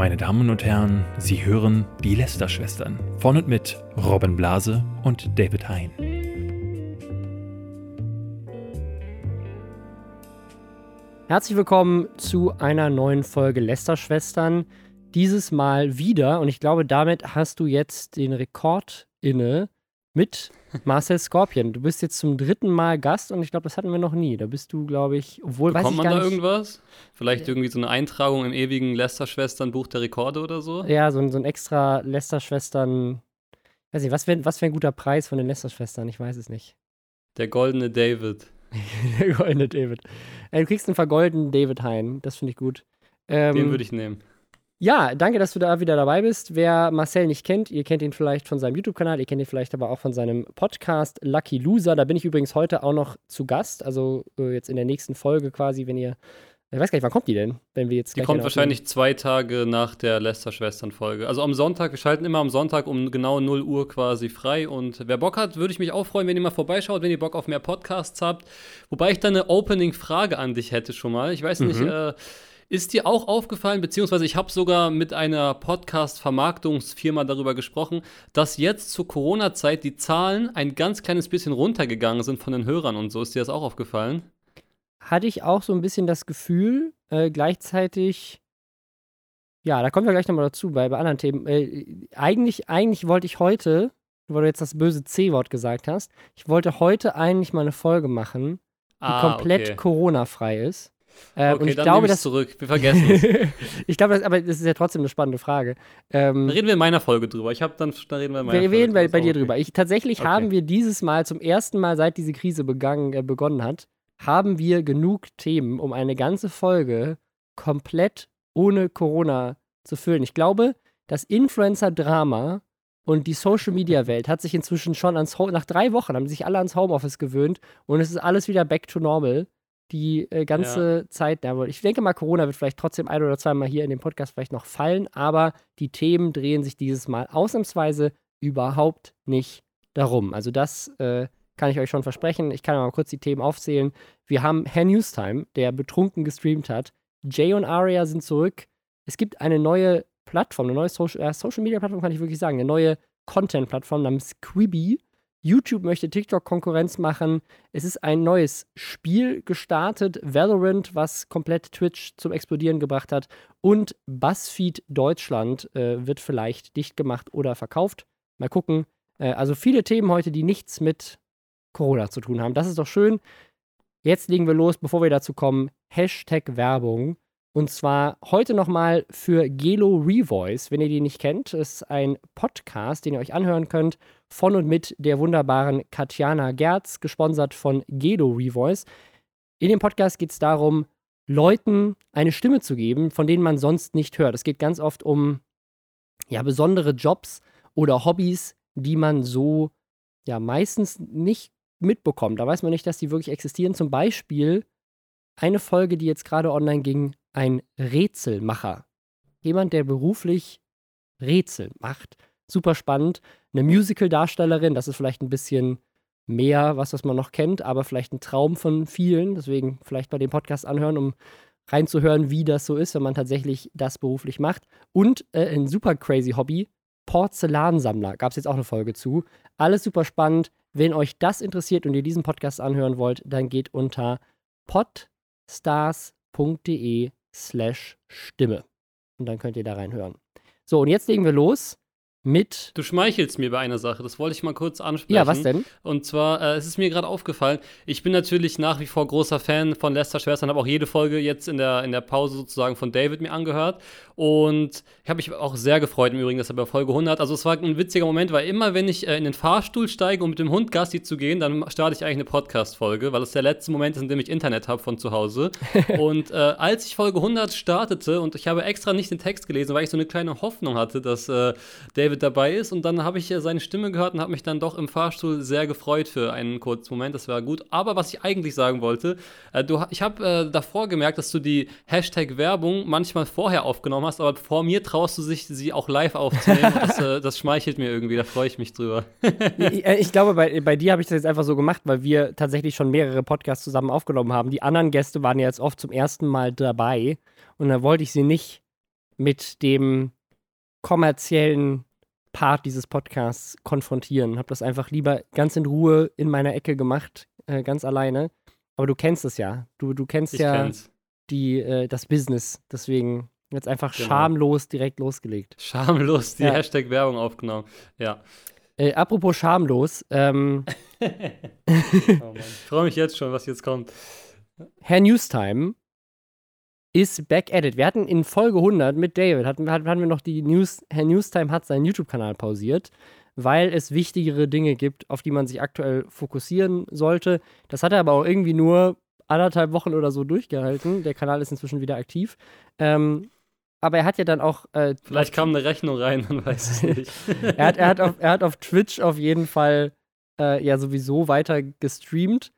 Meine Damen und Herren, Sie hören die Lester-Schwestern von und mit Robin Blase und David Hein. Herzlich willkommen zu einer neuen Folge Lester-Schwestern. Dieses Mal wieder, und ich glaube, damit hast du jetzt den Rekord inne mit Marcel Scorpion. Du bist jetzt zum dritten Mal Gast und ich glaube, das hatten wir noch nie. Da bist du, glaube ich, obwohl Bekommt weiß ich man gar da nicht, irgendwas? Vielleicht irgendwie so eine Eintragung im ewigen Lester-Schwestern-Buch der Rekorde oder so? Ja, so ein, so ein extra Lester-Schwestern. Weiß nicht, was wäre was wär ein guter Preis von den Lester-Schwestern? Ich weiß es nicht. Der goldene David. Der goldene David. Äh, du kriegst einen vergoldenen David Hein. Das finde ich gut. Ähm, Den würde ich nehmen. Ja, danke, dass du da wieder dabei bist. Wer Marcel nicht kennt, ihr kennt ihn vielleicht von seinem YouTube-Kanal, ihr kennt ihn vielleicht aber auch von seinem Podcast Lucky Loser. Da bin ich übrigens heute auch noch zu Gast. Also äh, jetzt in der nächsten Folge quasi, wenn ihr. Ich weiß gar nicht, wann kommt die denn? Wenn wir jetzt Die kommt wahrscheinlich zwei Tage nach der Lester-Schwestern-Folge. Also am Sonntag, wir schalten immer am Sonntag um genau 0 Uhr quasi frei. Und wer Bock hat, würde ich mich auch freuen, wenn ihr mal vorbeischaut, wenn ihr Bock auf mehr Podcasts habt. Wobei ich da eine Opening-Frage an dich hätte schon mal. Ich weiß nicht, Mhm. äh, ist dir auch aufgefallen, beziehungsweise ich habe sogar mit einer Podcast-Vermarktungsfirma darüber gesprochen, dass jetzt zur Corona-Zeit die Zahlen ein ganz kleines bisschen runtergegangen sind von den Hörern und so. Ist dir das auch aufgefallen? hatte ich auch so ein bisschen das Gefühl, äh, gleichzeitig, ja, da kommen wir gleich nochmal dazu, bei, bei anderen Themen. Äh, eigentlich, eigentlich wollte ich heute, weil du jetzt das böse C-Wort gesagt hast, ich wollte heute eigentlich mal eine Folge machen, die komplett Ah, okay. Corona-frei ist. Äh, Okay, und ich dann glaube, nehme dass. zurück. Wir vergessen es. ich glaube, das, aber das ist ja trotzdem eine spannende Frage. Ähm, Da reden wir in meiner Folge drüber. Ich habe dann, da reden wir in meiner wir Folge reden bei, bei Ist dir okay. drüber. Ich, tatsächlich Okay. haben wir dieses Mal zum ersten Mal, seit diese Krise begangen, äh, begonnen hat, haben wir genug Themen, um eine ganze Folge komplett ohne Corona zu füllen. Ich glaube, das Influencer-Drama und die Social-Media-Welt hat sich inzwischen schon ans Ho nach drei Wochen haben sich alle ans Homeoffice gewöhnt und es ist alles wieder back to normal. Die äh, ganze Zeit, ja, ich denke mal, Corona wird vielleicht trotzdem ein oder zweimal hier in dem Podcast vielleicht noch fallen, aber die Themen drehen sich dieses Mal ausnahmsweise überhaupt nicht darum. Also das äh, kann ich euch schon versprechen. Ich kann mal kurz die Themen aufzählen. Wir haben Herr Newstime, der betrunken gestreamt hat. Jay und Aria sind zurück. Es gibt eine neue Plattform, eine neue Social, äh, Social Media Plattform, kann ich wirklich sagen, eine neue Content-Plattform namens Quibi. YouTube möchte TikTok Konkurrenz machen. Es ist ein neues Spiel gestartet, Valorant, was komplett Twitch zum Explodieren gebracht hat. Und BuzzFeed Deutschland äh, wird vielleicht dicht gemacht oder verkauft. Mal gucken. Äh, also viele Themen heute, die nichts mit Corona zu tun haben. Das ist doch schön. Jetzt legen wir los, bevor wir dazu kommen. Hashtag Werbung. Und zwar heute nochmal für Gelo Revoice. Wenn ihr die nicht kennt, ist ein Podcast, den ihr euch anhören könnt, von und mit der wunderbaren Katjana Gerz, gesponsert von Gelo Revoice. In dem Podcast geht es darum, Leuten eine Stimme zu geben, von denen man sonst nicht hört. Es geht ganz oft um ja, besondere Jobs oder Hobbys, die man so ja meistens nicht mitbekommt. Da weiß man nicht, dass die wirklich existieren. Zum Beispiel eine Folge, die jetzt gerade online ging, ein Rätselmacher. Jemand, der beruflich Rätsel macht. Super spannend. Eine Musical-Darstellerin, das ist vielleicht ein bisschen mehr, was, was man noch kennt, aber vielleicht ein Traum von vielen. Deswegen vielleicht bei dem Podcast anhören, um reinzuhören, wie das so ist, wenn man tatsächlich das beruflich macht. Und äh, ein super crazy Hobby, Porzellansammler. Gab es jetzt auch eine Folge zu. Alles super spannend. Wenn euch das interessiert und ihr diesen Podcast anhören wollt, dann geht unter podstars.de slash Stimme. Und dann könnt ihr da reinhören. So, und jetzt legen wir los mit. Du schmeichelst mir bei einer Sache, das wollte ich mal kurz ansprechen. Ja, was denn? Und zwar, äh, es ist mir gerade aufgefallen, ich bin natürlich nach wie vor großer Fan von Lester Schwestern, habe auch jede Folge jetzt in der, in der Pause sozusagen von David mir angehört. Und ich habe mich auch sehr gefreut im Übrigen, dass er bei Folge 100, also es war ein witziger Moment, weil immer, wenn ich äh, in den Fahrstuhl steige, um mit dem Hund Gassi zu gehen, dann starte ich eigentlich eine Podcast-Folge, weil es der letzte Moment ist, in dem ich Internet habe von zu Hause. und äh, als ich Folge 100 startete und ich habe extra nicht den Text gelesen, weil ich so eine kleine Hoffnung hatte, dass äh, David dabei ist und dann habe ich äh, seine Stimme gehört und habe mich dann doch im Fahrstuhl sehr gefreut für einen kurzen Moment, das war gut. Aber was ich eigentlich sagen wollte, äh, du, ich habe äh, davor gemerkt, dass du die Hashtag-Werbung manchmal vorher aufgenommen hast, aber vor mir traust du sich, sie auch live aufzunehmen. das, äh, das schmeichelt mir irgendwie, da freue ich mich drüber. ich, äh, ich glaube, bei, bei dir habe ich das jetzt einfach so gemacht, weil wir tatsächlich schon mehrere Podcasts zusammen aufgenommen haben. Die anderen Gäste waren ja jetzt oft zum ersten Mal dabei und da wollte ich sie nicht mit dem kommerziellen Part dieses Podcasts konfrontieren. Habe das einfach lieber ganz in Ruhe in meiner Ecke gemacht, äh, ganz alleine. Aber du kennst es ja. Du, du kennst Ich ja kenn's. die, äh, das Business. Deswegen jetzt einfach Genau. schamlos direkt losgelegt. Schamlos die Ja. Hashtag Werbung aufgenommen. Ja. Äh, apropos schamlos, ähm, Oh. Ich freue mich jetzt schon, was jetzt kommt. Herr Newstime ist back at it. Wir hatten in Folge 100 mit David, hatten, hatten wir noch die News, Herr Newstime hat seinen YouTube-Kanal pausiert, weil es wichtigere Dinge gibt, auf die man sich aktuell fokussieren sollte. Das hat er aber auch irgendwie nur anderthalb Wochen oder so durchgehalten. Der Kanal ist inzwischen wieder aktiv. Ähm, aber er hat ja dann auch äh, Vielleicht kam eine Rechnung rein, man weiß es nicht. er, hat, er, hat auf, er hat auf Twitch auf jeden Fall äh, ja sowieso weiter gestreamt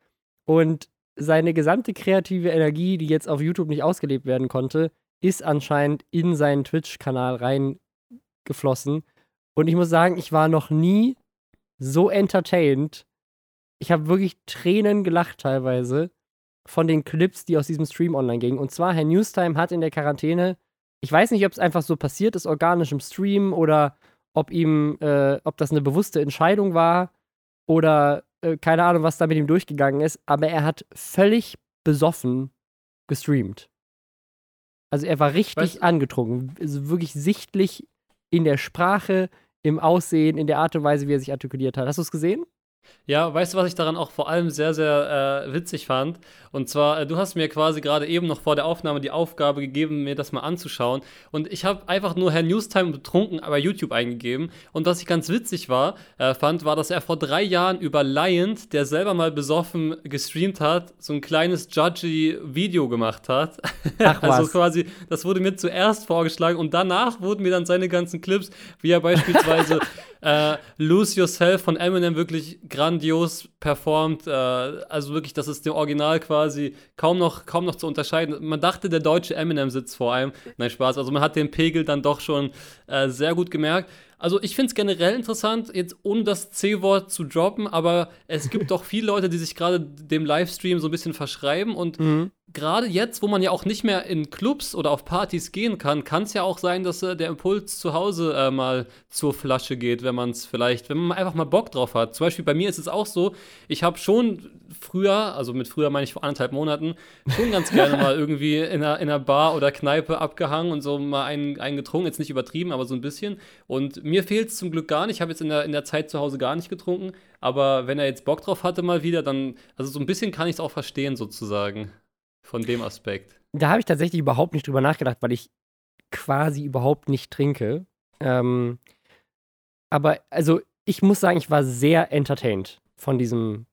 und seine gesamte kreative Energie, die jetzt auf YouTube nicht ausgelebt werden konnte, ist anscheinend in seinen Twitch-Kanal reingeflossen. Und ich muss sagen, ich war noch nie so entertained. Ich habe wirklich Tränen gelacht teilweise von den Clips, die aus diesem Stream online gingen. Und zwar, Herr Newstime hat in der Quarantäne, ich weiß nicht, ob es einfach so passiert ist, organisch im Stream oder ob ihm, äh, ob das eine bewusste Entscheidung war oder äh, keine Ahnung, was da mit ihm durchgegangen ist, aber er hat völlig besoffen gestreamt. Also er war richtig Weißt- angetrunken, also wirklich sichtlich in der Sprache, im Aussehen, in der Art und Weise, wie er sich artikuliert hat. Hast du es gesehen? Ja, weißt du, was ich daran auch vor allem sehr, sehr äh, witzig fand? Und zwar, äh, du hast mir quasi gerade eben noch vor der Aufnahme die Aufgabe gegeben, mir das mal anzuschauen. Und ich habe einfach nur Herr Newstime betrunken bei YouTube eingegeben. Und was ich ganz witzig war, äh, fand, war, dass er vor drei Jahren über Lion, der selber mal besoffen gestreamt hat, so ein kleines judgy Video gemacht hat. Ach also was. quasi, das wurde mir zuerst vorgeschlagen und danach wurden mir dann seine ganzen Clips, wie er beispielsweise äh, Lose Yourself von Eminem wirklich grandios performt. Äh, also wirklich, das ist dem Original quasi kaum noch, kaum noch zu unterscheiden. Man dachte, der deutsche Eminem sitzt vor einem. Nein, Spaß. Also man hat den Pegel dann doch schon äh, sehr gut gemerkt. Also ich finde es generell interessant, jetzt ohne das C-Wort zu droppen, aber es gibt doch viele Leute, die sich gerade dem Livestream so ein bisschen verschreiben und gerade jetzt, wo man ja auch nicht mehr in Clubs oder auf Partys gehen kann, kann es ja auch sein, dass äh, der Impuls zu Hause äh, mal zur Flasche geht, wenn man es vielleicht, wenn man einfach mal Bock drauf hat. Zum Beispiel bei mir ist es auch so, ich habe schon früher, also mit früher meine ich vor anderthalb Monaten, schon ganz gerne mal irgendwie in einer, in einer Bar oder Kneipe abgehangen und so mal einen, einen getrunken, jetzt nicht übertrieben, aber so ein bisschen. Und mir fehlt es zum Glück gar nicht. Ich habe jetzt in der, in der Zeit zu Hause gar nicht getrunken. Aber wenn er jetzt Bock drauf hatte mal wieder, dann, also so ein bisschen kann ich es auch verstehen sozusagen. Von dem Aspekt. Da habe ich tatsächlich überhaupt nicht drüber nachgedacht, weil ich quasi überhaupt nicht trinke. Ähm, aber also ich muss sagen, ich war sehr entertained von diesem,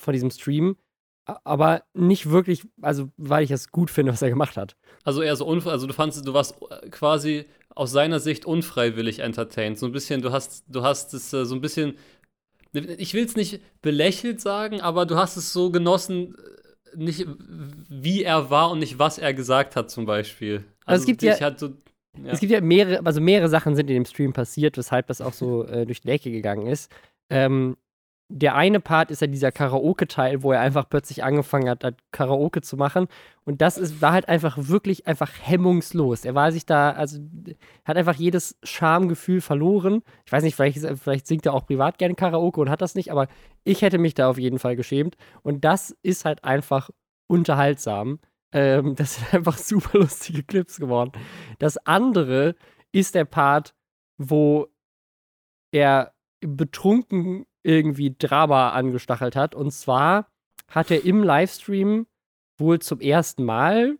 von diesem Stream. Aber nicht wirklich, also weil ich es gut finde, was er gemacht hat. Also eher so unfrei, also du fandest, du warst äh, quasi aus seiner Sicht unfreiwillig entertained. So ein bisschen, du hast, du hast es äh, so ein bisschen, ich will es nicht belächelt sagen, aber du hast es so genossen, äh, nicht wie er war und nicht was er gesagt hat zum Beispiel. Also es gibt ja- hat so, ja. Es gibt ja mehrere, also mehrere Sachen sind in dem Stream passiert, weshalb das auch so äh, durch die Decke gegangen ist. Ähm, der eine Part ist ja dieser Karaoke-Teil, wo er einfach plötzlich angefangen hat, hat, Karaoke zu machen. Und das ist, war halt einfach wirklich einfach hemmungslos. Er war sich da, also hat einfach jedes Schamgefühl verloren. Ich weiß nicht, vielleicht, vielleicht singt er auch privat gerne Karaoke und hat das nicht, aber ich hätte mich da auf jeden Fall geschämt. Und das ist halt einfach unterhaltsam. Ähm, das sind einfach super lustige Clips geworden. Das andere ist der Part, wo er betrunken irgendwie Drama angestachelt hat. Und zwar hat er im Livestream wohl zum ersten Mal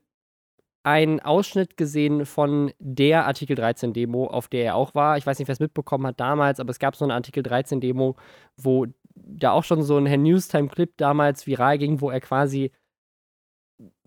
einen Ausschnitt gesehen von der Artikel 13 Demo, auf der er auch war. Ich weiß nicht, wer es mitbekommen hat damals, aber es gab so eine Artikel 13 Demo, wo da auch schon so ein Herr Newstime-Clip damals viral ging, wo er quasi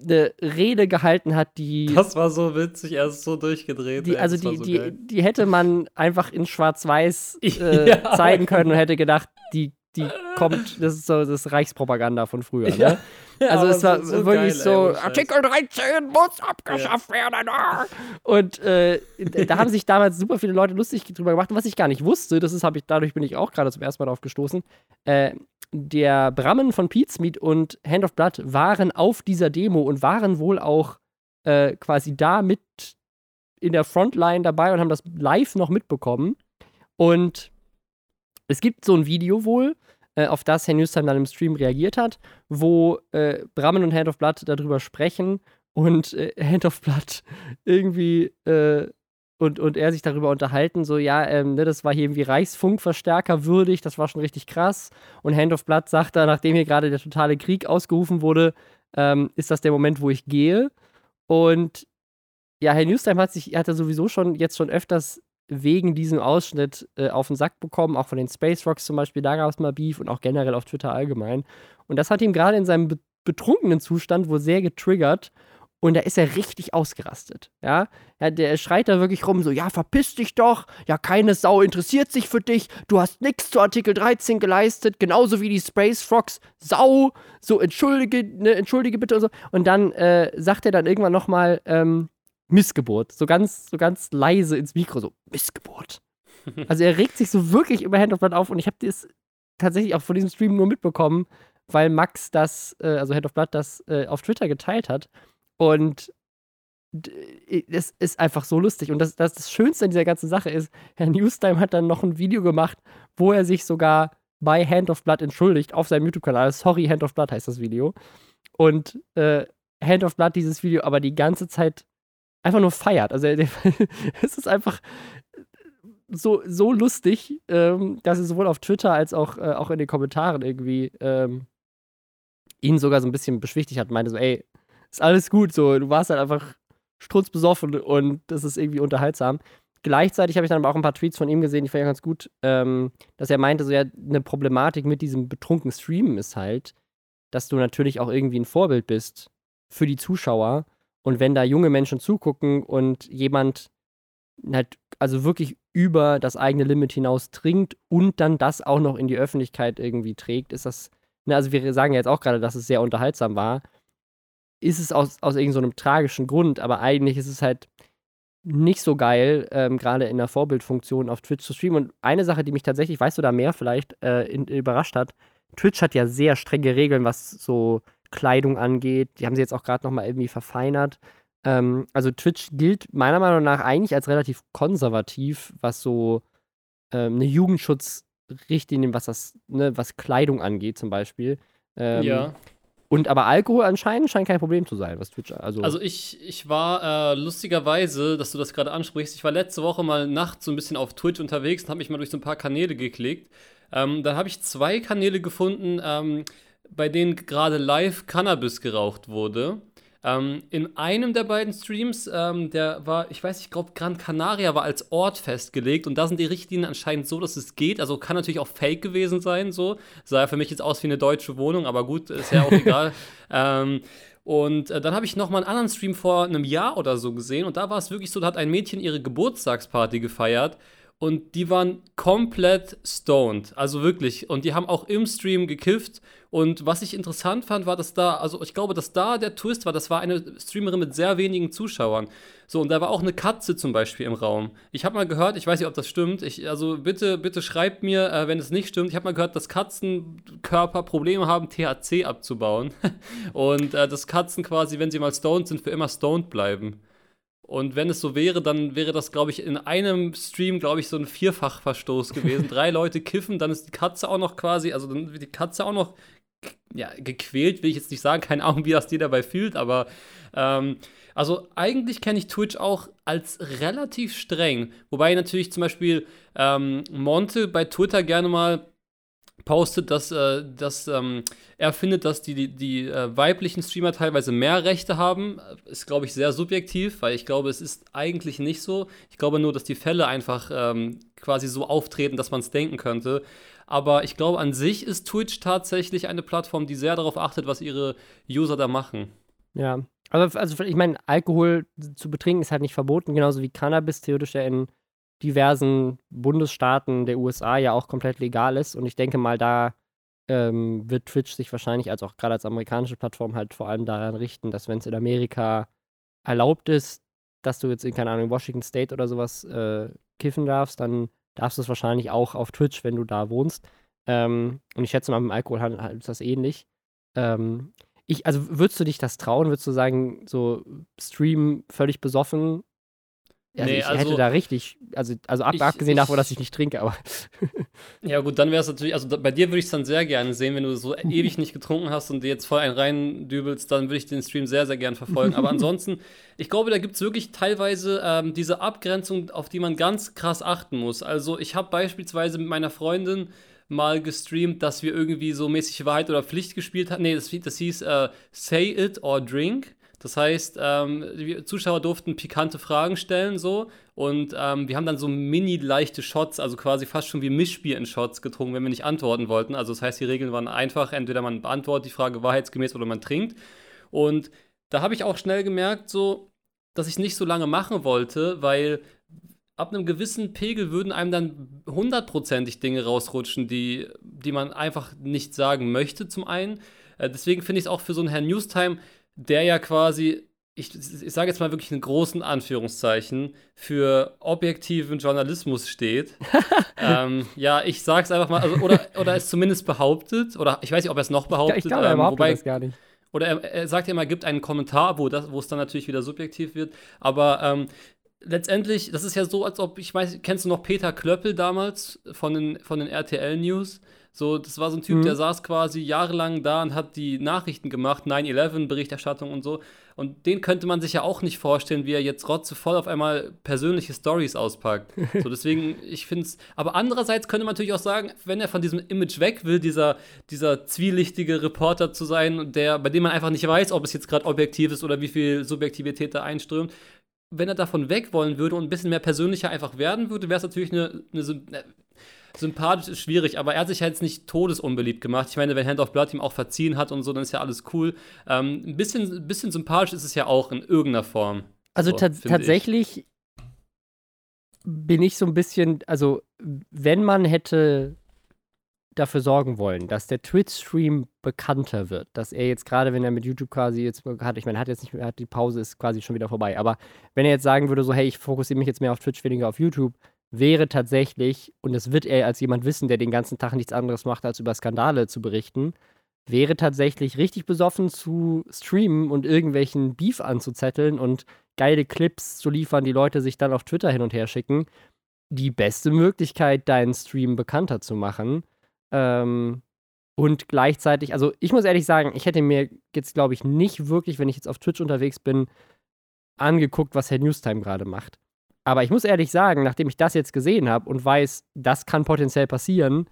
eine Rede gehalten hat, die das war so witzig, er ist so durchgedreht. die, ey, also die, so die, geil. die hätte man einfach in Schwarz-Weiß äh, Ja. zeigen können und hätte gedacht, die, die kommt, das ist so das Reichspropaganda von früher. Ne? Ja. Also es war so- wirklich geil, ey, so, Scheiß. Artikel 13 muss abgeschafft werden. ah. Und äh, da haben sich damals super viele Leute lustig drüber gemacht. Und was ich gar nicht wusste, das ist, ich, dadurch bin ich auch gerade zum ersten Mal drauf gestoßen, äh, der Brammen von Pizmeet und Hand of Blood waren auf dieser Demo und waren wohl auch äh, quasi da mit in der Frontline dabei und haben das live noch mitbekommen. Und es gibt so ein Video wohl, äh, auf das Herr Newstime dann im Stream reagiert hat, wo äh, Brammen und Hand of Blood darüber sprechen und äh, Hand of Blood irgendwie äh, und, und er sich darüber unterhalten, so, ja, ähm, ne, das war hier irgendwie Reichsfunkverstärker würdig, das war schon richtig krass. Und Hand of Blood sagt da, nachdem hier gerade der totale Krieg ausgerufen wurde, ähm, ist das der Moment, wo ich gehe. Und ja, Herr Newstime hat sich, hat er sowieso schon jetzt schon öfters wegen diesem Ausschnitt äh, auf den Sack bekommen, auch von den Space Rocks zum Beispiel, da gab es mal Beef und auch generell auf Twitter allgemein. Und das hat ihm gerade in seinem betrunkenen Zustand wohl sehr getriggert und da ist er richtig ausgerastet. Ja? ja, der schreit da wirklich rum, so, ja, verpiss dich doch, ja, keine Sau interessiert sich für dich, du hast nichts zu Artikel 13 geleistet, genauso wie die Space Frogs, Sau, so, entschuldige, ne, entschuldige bitte und so. Und dann äh, sagt er dann irgendwann nochmal, ähm, Missgeburt, so ganz, so ganz leise ins Mikro, so, Missgeburt. also er regt sich so wirklich über Hand of Blood auf und ich habe das tatsächlich auch von diesem Stream nur mitbekommen, weil Max das, äh, also Head of Blood, das äh, auf Twitter geteilt hat. Und es ist einfach so lustig. Und das, das, das Schönste an dieser ganzen Sache ist, Herr Newstime hat dann noch ein Video gemacht, wo er sich sogar bei Hand of Blood entschuldigt auf seinem YouTube-Kanal. Sorry, Hand of Blood heißt das Video. Und äh, Hand of Blood dieses Video aber die ganze Zeit einfach nur feiert. Also es ist einfach so, so lustig, ähm, dass es sowohl auf Twitter als auch, äh, auch in den Kommentaren irgendwie ähm, ihn sogar so ein bisschen beschwichtigt hat. Meinte so, ey, ist alles gut, so, du warst halt einfach strutzbesoffen und das ist irgendwie unterhaltsam. Gleichzeitig habe ich dann aber auch ein paar Tweets von ihm gesehen, die fand ich ganz gut, ähm, dass er meinte, so ja, eine Problematik mit diesem betrunkenen Streamen ist halt, dass du natürlich auch irgendwie ein Vorbild bist für die Zuschauer. Und wenn da junge Menschen zugucken und jemand halt also wirklich über das eigene Limit hinaus trinkt und dann das auch noch in die Öffentlichkeit irgendwie trägt, ist das, ne, also wir sagen jetzt auch gerade, dass es sehr unterhaltsam war, ist es aus, aus irgendeinem so tragischen Grund, aber eigentlich ist es halt nicht so geil, ähm, gerade in der Vorbildfunktion auf Twitch zu streamen. Und eine Sache, die mich tatsächlich, weißt du da mehr vielleicht, äh, in, überrascht hat, Twitch hat ja sehr strenge Regeln, was so Kleidung angeht. Die haben sie jetzt auch gerade nochmal irgendwie verfeinert. Ähm, also Twitch gilt meiner Meinung nach eigentlich als relativ konservativ, was so ähm, eine Jugendschutzrichtlinie, was das, ne, was Kleidung angeht zum Beispiel. Ähm, ja. Und aber Alkohol anscheinend scheint kein Problem zu sein, was Twitch. Also, also ich, ich war äh, lustigerweise, dass du das gerade ansprichst, ich war letzte Woche mal nachts so ein bisschen auf Twitch unterwegs und habe mich mal durch so ein paar Kanäle geklickt. Ähm, dann habe ich zwei Kanäle gefunden, ähm, bei denen gerade live Cannabis geraucht wurde. Ähm, in einem der beiden Streams, ähm, der war, ich weiß nicht, ich glaube, Gran Canaria war als Ort festgelegt und da sind die Richtlinien anscheinend so, dass es geht. Also kann natürlich auch fake gewesen sein, so. Sah ja für mich jetzt aus wie eine deutsche Wohnung, aber gut, ist ja auch egal. Ähm, und äh, dann habe ich noch mal einen anderen Stream vor einem Jahr oder so gesehen und da war es wirklich so, da hat ein Mädchen ihre Geburtstagsparty gefeiert und die waren komplett stoned. Also wirklich. Und die haben auch im Stream gekifft. Und was ich interessant fand, war, dass da, also ich glaube, dass da der Twist war, das war eine Streamerin mit sehr wenigen Zuschauern. So, und da war auch eine Katze zum Beispiel im Raum. Ich habe mal gehört, ich weiß nicht, ob das stimmt. Ich, also bitte, bitte schreibt mir, äh, wenn es nicht stimmt. Ich habe mal gehört, dass Katzenkörper Probleme haben, THC abzubauen. und äh, dass Katzen quasi, wenn sie mal stoned sind, für immer stoned bleiben. Und wenn es so wäre, dann wäre das, glaube ich, in einem Stream, glaube ich, so ein Vierfachverstoß gewesen. Drei Leute kiffen, dann ist die Katze auch noch quasi, also dann wird die Katze auch noch ja, gequält, will ich jetzt nicht sagen, keine Ahnung, wie das die dabei fühlt, aber ähm, also eigentlich kenne ich Twitch auch als relativ streng. Wobei natürlich zum Beispiel ähm, Monte bei Twitter gerne mal postet, dass, äh, dass ähm, er findet, dass die, die, die äh, weiblichen Streamer teilweise mehr Rechte haben. Ist, glaube ich, sehr subjektiv, weil ich glaube, es ist eigentlich nicht so. Ich glaube nur, dass die Fälle einfach ähm, quasi so auftreten, dass man es denken könnte. Aber ich glaube, an sich ist Twitch tatsächlich eine Plattform, die sehr darauf achtet, was ihre User da machen. Ja, also, also ich meine, Alkohol zu betrinken ist halt nicht verboten, genauso wie Cannabis theoretisch ja in diversen Bundesstaaten der USA ja auch komplett legal ist. Und ich denke mal, da ähm, wird Twitch sich wahrscheinlich, als auch gerade als amerikanische Plattform, halt vor allem daran richten, dass wenn es in Amerika erlaubt ist, dass du jetzt in, keine Ahnung, Washington State oder sowas äh, kiffen darfst, dann darfst du es wahrscheinlich auch auf Twitch, wenn du da wohnst. Ähm, und ich schätze mal, mit dem Alkohol halt, ist das ähnlich. Ähm, ich, also würdest du dich das trauen? Würdest du sagen, so Stream völlig besoffen Also Nee, ich also- hätte da richtig, also, also ab, Ich- abgesehen davon, ich- dass ich nicht trinke, aber Ja, gut, dann wäre es natürlich, also da, bei dir würde ich es dann sehr gerne sehen, wenn du so ewig nicht getrunken hast und dir jetzt voll einen reindübelst, dann würde ich den Stream sehr, sehr gern verfolgen. Aber ansonsten, ich glaube, da gibt es wirklich teilweise ähm, diese Abgrenzung, auf die man ganz krass achten muss. Also, ich habe beispielsweise mit meiner Freundin mal gestreamt, dass wir irgendwie so mäßig Wahrheit oder Pflicht gespielt haben. Nee, das, das hieß äh, Say It or Drink. Das heißt, ähm, die Zuschauer durften pikante Fragen stellen so und ähm, wir haben dann so mini leichte Shots, also quasi fast schon wie Mischbier in Shots getrunken, wenn wir nicht antworten wollten. Also das heißt, die Regeln waren einfach, entweder man beantwortet die Frage wahrheitsgemäß oder man trinkt. Und da habe ich auch schnell gemerkt, so, dass ich nicht so lange machen wollte, weil ab einem gewissen Pegel würden einem dann hundertprozentig Dinge rausrutschen, die, die man einfach nicht sagen möchte, zum einen. Äh, deswegen finde ich es auch für so einen Herrn Newstime, der ja quasi, ich, ich sage jetzt mal wirklich in großen Anführungszeichen, für objektiven Journalismus steht. ähm, ja, ich sage es einfach mal, also, oder, oder es zumindest behauptet, oder ich weiß nicht, ob er es noch behauptet. ich glaube, er ähm, behauptet wobei, das gar nicht. oder er, er sagt ja immer, er gibt einen Kommentar, wo, das, wo es dann natürlich wieder subjektiv wird. Aber ähm, letztendlich, das ist ja so, als ob, ich weiß, kennst du noch Peter Klöppel damals von den, von den RTL News? So, das war so ein Typ, Mhm. der saß quasi jahrelang da und hat die Nachrichten gemacht, 9-11, Berichterstattung und so. Und den könnte man sich ja auch nicht vorstellen, wie er jetzt rotzevoll auf einmal persönliche Stories auspackt. So, deswegen, ich finde es. Aber andererseits könnte man natürlich auch sagen, wenn er von diesem Image weg will, dieser, dieser zwielichtige Reporter zu sein, der, bei dem man einfach nicht weiß, ob es jetzt gerade objektiv ist oder wie viel Subjektivität da einströmt, wenn er davon weg wollen würde und ein bisschen mehr persönlicher einfach werden würde, wäre es natürlich eine, eine sympathisch ist schwierig, aber er hat sich halt jetzt nicht todesunbeliebt gemacht. Ich meine, wenn Hand of Blood ihm auch verziehen hat und so, dann ist ja alles cool. Ähm, ein, bisschen, ein bisschen sympathisch ist es ja auch in irgendeiner Form. Also So, ta find ich. tatsächlich bin ich so ein bisschen, also wenn man hätte dafür sorgen wollen, dass der Twitch-Stream bekannter wird, dass er jetzt gerade, wenn er mit YouTube quasi jetzt hat, ich meine, hat jetzt nicht mehr, hat die Pause ist quasi schon wieder vorbei, aber wenn er jetzt sagen würde, so, hey, ich fokussiere mich jetzt mehr auf Twitch, weniger auf YouTube, wäre tatsächlich, und das wird er als jemand wissen, der den ganzen Tag nichts anderes macht, als über Skandale zu berichten, wäre tatsächlich richtig besoffen zu streamen und irgendwelchen Beef anzuzetteln und geile Clips zu liefern, die Leute sich dann auf Twitter hin und her schicken, die beste Möglichkeit, deinen Stream bekannter zu machen. Ähm, und gleichzeitig, also ich muss ehrlich sagen, ich hätte mir jetzt, glaube ich, nicht wirklich, wenn ich jetzt auf Twitch unterwegs bin, angeguckt, was Herr Newstime gerade macht. Aber ich muss ehrlich sagen, nachdem ich das jetzt gesehen habe und weiß, das kann potenziell passieren,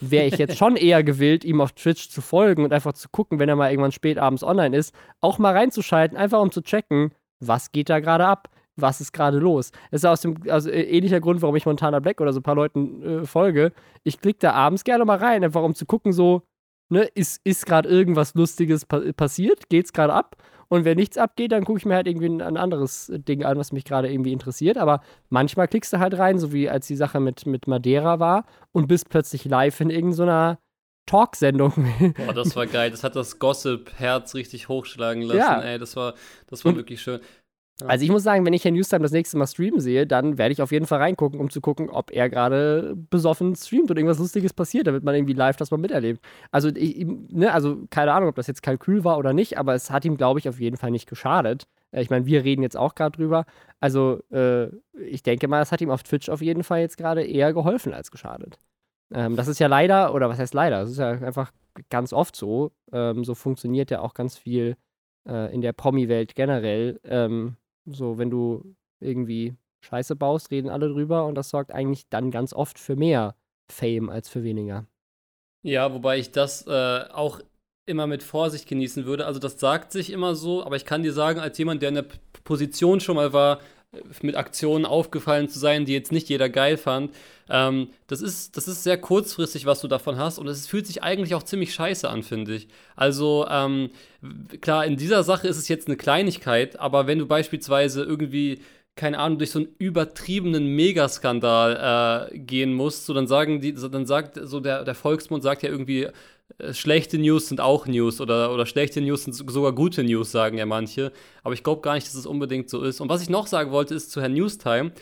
wäre ich jetzt schon eher gewillt, ihm auf Twitch zu folgen und einfach zu gucken, wenn er mal irgendwann spät abends online ist, auch mal reinzuschalten, einfach um zu checken, was geht da gerade ab, was ist gerade los. Das ist aus dem also äh, ähnlicher Grund, warum ich Montana Black oder so ein paar Leuten äh, folge. Ich klicke da abends gerne mal rein, einfach um zu gucken, so, ne, ist, ist gerade irgendwas Lustiges pa passiert, geht's gerade ab. Und wenn nichts abgeht, dann gucke ich mir halt irgendwie ein, ein anderes Ding an, was mich gerade irgendwie interessiert. Aber manchmal klickst du halt rein, so wie als die Sache mit, mit Madeira war und bist plötzlich live in irgendeiner Talksendung. Boah, das war geil. Das hat das Gossip-Herz richtig hochschlagen lassen. Ja. Ey, das war, das war Und- wirklich schön. Also ich muss sagen, wenn ich Herrn Newstime das nächste Mal streamen sehe, dann werde ich auf jeden Fall reingucken, um zu gucken, ob er gerade besoffen streamt und irgendwas Lustiges passiert, damit man irgendwie live das mal miterlebt. Also, ich, ne, also keine Ahnung, ob das jetzt Kalkül war oder nicht, aber es hat ihm, glaube ich, auf jeden Fall nicht geschadet. Äh, Ich meine, wir reden jetzt auch gerade drüber. Also, äh, ich denke mal, es hat ihm auf Twitch auf jeden Fall jetzt gerade eher geholfen als geschadet. Ähm, das ist ja leider, oder was heißt leider? Das ist ja einfach ganz oft so. Ähm, so funktioniert ja auch ganz viel äh, in der Promi-Welt generell. Ähm, so, wenn du irgendwie Scheiße baust, reden alle drüber und das sorgt eigentlich dann ganz oft für mehr Fame als für weniger. Ja, wobei ich das äh, auch immer mit Vorsicht genießen würde. Also das sagt sich immer so, aber ich kann dir sagen, als jemand, der in der P Position schon mal war, mit Aktionen aufgefallen zu sein, die jetzt nicht jeder geil fand, ähm, das, ist, das ist sehr kurzfristig, was du davon hast und es fühlt sich eigentlich auch ziemlich scheiße an, finde ich. Also ähm, klar, in dieser Sache ist es jetzt eine Kleinigkeit, aber wenn du beispielsweise irgendwie keine Ahnung, durch so einen übertriebenen Megaskandal äh, gehen musst, so dann sagen die, so, dann sagt so der, der Volksmund sagt ja irgendwie, schlechte News sind auch News oder, oder schlechte News sind so- sogar gute News, sagen ja manche. Aber ich glaube gar nicht, dass es unbedingt so ist. Und was ich noch sagen wollte, ist zu Herrn Newstime.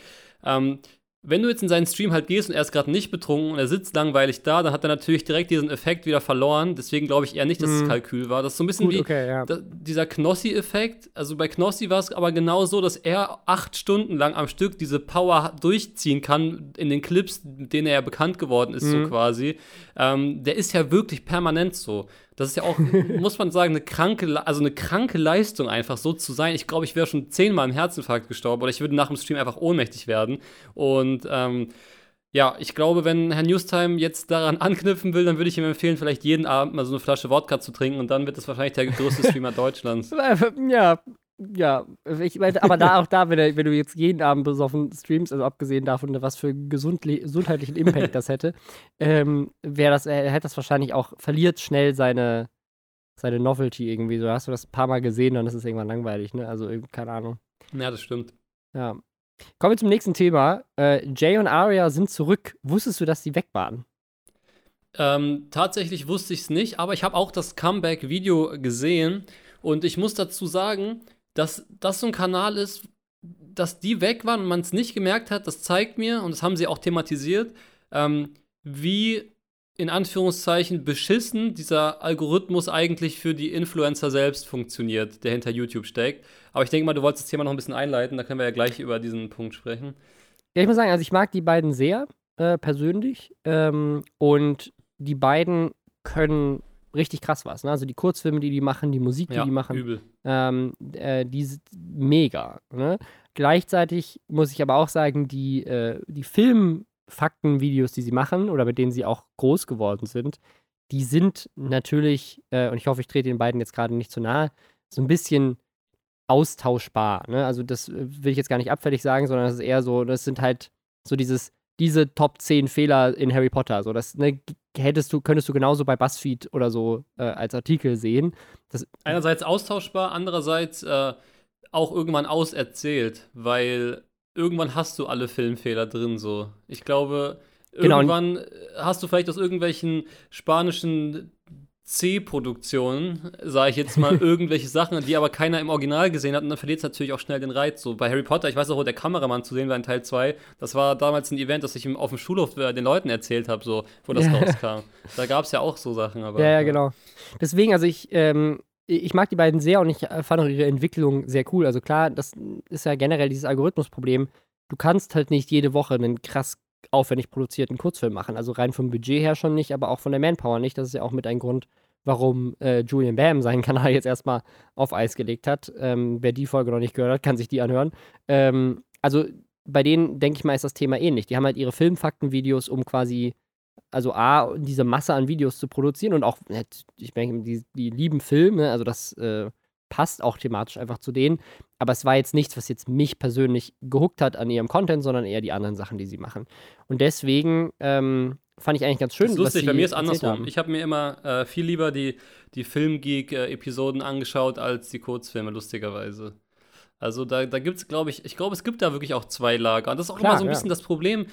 Ähm, wenn du jetzt in seinen Stream halt gehst und er ist gerade nicht betrunken und er sitzt langweilig da, dann hat er natürlich direkt diesen Effekt wieder verloren. Deswegen glaube ich eher nicht, dass es Mhm. Kalkül war. Das ist so ein bisschen Gut, wie okay, ja. da, dieser Knossi-Effekt. Also bei Knossi war es aber genau so, dass er acht Stunden lang am Stück diese Power durchziehen kann in den Clips, mit denen er ja bekannt geworden ist, so Mhm. quasi. Ähm, der ist ja wirklich permanent so. Das ist ja auch, muss man sagen, eine kranke, also eine kranke Leistung einfach so zu sein. Ich glaube, ich wäre schon zehnmal im Herzinfarkt gestorben oder ich würde nach dem Stream einfach ohnmächtig werden. Und ähm, ja, ich glaube, wenn Herr Newstime jetzt daran anknüpfen will, dann würde ich ihm empfehlen, vielleicht jeden Abend mal so eine Flasche Wodka zu trinken und dann wird es wahrscheinlich der größte Streamer Deutschlands. Ja, ja. Ich meine, aber da auch da, wenn, er- wenn du jetzt jeden Abend besoffen streamst, also abgesehen davon, was für gesundheitlichen Impact das hätte, ähm, wäre das, er hätte das wahrscheinlich auch, verliert schnell seine, seine Novelty irgendwie. So hast du das ein paar Mal gesehen, dann ist es irgendwann langweilig, ne? Also, keine Ahnung. Ja, das stimmt. Ja. Kommen wir zum nächsten Thema. Äh, Jay und Arya sind zurück. Wusstest du, dass die weg waren? Ähm, tatsächlich wusste ich es nicht, aber ich habe auch das Comeback-Video gesehen und ich muss dazu sagen, dass das so ein Kanal ist, dass die weg waren und man es nicht gemerkt hat. Das zeigt mir, und das haben sie auch thematisiert, ähm, wie in Anführungszeichen beschissen dieser Algorithmus eigentlich für die Influencer selbst funktioniert, der hinter YouTube steckt. Aber ich denke mal, du wolltest das Thema noch ein bisschen einleiten, da können wir ja gleich über diesen Punkt sprechen. Ja, ich muss sagen, also ich mag die beiden sehr äh, persönlich ähm, und die beiden können richtig krass was. Ne? Also die Kurzfilme, die die machen, die Musik, die Ja, die machen, übel. ähm, äh, die sind mega. Ne? Gleichzeitig muss ich aber auch sagen, die, äh, die Filmfaktenvideos, die sie machen oder mit denen sie auch groß geworden sind, die sind natürlich, äh, und ich hoffe, ich trete den beiden jetzt gerade nicht zu nahe, so ein bisschen austauschbar. Ne? Also das äh, will ich jetzt gar nicht abfällig sagen, sondern das ist eher so, das sind halt so dieses, diese Top 10 Fehler in Harry Potter. So, das ne, hättest du, könntest du genauso bei BuzzFeed oder so äh, als Artikel sehen. Das, Einerseits austauschbar, andererseits äh, auch irgendwann auserzählt, weil irgendwann hast du alle Filmfehler drin so. Ich glaube, Genau, irgendwann hast du vielleicht aus irgendwelchen spanischen C-Produktionen, sage ich jetzt mal, irgendwelche Sachen, die aber keiner im Original gesehen hat und dann verliert es natürlich auch schnell den Reiz. So bei Harry Potter, ich weiß auch, wo der Kameramann zu sehen war in Teil 2, das war damals ein Event, das ich auf dem Schulhof äh, den Leuten erzählt habe, so, wo das Ja. rauskam. Da gab es ja auch so Sachen, aber. ja, ja, genau. Deswegen, also ich, ähm, ich mag die beiden sehr und ich äh, fand auch ihre Entwicklung sehr cool. Also klar, das ist ja generell dieses Algorithmusproblem. Du kannst halt nicht jede Woche einen krass aufwendig produzierten Kurzfilm machen. Also rein vom Budget her schon nicht, aber auch von der Manpower nicht. Das ist ja auch mit ein Grund, warum äh, Julian Bam seinen Kanal jetzt erstmal auf Eis gelegt hat. Ähm, wer die Folge noch nicht gehört hat, kann sich die anhören. Ähm, also bei denen, denke ich mal, ist das Thema ähnlich. Die haben halt ihre Filmfaktenvideos, um quasi, also A, diese Masse an Videos zu produzieren und auch, äh, ich denke, die, die lieben Film, ne? also das äh, passt auch thematisch einfach zu denen. Aber es war jetzt nichts, was jetzt mich persönlich gehuckt hat an ihrem Content, sondern eher die anderen Sachen, die sie machen. Und deswegen ähm, fand ich eigentlich ganz schön. Das ist lustig, bei mir ist andersrum. haben. Ich habe mir immer äh, viel lieber die, die Filmgeek-Episoden angeschaut als die Kurzfilme, lustigerweise. Also da, da gibt es, glaube ich, ich glaube, es gibt da wirklich auch zwei Lager. Und das ist auch Klar, immer so ein ja. bisschen das Problem.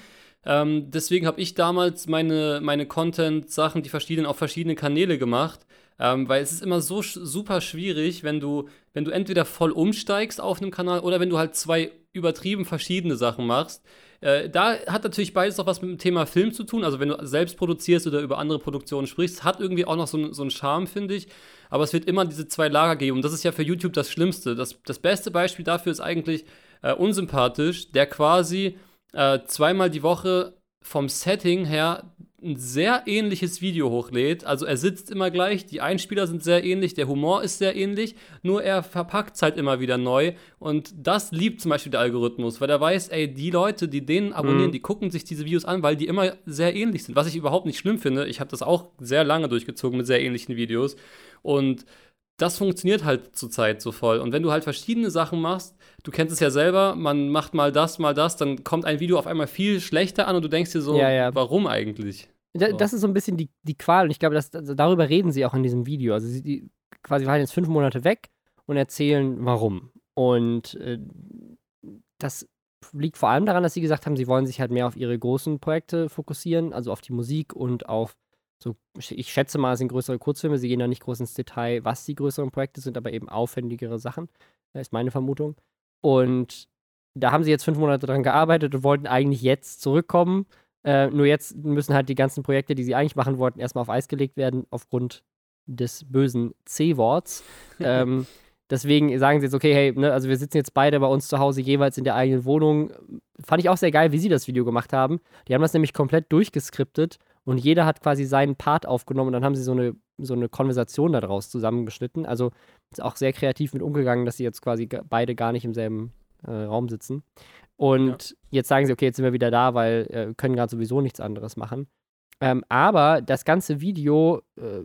Ähm, deswegen habe ich damals meine, meine Content-Sachen, die verschiedenen, auf verschiedene Kanäle gemacht. Ähm, weil es ist immer so sch super schwierig, wenn du, wenn du entweder voll umsteigst auf einem Kanal oder wenn du halt zwei übertrieben verschiedene Sachen machst. Äh, da hat natürlich beides auch was mit dem Thema Film zu tun. Also wenn du selbst produzierst oder über andere Produktionen sprichst, hat irgendwie auch noch so, so einen Charme, finde ich. Aber es wird immer diese zwei Lager geben. Und das ist ja für YouTube das Schlimmste. Das, das beste Beispiel dafür ist eigentlich äh, unsympathisch, der quasi äh, zweimal die Woche vom Setting her ein sehr ähnliches Video hochlädt. Also er sitzt immer gleich, die Einspieler sind sehr ähnlich, der Humor ist sehr ähnlich, nur er verpackt es halt immer wieder neu. Und das liebt zum Beispiel der Algorithmus, weil er weiß, ey, die Leute, die den abonnieren, Mhm. die gucken sich diese Videos an, weil die immer sehr ähnlich sind. Was ich überhaupt nicht schlimm finde. Ich habe das auch sehr lange durchgezogen mit sehr ähnlichen Videos. Und das funktioniert halt zurzeit so voll. Und wenn du halt verschiedene Sachen machst, du kennst es ja selber, man macht mal das, mal das, dann kommt ein Video auf einmal viel schlechter an und du denkst dir so, Ja, ja. warum eigentlich? Da, So. das ist so ein bisschen die, die Qual und ich glaube, dass, also darüber reden sie auch in diesem Video. Also sie die quasi waren jetzt fünf Monate weg und erzählen, warum. Und äh, das liegt vor allem daran, dass sie gesagt haben, sie wollen sich halt mehr auf ihre großen Projekte fokussieren, also auf die Musik und auf so, ich schätze mal, es sind größere Kurzfilme, sie gehen da nicht groß ins Detail, was die größeren Projekte sind, aber eben aufwendigere Sachen, äh, ist meine Vermutung. Und da haben sie jetzt fünf Monate dran gearbeitet und wollten eigentlich jetzt zurückkommen. Äh, nur jetzt müssen halt die ganzen Projekte, die sie eigentlich machen wollten, erstmal auf Eis gelegt werden, aufgrund des bösen C-Worts. ähm, deswegen sagen sie jetzt, okay, hey, ne, also wir sitzen jetzt beide bei uns zu Hause jeweils in der eigenen Wohnung. Fand ich auch sehr geil, wie sie das Video gemacht haben. Die haben das nämlich komplett durchgeskriptet und jeder hat quasi seinen Part aufgenommen und dann haben sie so eine, so eine Konversation daraus zusammengeschnitten. Also ist auch sehr kreativ mit umgegangen, dass sie jetzt quasi beide gar nicht im selben äh, Raum sitzen. Und ja. jetzt sagen sie, okay, jetzt sind wir wieder da, weil äh, können gerade sowieso nichts anderes machen. Ähm, aber das ganze Video äh,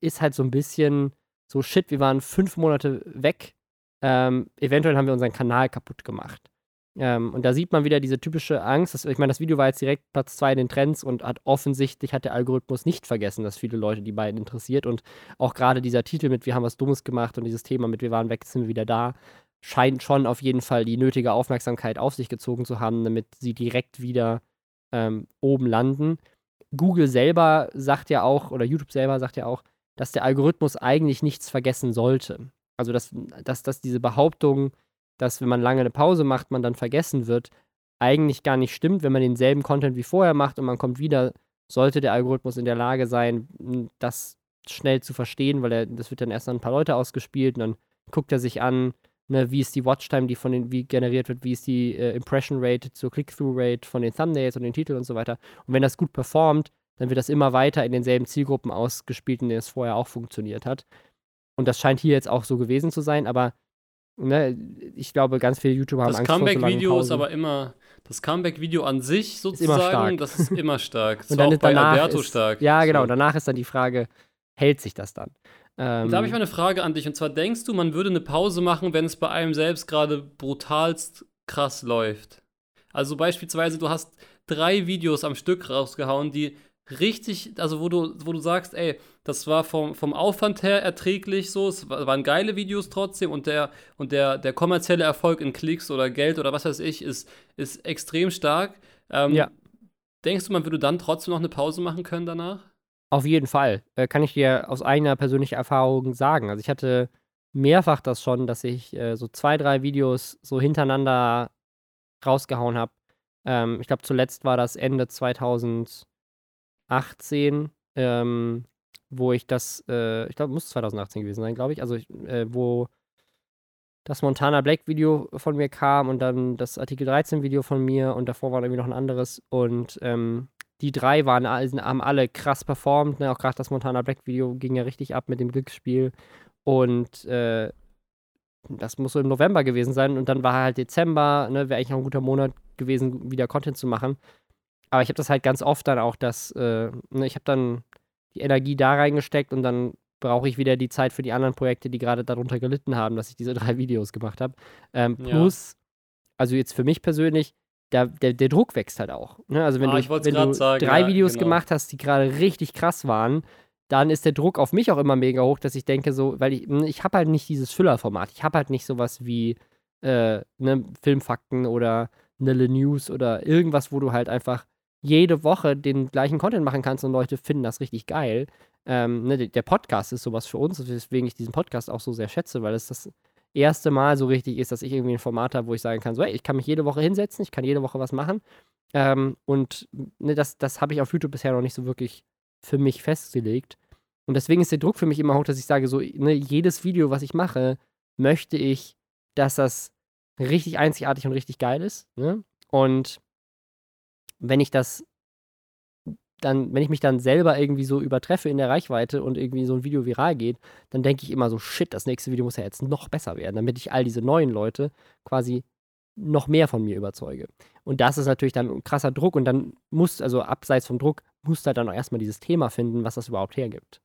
ist halt so ein bisschen so, shit, wir waren fünf Monate weg. Ähm, eventuell haben wir unseren Kanal kaputt gemacht. Ähm, und da sieht man wieder diese typische Angst. Dass, ich meine, das Video war jetzt direkt Platz zwei in den Trends und hat offensichtlich hat der Algorithmus nicht vergessen, dass viele Leute die beiden interessiert. Und auch gerade dieser Titel mit Wir haben was Dummes gemacht und dieses Thema mit Wir waren weg, sind wir wieder da, scheint schon auf jeden Fall die nötige Aufmerksamkeit auf sich gezogen zu haben, damit sie direkt wieder ähm, oben landen. Google selber sagt ja auch, oder YouTube selber sagt ja auch, dass der Algorithmus eigentlich nichts vergessen sollte. Also, dass, dass, dass diese Behauptung, dass wenn man lange eine Pause macht, man dann vergessen wird, eigentlich gar nicht stimmt. Wenn man denselben Content wie vorher macht und man kommt wieder, sollte der Algorithmus in der Lage sein, das schnell zu verstehen, weil er, das wird dann erst an ein paar Leute ausgespielt und dann guckt er sich an, ne, wie ist die Watchtime, die von den, wie generiert wird, wie ist die äh, Impression Rate zur Click-Through Rate von den Thumbnails und den Titeln und so weiter. Und wenn das gut performt, dann wird das immer weiter in denselben Zielgruppen ausgespielt, in denen es vorher auch funktioniert hat. Und das scheint hier jetzt auch so gewesen zu sein, aber ne, ich glaube, ganz viele YouTuber haben das Angst Comeback vor so Video ist aber immer, das Comeback-Video an sich sozusagen, das ist immer stark. Das und dann auch bei Alberto ist, stark. Ja, genau. So. Danach ist dann die Frage, hält sich das dann? Ähm, da habe ich mal eine Frage an dich. Und zwar denkst du, man würde eine Pause machen, wenn es bei einem selbst gerade brutalst krass läuft? Also beispielsweise, du hast drei Videos am Stück rausgehauen, die richtig, also wo du, wo du sagst, ey, das war vom, vom Aufwand her erträglich so, es waren geile Videos trotzdem und der, und der, der kommerzielle Erfolg in Klicks oder Geld oder was weiß ich ist, ist extrem stark. Ähm, ja. Denkst du, man würde dann trotzdem noch eine Pause machen können danach? Auf jeden Fall. Äh, kann ich dir aus eigener persönlicher Erfahrung sagen. Also ich hatte mehrfach das schon, dass ich äh, so zwei, drei Videos so hintereinander rausgehauen habe. Ähm, ich glaube, zuletzt war das Ende 2000. 2018, ähm, wo ich das, äh, ich glaube, muss 2018 gewesen sein, glaube ich, also äh, wo das Montana Black Video von mir kam und dann das Artikel 13 Video von mir und davor war irgendwie noch ein anderes. Und ähm, die drei waren, haben alle krass performt, ne? auch gerade das Montana Black Video ging ja richtig ab mit dem Glücksspiel. Und äh, das muss so im November gewesen sein und dann war halt Dezember, ne, wäre eigentlich auch ein guter Monat gewesen, wieder Content zu machen. Aber ich habe das halt ganz oft dann auch, dass äh, ne, ich habe dann die Energie da reingesteckt und dann brauche ich wieder die Zeit für die anderen Projekte, die gerade darunter gelitten haben, dass ich diese drei Videos gemacht habe. Ähm, plus, ja. also jetzt für mich persönlich, der, der, der Druck wächst halt auch. Ne? Also wenn ah, du, wenn du sagen, drei ja, Videos genau. gemacht hast, die gerade richtig krass waren, dann ist der Druck auf mich auch immer mega hoch, dass ich denke so, weil ich, ich habe halt nicht dieses Füllerformat. Ich habe halt nicht sowas wie äh, ne, Filmfakten oder Nille News oder irgendwas, wo du halt einfach jede Woche den gleichen Content machen kannst und Leute finden das richtig geil. Ähm, ne, der Podcast ist sowas für uns, weswegen ich diesen Podcast auch so sehr schätze, weil es das erste Mal so richtig ist, dass ich irgendwie ein Format habe, wo ich sagen kann, so, hey, ich kann mich jede Woche hinsetzen, ich kann jede Woche was machen. Ähm, und ne, das, das habe ich auf YouTube bisher noch nicht so wirklich für mich festgelegt. Und deswegen ist der Druck für mich immer hoch, dass ich sage, so, ne, jedes Video, was ich mache, möchte ich, dass das richtig einzigartig und richtig geil ist. Ne? Und wenn ich das dann, wenn ich mich dann selber irgendwie so übertreffe in der Reichweite und irgendwie so ein Video viral geht, dann denke ich immer so, shit, das nächste Video muss ja jetzt noch besser werden, damit ich all diese neuen Leute quasi noch mehr von mir überzeuge. Und das ist natürlich dann ein krasser Druck und dann muss, also abseits vom Druck, muss da dann auch erstmal dieses Thema finden, was das überhaupt hergibt.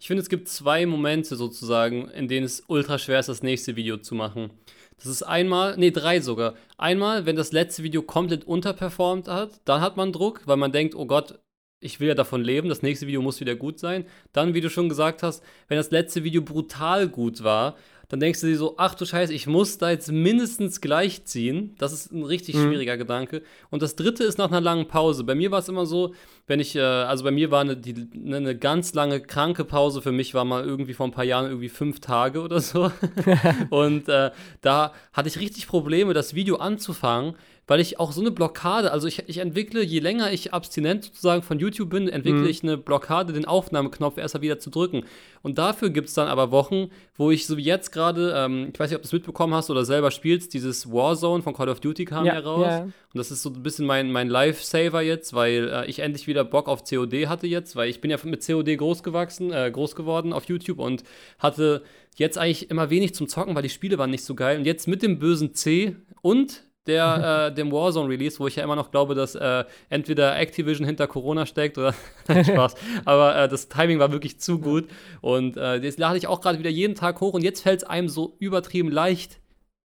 Ich finde, es gibt zwei Momente sozusagen, in denen es ultra schwer ist, das nächste Video zu machen. Das ist einmal, nee, drei sogar. Einmal, wenn das letzte Video komplett unterperformt hat, dann hat man Druck, weil man denkt, oh Gott, ich will ja davon leben, das nächste Video muss wieder gut sein. Dann, wie du schon gesagt hast, wenn das letzte Video brutal gut war, dann denkst du dir so, ach du Scheiße, ich muss da jetzt mindestens gleich ziehen. Das ist ein richtig Mhm. schwieriger Gedanke. Und das dritte ist nach einer langen Pause. Bei mir war es immer so, wenn ich, äh, also bei mir war eine, die, eine, eine ganz lange kranke Pause für mich, war mal irgendwie vor ein paar Jahren irgendwie fünf Tage oder so. Und äh, da hatte ich richtig Probleme, das Video anzufangen, weil ich auch so eine Blockade, also ich, ich entwickle, je länger ich abstinent sozusagen von YouTube bin, entwickle Mhm. ich eine Blockade, den Aufnahmeknopf erst mal wieder zu drücken. Und dafür gibt es dann aber Wochen, wo ich so wie jetzt gerade, ähm, ich weiß nicht, ob du es mitbekommen hast oder selber spielst, dieses Warzone von Call of Duty kam ja, raus. ja. Und das ist so ein bisschen mein, mein Lifesaver jetzt, weil äh, ich endlich wieder Bock auf COD hatte jetzt, weil ich bin ja mit COD groß gewachsen, äh, groß geworden auf YouTube und hatte jetzt eigentlich immer wenig zum Zocken, weil die Spiele waren nicht so geil. Und jetzt mit dem bösen C und der, äh, dem Warzone-Release, wo ich ja immer noch glaube, dass äh, entweder Activision hinter Corona steckt oder Spaß. Aber äh, das Timing war wirklich zu gut. Und äh, jetzt lade ich auch gerade wieder jeden Tag hoch und jetzt fällt es einem so übertrieben leicht,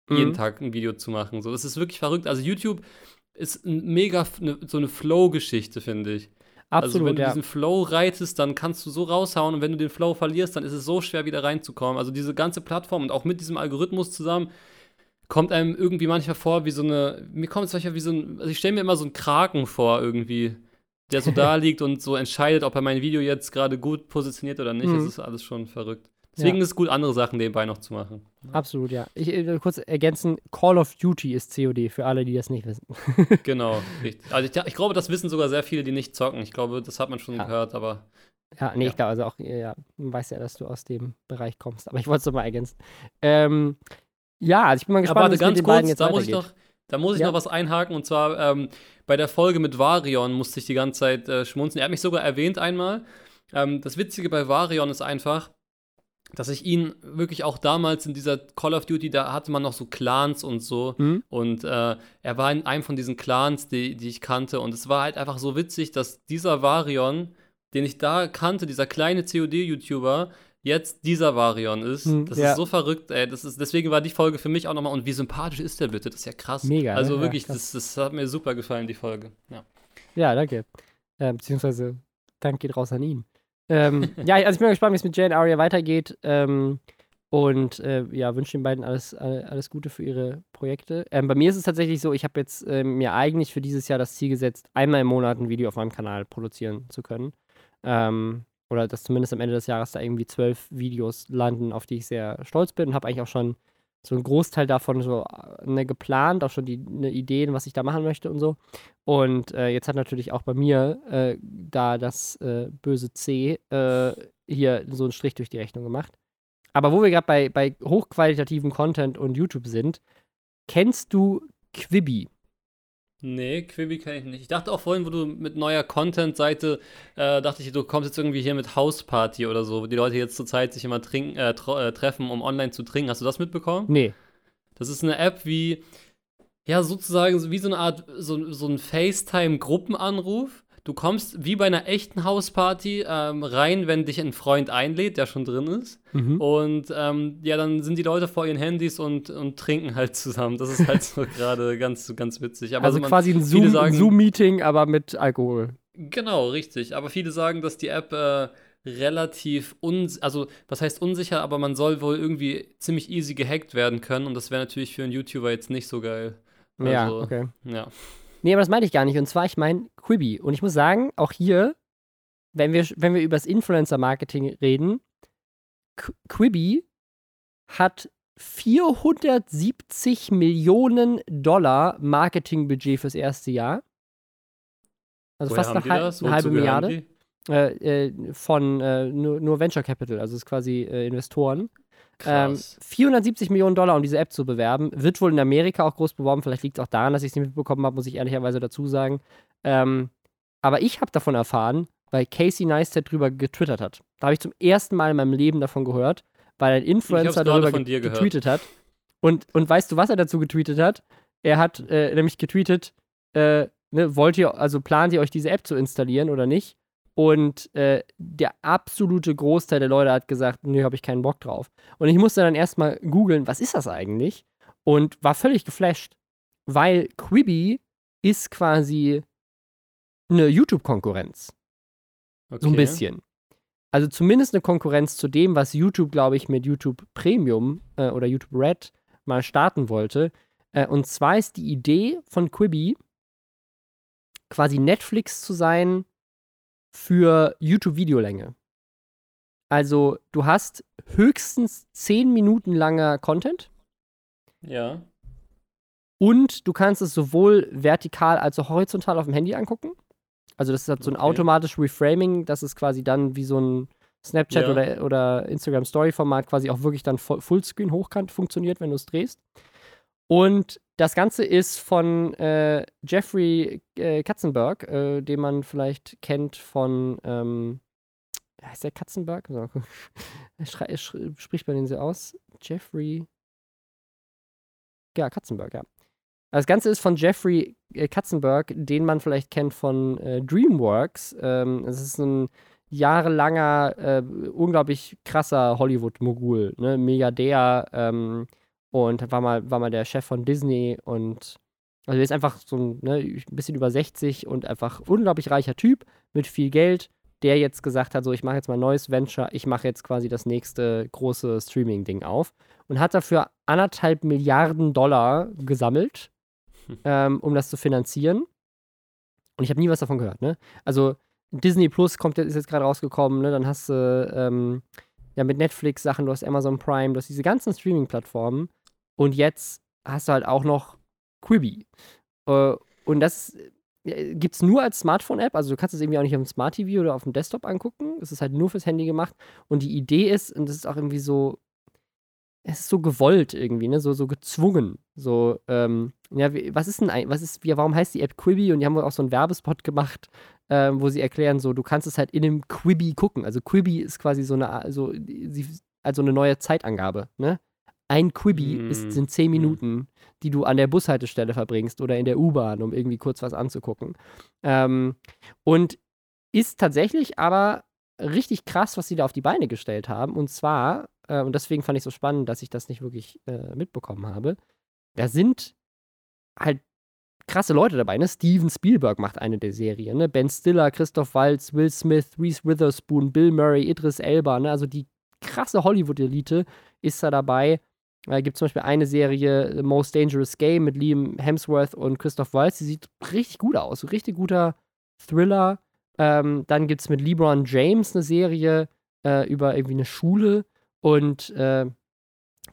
jeden Mhm. Tag ein Video zu machen. So, das ist wirklich verrückt. Also YouTube ist ein mega ne, so eine Flow-Geschichte, finde ich. also Absolut, wenn du ja. diesen Flow reitest, dann kannst du so raushauen und wenn du den Flow verlierst, dann ist es so schwer wieder reinzukommen. Also diese ganze Plattform und auch mit diesem Algorithmus zusammen kommt einem irgendwie manchmal vor wie so eine, mir kommt es manchmal wie so ein, also ich stelle mir immer so einen Kraken vor irgendwie, der so da liegt und so entscheidet, ob er mein Video jetzt gerade gut positioniert oder nicht. Mhm. Das ist alles schon verrückt. Deswegen Ja. ist es gut, andere Sachen nebenbei noch zu machen. Absolut, ja. Ich äh, will kurz ergänzen: Call of Duty ist COD, für alle, die das nicht wissen. Genau, richtig. Also ich, ich glaube, das wissen sogar sehr viele, die nicht zocken. Ich glaube, das hat man schon Ja. gehört, aber Ja, nee, Ja. ich glaube, also auch, ja, man weiß ja, dass du aus dem Bereich kommst, aber ich wollte es nochmal ergänzen. Ähm, ja, also ich bin mal gespannt, Aber ganz kurz, jetzt da muss, noch, da muss ich Ja. noch was einhaken. Und zwar ähm, bei der Folge mit Varion musste ich die ganze Zeit äh, schmunzeln. Er hat mich sogar erwähnt einmal. Ähm, das Witzige bei Varion ist einfach, dass ich ihn wirklich auch damals in dieser Call of Duty, da hatte man noch so Clans und so. Hm? Und äh, er war in einem von diesen Clans, die, die ich kannte. Und es war halt einfach so witzig, dass dieser Varion, den ich da kannte, dieser kleine COD-YouTuber, jetzt dieser Varion ist. Hm, das ja. ist so verrückt, ey. Das ist, deswegen war die Folge für mich auch nochmal. Und wie sympathisch ist der bitte? Das ist ja krass. Mega, ne? Also Ja, wirklich, krass. das, das hat mir super gefallen, die Folge. Ja. Ja, danke. Äh, beziehungsweise, Dank geht raus an ihn. Ähm, ja, also ich bin mal gespannt, wie es mit Jane Aria weitergeht. Ähm, und äh, ja, wünsche den beiden alles, all- alles Gute für ihre Projekte. Ähm, bei mir ist es tatsächlich so, ich habe jetzt ähm, mir eigentlich für dieses Jahr das Ziel gesetzt, einmal im Monat ein Video auf meinem Kanal produzieren zu können. Ähm, oder dass zumindest am Ende des Jahres da irgendwie zwölf Videos landen, auf die ich sehr stolz bin und habe eigentlich auch schon so einen Großteil davon so äh, ne, geplant, auch schon die ne, Ideen, was ich da machen möchte und so. Und äh, jetzt hat natürlich auch bei mir äh, da das äh, böse C äh, hier so einen Strich durch die Rechnung gemacht. Aber wo wir gerade bei, bei hochqualitativen Content und YouTube sind, kennst du Quibi? Nee, Quibi kenne ich nicht. Ich dachte auch vorhin, wo du mit neuer Content-Seite, äh, dachte ich, du kommst jetzt irgendwie hier mit Hausparty oder so, wo die Leute jetzt zurzeit sich immer trinken, äh, äh, treffen, um online zu trinken. Hast du das mitbekommen? Nee. Das ist eine App wie, ja, sozusagen so wie so eine Art, so, so ein FaceTime-Gruppenanruf. Du kommst wie bei einer echten Hausparty ähm, rein, wenn dich ein Freund einlädt, der schon drin ist. Mhm. Und ähm, ja, dann sind die Leute vor ihren Handys und, und trinken halt zusammen. Das ist halt so gerade ganz, ganz witzig. Aber also man- quasi ein viele Zoom- Zoom-Meeting, aber mit Alkohol. Genau, richtig. Aber viele sagen, dass die App äh, relativ uns, also was heißt unsicher, aber man soll wohl irgendwie ziemlich easy gehackt werden können und das wäre natürlich für einen YouTuber jetzt nicht so geil. ja, Also, okay. Ja. Nee, aber das meinte ich gar nicht. Und zwar, ich meine Quibi. Und ich muss sagen, auch hier, wenn wir, wenn wir über das Influencer-Marketing reden, Qu- Quibi hat 470 Millionen Dollar Marketingbudget fürs erste Jahr. Also Woher fast eine, die hal- das? eine halbe Milliarde äh, äh, von äh, nur, nur Venture Capital, also es ist quasi äh, Investoren. Ähm, Krass. 470 Millionen Dollar, um diese App zu bewerben. Wird wohl in Amerika auch groß beworben. Vielleicht liegt es auch daran, dass ich es nicht mitbekommen habe, muss ich ehrlicherweise dazu sagen. Ähm, aber ich habe davon erfahren, weil Casey Neistat drüber getwittert hat. Da habe ich zum ersten Mal in meinem Leben davon gehört, weil ein Influencer darüber getweetet hat. Und, und weißt du, was er dazu getweetet hat? Er hat äh, nämlich getweetet, äh, ne, wollt ihr, also plant ihr euch diese App zu installieren oder nicht? Und äh, der absolute Großteil der Leute hat gesagt, nö, habe ich keinen Bock drauf. Und ich musste dann erstmal googeln, was ist das eigentlich? Und war völlig geflasht, weil Quibi ist quasi eine YouTube-Konkurrenz. So ein Okay. bisschen. Also zumindest eine Konkurrenz zu dem, was YouTube, glaube ich, mit YouTube Premium äh, oder YouTube Red mal starten wollte. Äh, und zwar ist die Idee von Quibi, quasi Netflix zu sein für YouTube-Videolänge. Also du hast höchstens 10 Minuten langer Content. Ja. Und du kannst es sowohl vertikal als auch horizontal auf dem Handy angucken. Also das hat so ein Okay. automatisches Reframing, dass es quasi dann wie so ein Snapchat Ja. oder, oder Instagram Story Format quasi auch wirklich dann Fu- Fullscreen hochkant funktioniert, wenn du es drehst. Und das Ganze ist von äh, Jeffrey äh, Katzenberg, äh, den man vielleicht kennt von, ähm, heißt der Katzenberg? Er schrei- sch- spricht man den so aus? Jeffrey. Ja, Katzenberg, ja. Das Ganze ist von Jeffrey äh, Katzenberg, den man vielleicht kennt von äh, DreamWorks. Ähm, es ist ein jahrelanger, äh, unglaublich krasser Hollywood-Mogul, ne? Milliardär ähm, und war mal, war mal der Chef von Disney und also er ist einfach so ein, ne, ein bisschen über 60 und einfach unglaublich reicher Typ mit viel Geld, der jetzt gesagt hat, so ich mache jetzt mal ein neues Venture, ich mache jetzt quasi das nächste große Streaming-Ding auf und hat dafür anderthalb Milliarden Dollar gesammelt, ähm, um das zu finanzieren. Und ich habe nie was davon gehört, ne? Also Disney Plus kommt, ist jetzt gerade rausgekommen, ne? Dann hast du ähm, ja mit Netflix Sachen, du hast Amazon Prime, du hast diese ganzen Streaming-Plattformen und jetzt hast du halt auch noch Quibi. Äh, und das gibt es nur als Smartphone-App, also du kannst es irgendwie auch nicht auf dem Smart TV oder auf dem Desktop angucken. Es ist halt nur fürs Handy gemacht. Und die Idee ist, und das ist auch irgendwie so, es ist so gewollt irgendwie, ne? So, so gezwungen. So, ähm, ja, was ist denn ein, was ist, warum heißt die App Quibi? Und die haben wohl auch so einen Werbespot gemacht, ähm, wo sie erklären, so, du kannst es halt in dem Quibi gucken. Also Quibi ist quasi so eine, also, also eine neue Zeitangabe, ne? Ein Quibi Mm. ist, sind zehn Mm. Minuten, die du an der Bushaltestelle verbringst oder in der U-Bahn, um irgendwie kurz was anzugucken. Ähm, und ist tatsächlich aber richtig krass, was sie da auf die Beine gestellt haben. Und zwar, äh, und deswegen fand ich so spannend, dass ich das nicht wirklich äh, mitbekommen habe, da sind halt krasse Leute dabei. Ne? Steven Spielberg macht eine der Serien. Ne? Ben Stiller, Christoph Waltz, Will Smith, Reese Witherspoon, Bill Murray, Idris Elba. Ne? Also die krasse Hollywood-Elite ist da dabei. Äh, gibt zum Beispiel eine Serie, The Most Dangerous Game, mit Liam Hemsworth und Christoph Waltz. Die sieht richtig gut aus. Richtig guter Thriller. Ähm, dann gibt es mit LeBron James eine Serie äh, über irgendwie eine Schule. Und äh,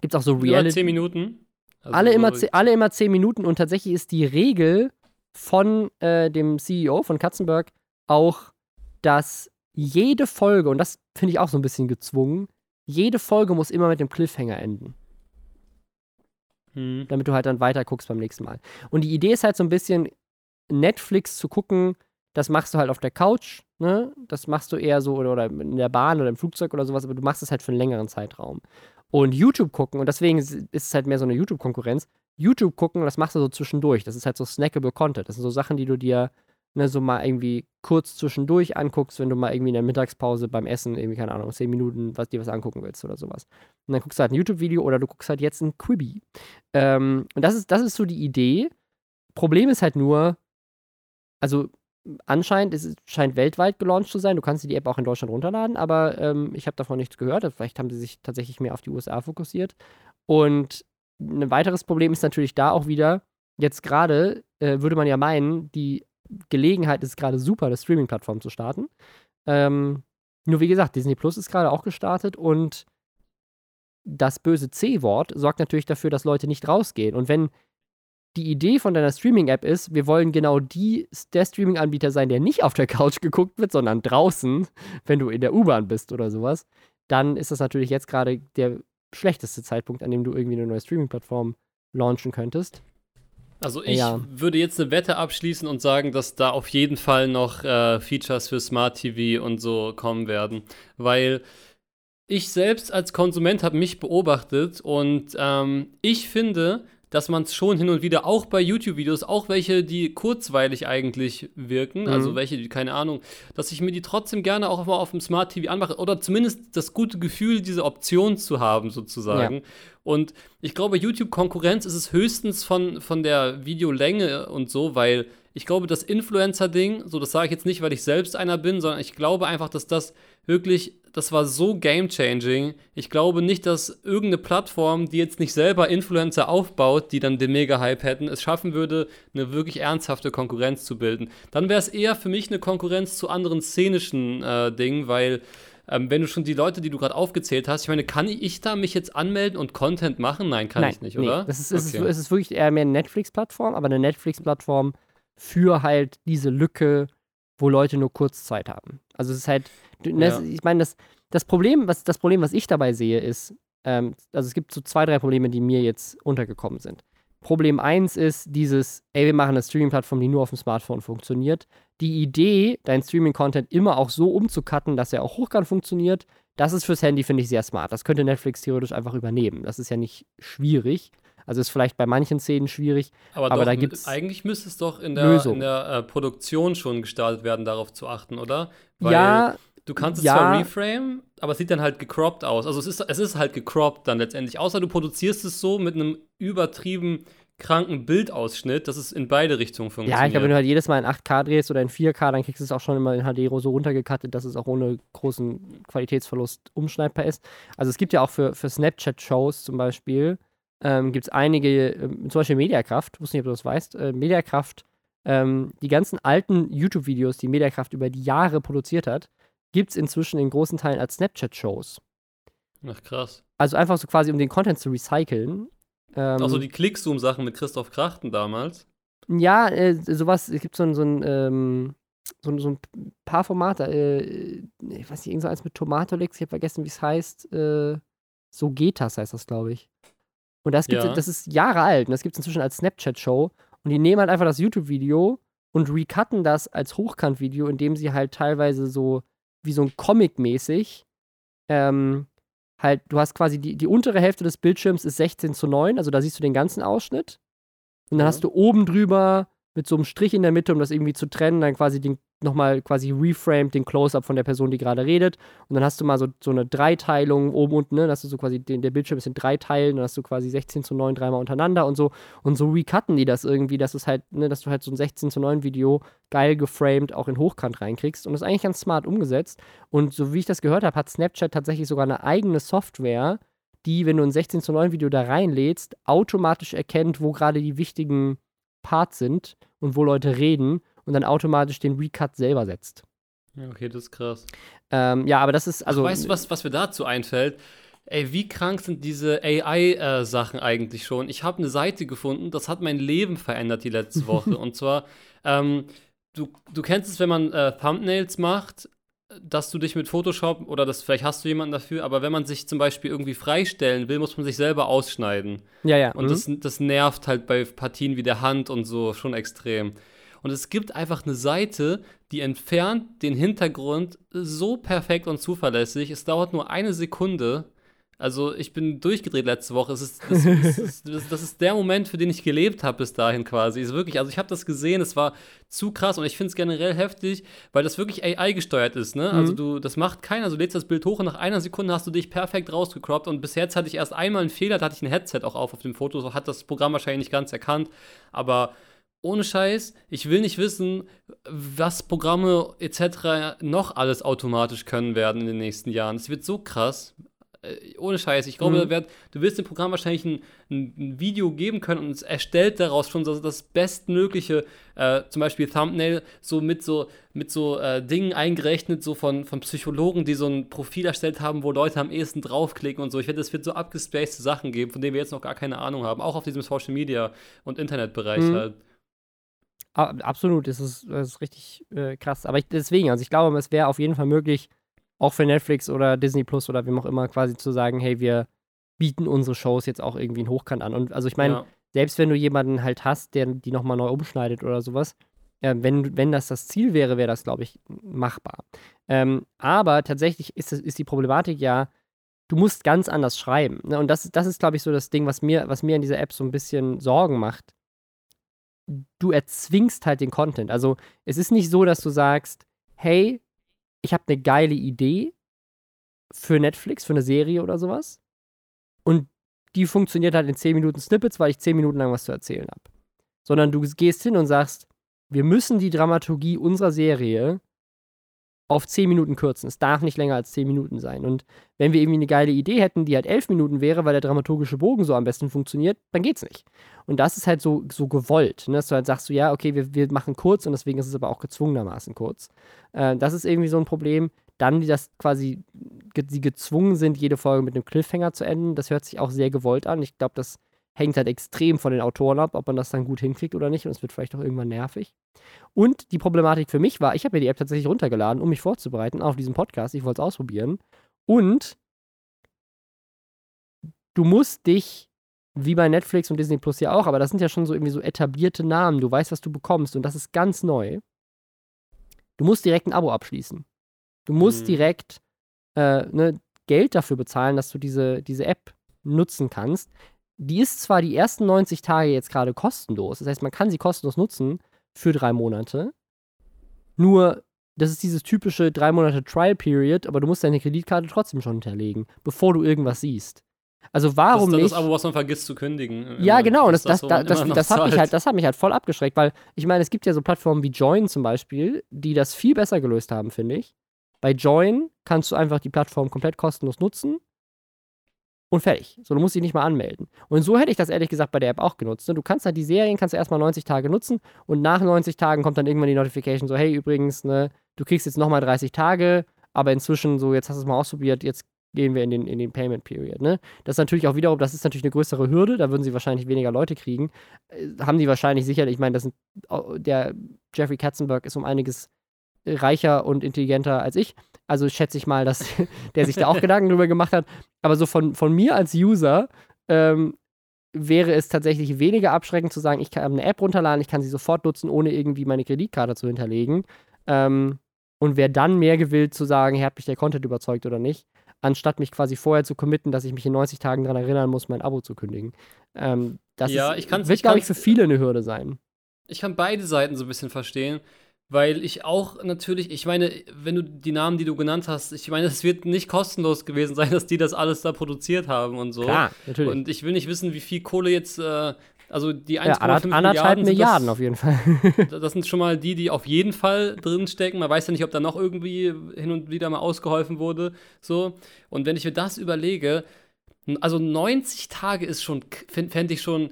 gibt es auch so Über Reality. 10 Minuten. Also alle, immer, alle immer zehn Minuten und tatsächlich ist die Regel von äh, dem CEO von Katzenberg auch, dass jede Folge, und das finde ich auch so ein bisschen gezwungen, jede Folge muss immer mit dem Cliffhanger enden, Hm. damit du halt dann weiter guckst beim nächsten Mal. Und die Idee ist halt so ein bisschen, Netflix zu gucken, das machst du halt auf der Couch, ne? Das machst du eher so oder, oder in der Bahn oder im Flugzeug oder sowas, aber du machst es halt für einen längeren Zeitraum. Und YouTube gucken, und deswegen ist es halt mehr so eine YouTube-Konkurrenz. YouTube gucken, das machst du so zwischendurch. Das ist halt so snackable Content. Das sind so Sachen, die du dir ne, so mal irgendwie kurz zwischendurch anguckst, wenn du mal irgendwie in der Mittagspause beim Essen, irgendwie, keine Ahnung, zehn Minuten was, dir was angucken willst oder sowas. Und dann guckst du halt ein YouTube-Video oder du guckst halt jetzt ein Quibi. Ähm, und das ist, das ist so die Idee. Problem ist halt nur, also anscheinend, es scheint weltweit gelauncht zu sein. Du kannst dir die App auch in Deutschland runterladen, aber ähm, ich habe davon nichts gehört. Vielleicht haben sie sich tatsächlich mehr auf die USA fokussiert. Und ein weiteres Problem ist natürlich da auch wieder, jetzt gerade äh, würde man ja meinen, die Gelegenheit ist gerade super, eine Streaming-Plattform zu starten. Ähm, nur wie gesagt, Disney Plus ist gerade auch gestartet und das böse C-Wort sorgt natürlich dafür, dass Leute nicht rausgehen. Und wenn die Idee von deiner Streaming-App ist, wir wollen genau die, der Streaming-Anbieter sein, der nicht auf der Couch geguckt wird, sondern draußen, wenn du in der U-Bahn bist oder sowas, dann ist das natürlich jetzt gerade der schlechteste Zeitpunkt, an dem du irgendwie eine neue Streaming-Plattform launchen könntest. Also ich Ja. würde jetzt eine Wette abschließen und sagen, dass da auf jeden Fall noch äh, Features für Smart TV und so kommen werden. Weil ich selbst als Konsument habe mich beobachtet und ähm, ich finde, dass man es schon hin und wieder auch bei YouTube-Videos, auch welche, die kurzweilig eigentlich wirken, also Mhm. welche, die, keine Ahnung, dass ich mir die trotzdem gerne auch mal auf dem Smart TV anmache oder zumindest das gute Gefühl, diese Option zu haben, sozusagen. Und ich glaube, YouTube-Konkurrenz ist es höchstens von, von der Videolänge und so, weil ich glaube, das Influencer-Ding, so das sage ich jetzt nicht, weil ich selbst einer bin, sondern ich glaube einfach, dass das wirklich, das war so game-changing. Ich glaube nicht, dass irgendeine Plattform, die jetzt nicht selber Influencer aufbaut, die dann den Mega-Hype hätten, es schaffen würde, eine wirklich ernsthafte Konkurrenz zu bilden. Dann wäre es eher für mich eine Konkurrenz zu anderen szenischen äh, Dingen, weil ähm, wenn du schon die Leute, die du gerade aufgezählt hast, ich meine, kann ich da mich jetzt anmelden und Content machen? Nein, kann Nein, ich nicht, nee. oder? Das ist, es, ist, es ist wirklich eher mehr eine Netflix-Plattform, aber eine Netflix-Plattform für halt diese Lücke, wo Leute nur kurz Zeit haben. Also es ist halt, das, Ja. ich meine, das, das Problem, was das Problem, was ich dabei sehe, ist, ähm, also es gibt so zwei, drei Probleme, die mir jetzt untergekommen sind. Problem eins ist dieses, ey, wir machen eine Streaming-Plattform, die nur auf dem Smartphone funktioniert. Die Idee, deinen Streaming-Content immer auch so umzucutten, dass er auch hochkant funktioniert, das ist fürs Handy, finde ich, sehr smart. Das könnte Netflix theoretisch einfach übernehmen. Das ist ja nicht schwierig. Also ist vielleicht bei manchen Szenen schwierig. Aber, Aber doch, da gibt's eigentlich müsste es doch in der, in der äh, Produktion schon gestartet werden, darauf zu achten, oder? ja, Du kannst es Ja. zwar reframe, aber es sieht dann halt gecroppt aus. Also es ist, es ist halt gecroppt dann letztendlich. Außer du produzierst es so mit einem übertrieben kranken Bildausschnitt, dass es in beide Richtungen funktioniert. Ja, ich glaube, wenn du halt jedes Mal in 8K drehst oder in 4K, dann kriegst du es auch schon immer in HD so runtergekattet, dass es auch ohne großen Qualitätsverlust umschneidbar ist. Also es gibt ja auch für, für Snapchat-Shows zum Beispiel, ähm, gibt es einige, ähm, zum Beispiel Mediakraft, wusste nicht, ob du das weißt, äh, Mediakraft, ähm, die ganzen alten YouTube-Videos, die Mediakraft über die Jahre produziert hat, gibt es inzwischen in großen Teilen als Snapchat-Shows. Ach krass. Also einfach so quasi, um den Content zu recyceln. Ähm, Auch so die Clickzoom-Sachen mit Christoph Krachten damals. Ja, äh, sowas, es gibt so ein, so ein, ähm, so so ein paar Formate, äh, ich weiß nicht, irgend so eins mit Tomatolix, ich habe vergessen, wie es heißt, äh, so geht das, heißt das, glaube ich. Und das gibt's, Ja. das ist Jahre alt und das gibt es inzwischen als Snapchat-Show und die nehmen halt einfach das YouTube-Video und recutten das als Hochkant-Video, indem sie halt teilweise so, wie so ein Comic-mäßig, ähm, halt, du hast quasi die, die untere Hälfte des Bildschirms ist 16 zu 9, also da siehst du den ganzen Ausschnitt. Und dann Ja. hast du oben drüber mit so einem Strich in der Mitte, um das irgendwie zu trennen, dann quasi den nochmal quasi reframed den Close-Up von der Person, die gerade redet. Und dann hast du mal so, so eine Dreiteilung oben unten, ne? Dann hast du so quasi den, der Bildschirm ist in drei Teilen, dann hast du quasi 16 zu 9 dreimal untereinander und so. Und so recutten die das irgendwie, dass es halt, ne, dass du halt so ein 16 zu 9 Video geil geframed auch in Hochkant reinkriegst. Und das ist eigentlich ganz smart umgesetzt. Und so wie ich das gehört habe, hat Snapchat tatsächlich sogar eine eigene Software, die, wenn du ein 16 zu 9 Video da reinlädst, automatisch erkennt, wo gerade die wichtigen Parts sind und wo Leute reden und dann automatisch den Recut selber setzt. Ja, okay, das ist krass. Ähm, ja, aber das ist, also. Also, weißt du, was, was mir dazu einfällt? Ey, wie krank sind diese AI-Sachen eigentlich schon? Ich habe eine Seite gefunden, das hat mein Leben verändert die letzte Woche. Und zwar, ähm, du, du kennst es, wenn man äh, Thumbnails macht, dass du dich mit Photoshop oder das, vielleicht hast du jemanden dafür, aber wenn man sich zum Beispiel irgendwie freistellen will, muss man sich selber ausschneiden. Ja, ja. Und mhm. das, das nervt halt bei Partien wie der Hand und so schon extrem. Und es gibt einfach eine Seite, die entfernt den Hintergrund so perfekt und zuverlässig. Es dauert nur eine Sekunde. Also ich bin durchgedreht letzte Woche. Es ist, das, ist, das, das ist der Moment, für den ich gelebt habe bis dahin quasi. Ist wirklich, also ich habe das gesehen, es war zu krass und ich finde es generell heftig, weil das wirklich AI gesteuert ist. Ne? Also Mhm. du, das macht keiner. Du lädst das Bild hoch und nach einer Sekunde hast du dich perfekt rausgecroppt und bis jetzt hatte ich erst einmal einen Fehler, da hatte ich ein Headset auch auf auf dem Foto, so hat das Programm wahrscheinlich nicht ganz erkannt, aber ohne Scheiß, ich will nicht wissen, was Programme etc. noch alles automatisch können werden in den nächsten Jahren. Es wird so krass. Äh, Ohne Scheiß. Ich glaube, Mhm. wird, du wirst dem Programm wahrscheinlich ein, ein, Video geben können und es erstellt daraus schon so das bestmögliche, äh, zum Beispiel Thumbnail, so mit so, mit so äh, Dingen eingerechnet, so von, von Psychologen, die so ein Profil erstellt haben, wo Leute am ehesten draufklicken und so. Ich wette, es wird so abgespacede Sachen geben, von denen wir jetzt noch gar keine Ahnung haben. Auch auf diesem Social Media und Internetbereich Mhm. halt. Absolut, das ist, das ist richtig äh, krass. Aber ich, deswegen, also ich glaube, es wäre auf jeden Fall möglich, auch für Netflix oder Disney Plus oder wem auch immer, quasi zu sagen, hey, wir bieten unsere Shows jetzt auch irgendwie in Hochkant an. Und also ich meine, ja. selbst wenn du jemanden halt hast, der die nochmal neu umschneidet oder sowas, äh, wenn, wenn das das Ziel wäre, wäre das, glaube ich, machbar. Ähm, aber tatsächlich ist, es- ist die Problematik ja, du musst ganz anders schreiben. Ne? Und das, das ist, glaube ich, so das Ding, was mir, was mir an dieser App so ein bisschen Sorgen macht. Du erzwingst halt den Content. Also es ist nicht so, dass du sagst, hey, ich habe eine geile Idee für Netflix, für eine Serie oder sowas. Und die funktioniert halt in 10 Minuten Snippets, weil ich 10 Minuten lang was zu erzählen habe. Sondern du gehst hin und sagst, wir müssen die Dramaturgie unserer Serie auf 10 Minuten kürzen. Es darf nicht länger als 10 Minuten sein. Und wenn wir irgendwie eine geile Idee hätten, die halt 11 Minuten wäre, weil der dramaturgische Bogen so am besten funktioniert, dann geht's nicht. Und das ist halt so, so gewollt, ne? dass du halt sagst, so, ja, okay, wir, wir machen kurz und deswegen ist es aber auch gezwungenermaßen kurz. Äh, das ist irgendwie so ein Problem. Dann, die das quasi, die gezwungen sind, jede Folge mit einem Cliffhanger zu enden, das hört sich auch sehr gewollt an. Ich glaube, das hängt halt extrem von den Autoren ab, ob man das dann gut hinkriegt oder nicht. Und es wird vielleicht auch irgendwann nervig. Und die Problematik für mich war, ich habe mir die App tatsächlich runtergeladen, um mich vorzubereiten auf diesen Podcast. Ich wollte es ausprobieren. Und du musst dich, wie bei Netflix und Disney Plus ja auch, aber das sind ja schon so irgendwie so etablierte Namen. Du weißt, was du bekommst und das ist ganz neu. Du musst direkt ein Abo abschließen. Du musst mhm. direkt äh, ne, Geld dafür bezahlen, dass du diese, diese App nutzen kannst die ist zwar die ersten 90 Tage jetzt gerade kostenlos, das heißt, man kann sie kostenlos nutzen für drei Monate. Nur, das ist dieses typische drei Monate Trial Period, aber du musst deine Kreditkarte trotzdem schon hinterlegen, bevor du irgendwas siehst. Also warum das ist das Abo, was man vergisst zu kündigen. Ja, genau. Das, das, das, das, das hat mich halt, das hat mich halt voll abgeschreckt, weil ich meine, es gibt ja so Plattformen wie Join zum Beispiel, die das viel besser gelöst haben, finde ich. Bei Join kannst du einfach die Plattform komplett kostenlos nutzen und fertig. So, du musst dich nicht mal anmelden. Und so hätte ich das ehrlich gesagt bei der App auch genutzt. Ne? Du kannst halt die Serien kannst du erstmal 90 Tage nutzen und nach 90 Tagen kommt dann irgendwann die Notification so, hey, übrigens, ne, du kriegst jetzt nochmal 30 Tage, aber inzwischen so, jetzt hast du es mal ausprobiert, jetzt gehen wir in den, in den Payment Period. Ne? Das ist natürlich auch wiederum, das ist natürlich eine größere Hürde, da würden sie wahrscheinlich weniger Leute kriegen. Äh, haben die wahrscheinlich sicherlich, ich meine, das sind, der Jeffrey Katzenberg ist um einiges reicher und intelligenter als ich. Also schätze ich mal, dass der sich da auch Gedanken drüber gemacht hat. Aber so von, von mir als User ähm, wäre es tatsächlich weniger abschreckend zu sagen, ich kann eine App runterladen, ich kann sie sofort nutzen, ohne irgendwie meine Kreditkarte zu hinterlegen. Ähm, und wäre dann mehr gewillt zu sagen, hey, hat mich der Content überzeugt oder nicht, anstatt mich quasi vorher zu committen, dass ich mich in 90 Tagen daran erinnern muss, mein Abo zu kündigen. Ähm, das ja, ist, ich kann's, wird, glaube ich, für viele eine Hürde sein. Ich kann beide Seiten so ein bisschen verstehen weil ich auch natürlich, ich meine, wenn du die Namen, die du genannt hast, ich meine, es wird nicht kostenlos gewesen sein, dass die das alles da produziert haben und so. Klar, natürlich. Und ich will nicht wissen, wie viel Kohle jetzt, äh, also die 1,5 ja, anderthalb Milliarden, Milliarden das, auf jeden Fall. das sind schon mal die, die auf jeden Fall drinstecken. Man weiß ja nicht, ob da noch irgendwie hin und wieder mal ausgeholfen wurde. So. Und wenn ich mir das überlege, also 90 Tage ist schon, fände ich schon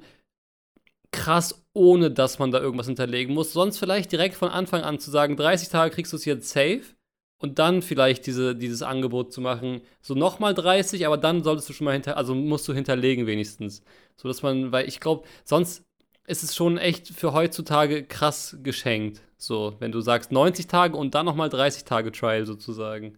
krass, ohne dass man da irgendwas hinterlegen muss. Sonst vielleicht direkt von Anfang an zu sagen, 30 Tage kriegst du es jetzt safe und dann vielleicht diese, dieses Angebot zu machen, so nochmal 30, aber dann solltest du schon mal hinter, also musst du hinterlegen wenigstens. So dass man, weil ich glaube, sonst ist es schon echt für heutzutage krass geschenkt. So, wenn du sagst 90 Tage und dann nochmal 30 Tage Trial sozusagen.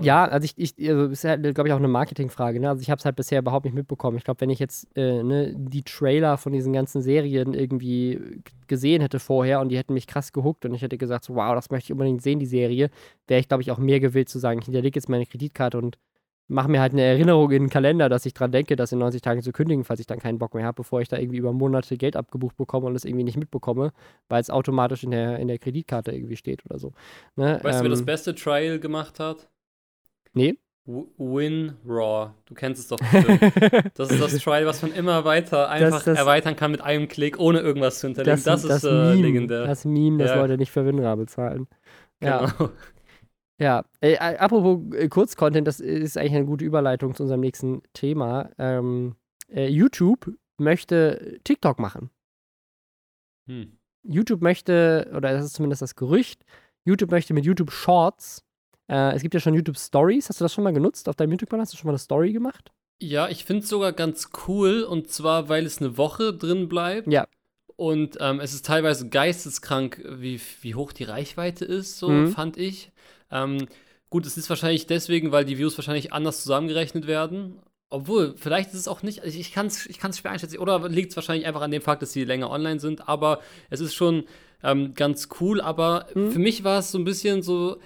Ja, also ich, ich also ist ja, glaube ich, auch eine Marketingfrage. Ne? Also ich habe es halt bisher überhaupt nicht mitbekommen. Ich glaube, wenn ich jetzt äh, ne, die Trailer von diesen ganzen Serien irgendwie gesehen hätte vorher und die hätten mich krass gehuckt und ich hätte gesagt, so, wow, das möchte ich unbedingt sehen, die Serie, wäre ich, glaube ich, auch mehr gewillt zu sagen, ich hinterlege jetzt meine Kreditkarte und mache mir halt eine Erinnerung in den Kalender, dass ich dran denke, das in 90 Tagen zu kündigen, falls ich dann keinen Bock mehr habe, bevor ich da irgendwie über Monate Geld abgebucht bekomme und es irgendwie nicht mitbekomme, weil es automatisch in der, in der Kreditkarte irgendwie steht oder so. Ne? Weißt ähm, du, wer das ähm, beste Trial gemacht hat? Nee. WinRAW. Du kennst es doch das ist das Trial, was man immer weiter einfach das, das, erweitern kann mit einem Klick, ohne irgendwas zu hinterlegen. Das, das ist äh, Meme, legendär. Das Meme, das ja. Leute nicht für WinRAW bezahlen. Ja. Genau. Ja, äh, apropos äh, Kurzcontent, das ist eigentlich eine gute Überleitung zu unserem nächsten Thema. Ähm, äh, YouTube möchte TikTok machen. Hm. YouTube möchte, oder das ist zumindest das Gerücht, YouTube möchte mit YouTube Shorts äh, es gibt ja schon YouTube Stories. Hast du das schon mal genutzt auf deinem YouTube-Kanal? Hast du schon mal eine Story gemacht? Ja, ich finde es sogar ganz cool und zwar, weil es eine Woche drin bleibt. Ja. Und ähm, es ist teilweise geisteskrank, wie, wie hoch die Reichweite ist, so mhm. fand ich. Ähm, gut, es ist wahrscheinlich deswegen, weil die Views wahrscheinlich anders zusammengerechnet werden. Obwohl, vielleicht ist es auch nicht, ich kann es ich schwer einschätzen, oder liegt es wahrscheinlich einfach an dem Fakt, dass sie länger online sind, aber es ist schon ähm, ganz cool. Aber mhm. für mich war es so ein bisschen so,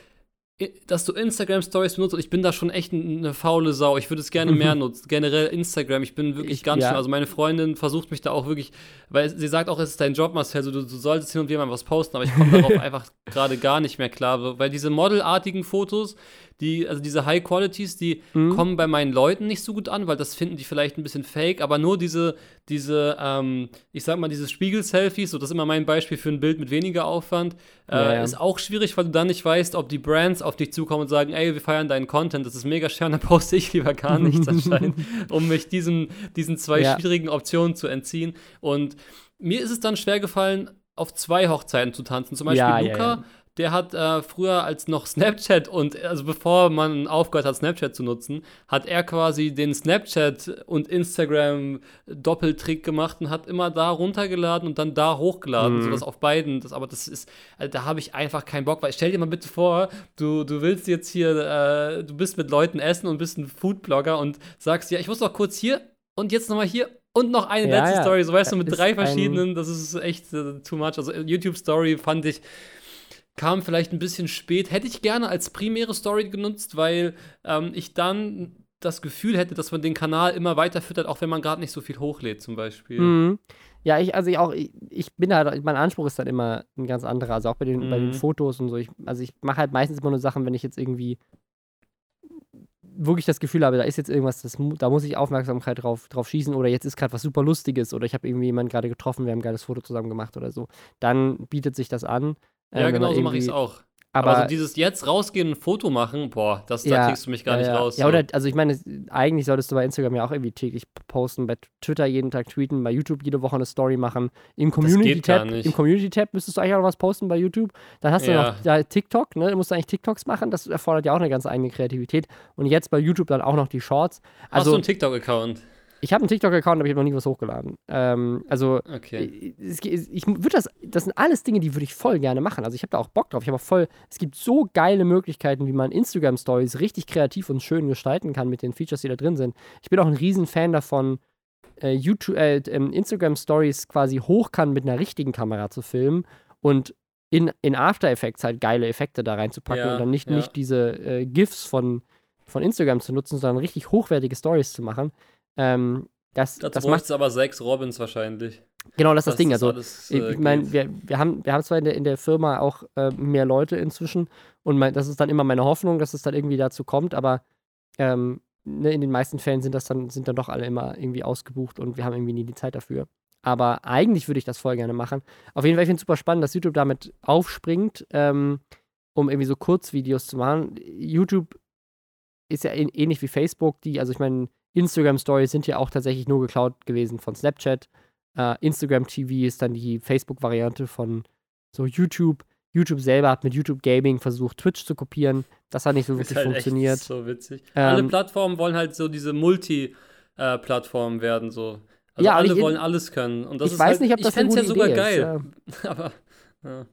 dass du Instagram Stories benutzt und ich bin da schon echt eine faule Sau. Ich würde es gerne mehr nutzen. Generell Instagram, ich bin wirklich ich, ganz ja. schön. Also meine Freundin versucht mich da auch wirklich, weil sie sagt auch, es ist dein Job, Marcel, also du, du solltest hin und wieder mal was posten, aber ich komme darauf einfach gerade gar nicht mehr klar, weil diese modelartigen Fotos, die, also diese High Qualities, die Mhm. kommen bei meinen Leuten nicht so gut an, weil das finden die vielleicht ein bisschen fake, aber nur diese, diese, ähm, ich sag mal, diese Spiegel-Selfies, so das ist immer mein Beispiel für ein Bild mit weniger Aufwand, äh, Ja, ja. ist auch schwierig, weil du dann nicht weißt, ob die Brands auf dich zukommen und sagen, ey, wir feiern deinen Content, das ist mega schön, dann poste ich lieber gar nichts anscheinend, um mich diesen, diesen zwei Ja. schwierigen Optionen zu entziehen. Und mir ist es dann schwer gefallen, auf zwei Hochzeiten zu tanzen. Zum Beispiel Luca. Der hat äh, früher als noch Snapchat und also bevor man aufgehört hat, Snapchat zu nutzen, hat er quasi den Snapchat und Instagram Doppeltrick gemacht und hat immer da runtergeladen und dann da hochgeladen, Mhm. sodass auf beiden, das, aber das ist, also da habe ich einfach keinen Bock, weil stell dir mal bitte vor, du, du willst jetzt hier, äh, du bist mit Leuten essen und bist ein Foodblogger und sagst, ja, ich muss noch kurz hier und jetzt nochmal hier und noch eine Ja, letzte ja. Story, so weißt du, mit drei verschiedenen, das ist echt äh, too much. Also YouTube Story fand ich, kam vielleicht ein bisschen spät. Hätte ich gerne als primäre Story genutzt, weil ähm, ich dann das Gefühl hätte, dass man den Kanal immer weiter füttert, auch wenn man gerade nicht so viel hochlädt, zum Beispiel. Mhm. Ja, ich, also ich auch, ich, ich bin halt, mein Anspruch ist dann immer ein ganz anderer. Also auch bei den, bei den Mhm. Fotos und so. Ich, also ich mache halt meistens immer nur Sachen, wenn ich jetzt irgendwie wirklich das Gefühl habe, da ist jetzt irgendwas, das, da muss ich Aufmerksamkeit drauf, drauf schießen oder jetzt ist gerade was super Lustiges oder ich habe irgendwie jemanden gerade getroffen, wir haben ein geiles Foto zusammen gemacht oder so. Dann bietet sich das an. Ja, ähm, genau so mache ich es auch. Aber, Aber so dieses jetzt rausgehen ein Foto machen, boah, das, da Ja, kriegst du mich gar ja, nicht ja. raus. Ja, so. oder, also ich meine, eigentlich solltest du bei Instagram ja auch irgendwie täglich posten, bei Twitter jeden Tag tweeten, bei YouTube jede Woche eine Story machen. Im Community-Tab, im Community-Tab müsstest du eigentlich auch noch was posten bei YouTube. Dann hast du Ja. noch da TikTok, ne? Du musst eigentlich TikToks machen, das erfordert ja auch eine ganz eigene Kreativität. Und jetzt bei YouTube dann auch noch die Shorts. Hast du Also, einen TikTok-Account? Ich habe einen TikTok-Account, aber ich habe noch nie was hochgeladen. Ähm, also, Okay. ich, ich, ich würde das, das sind alles Dinge, die würde ich voll gerne machen. Also ich habe da auch Bock drauf. Ich habe auch voll, es gibt so geile Möglichkeiten, wie man Instagram Stories richtig kreativ und schön gestalten kann mit den Features, die da drin sind. Ich bin auch ein riesen Fan davon, äh, YouTube, äh, ähm, Instagram Stories quasi hoch kann mit einer richtigen Kamera zu filmen und in, in After Effects halt geile Effekte da reinzupacken Ja, und dann nicht, ja. nicht diese äh, GIFs von, von Instagram zu nutzen, sondern richtig hochwertige Stories zu machen. Ähm, das, Dazu das braucht macht es aber sechs Robins wahrscheinlich. genau das ist das Ding. Also alles, ich äh, ich meine, wir, wir, haben, wir haben zwar in der, in der Firma auch äh, mehr Leute inzwischen und mein, das ist dann immer meine Hoffnung, dass es dann irgendwie dazu kommt, aber ähm, ne, in den meisten Fällen sind das dann, sind dann doch alle immer irgendwie ausgebucht und wir haben irgendwie nie die Zeit dafür. Aber eigentlich würde ich das voll gerne machen. Auf jeden Fall, ich finde es super spannend, dass YouTube damit aufspringt, ähm, um irgendwie so Kurzvideos zu machen. YouTube ist ja ähn- ähnlich wie Facebook, die, also ich meine, Instagram-Stories sind ja auch tatsächlich nur geklaut gewesen von Snapchat. Äh, Instagram TV ist dann die Facebook-Variante von so YouTube. YouTube selber hat mit YouTube Gaming versucht, Twitch zu kopieren. Das hat nicht so Ist wirklich halt funktioniert. Echt so witzig. Ähm, alle Plattformen wollen halt so diese Multi-Plattformen werden, so. Also Ja, alle ich- wollen alles können. Und das ich ist weiß halt, nicht, ob das ich ja sogar Idee geil. ist. Ja. Aber ja.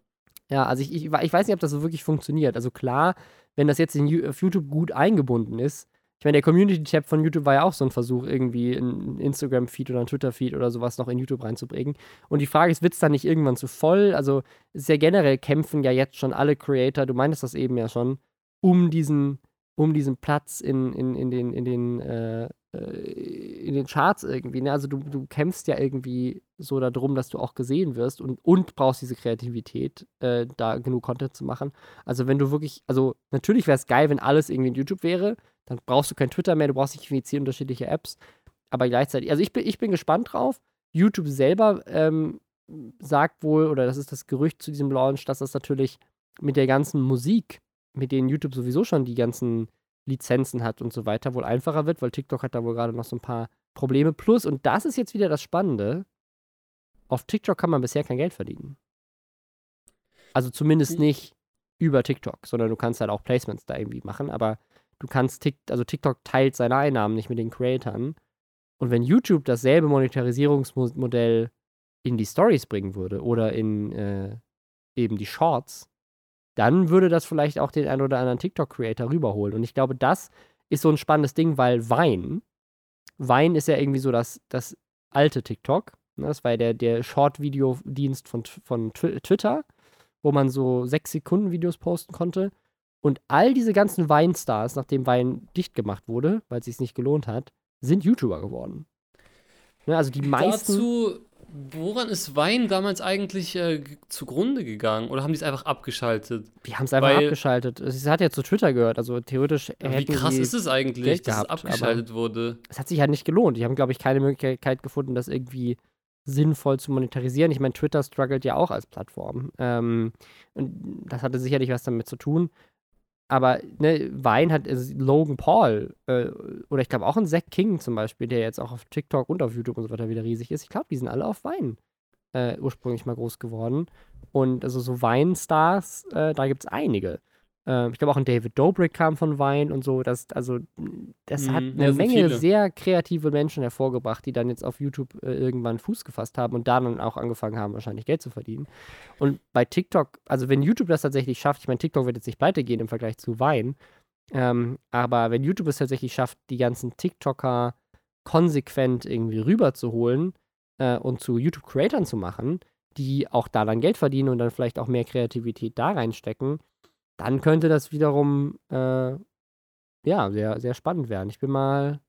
Ja, also ich, ich, ich weiß nicht, ob das so wirklich funktioniert. Also klar, wenn das jetzt in auf YouTube gut eingebunden ist. Ich meine, der Community-Tab von YouTube war ja auch so ein Versuch, irgendwie einen Instagram-Feed oder einen Twitter-Feed oder sowas noch in YouTube reinzubringen. Und die Frage ist, wird es dann nicht irgendwann zu voll? Also, ja generell kämpfen ja jetzt schon alle Creator, du meintest das eben ja schon, um diesen, um diesen Platz in, in, in den, in den, äh, in den Charts irgendwie. Ne? Also du, du kämpfst ja irgendwie so darum, dass du auch gesehen wirst und, und brauchst diese Kreativität, äh, da genug Content zu machen. Also wenn du wirklich, also natürlich wäre es geil, wenn alles irgendwie in YouTube wäre, dann brauchst du kein Twitter mehr, du brauchst nicht irgendwie zehn unterschiedliche Apps. Aber gleichzeitig, also ich bin, ich bin gespannt drauf. YouTube selber ähm, sagt wohl, oder das ist das Gerücht zu diesem Launch, dass das natürlich mit der ganzen Musik, mit denen YouTube sowieso schon die ganzen Lizenzen hat und so weiter, wohl einfacher wird, weil TikTok hat da wohl gerade noch so ein paar Probleme. Plus, und das ist jetzt wieder das Spannende, auf TikTok kann man bisher kein Geld verdienen. Also zumindest Hm. nicht über TikTok, sondern du kannst halt auch Placements da irgendwie machen, aber du kannst Tik also TikTok teilt seine Einnahmen nicht mit den Creatoren. Und wenn YouTube dasselbe Monetarisierungsmodell in die Stories bringen würde oder in äh, eben die Shorts, dann würde das vielleicht auch den einen oder anderen TikTok-Creator rüberholen. Und ich glaube, das ist so ein spannendes Ding, weil Vine, Vine ist ja irgendwie so das, das alte TikTok. Ne? Das war ja der, der Short-Video-Dienst von, von Twi- Twitter, wo man so sechs Sekunden Videos posten konnte. Und all diese ganzen Vine-Stars, nachdem Vine dicht gemacht wurde, weil es sich nicht gelohnt hat, sind YouTuber geworden. Ne? Also die meisten. Dazu, woran ist Wein damals eigentlich äh, zugrunde gegangen? Oder haben die es einfach abgeschaltet? Die haben es einfach Weil- abgeschaltet. Es hat ja zu Twitter gehört. Also theoretisch Wie hätten krass sie, ist es eigentlich, Geld dass gehabt, es abgeschaltet wurde? es hat sich halt nicht gelohnt. Die haben, glaube ich, keine Möglichkeit gefunden, das irgendwie sinnvoll zu monetarisieren. Ich meine, Twitter struggelt ja auch als Plattform. Ähm, und das hatte sicherlich was damit zu tun. Aber ne, Wein hat also Logan Paul äh, oder ich glaube auch ein Zack King zum Beispiel, der jetzt auch auf TikTok und auf YouTube und so weiter wieder riesig ist. Ich glaube, die sind alle auf Wein äh, ursprünglich mal groß geworden. Und also so Weinstars, äh, da gibt es einige. Ähm, ich glaube auch ein David Dobrik kam von Wein und so. Das, also, das hat Mhm, eine Menge viele. sehr kreative Menschen hervorgebracht, die dann jetzt auf YouTube äh, irgendwann Fuß gefasst haben und da dann auch angefangen haben, wahrscheinlich Geld zu verdienen. Und bei TikTok, also wenn YouTube das tatsächlich schafft, ich meine, TikTok wird jetzt nicht pleite gehen im Vergleich zu Wein, ähm, aber wenn YouTube es tatsächlich schafft, die ganzen TikToker konsequent irgendwie rüberzuholen äh, und zu YouTube-Creatern zu machen, die auch da dann Geld verdienen und dann vielleicht auch mehr Kreativität da reinstecken, dann könnte das wiederum äh, ja sehr, sehr spannend werden. Ich bin mal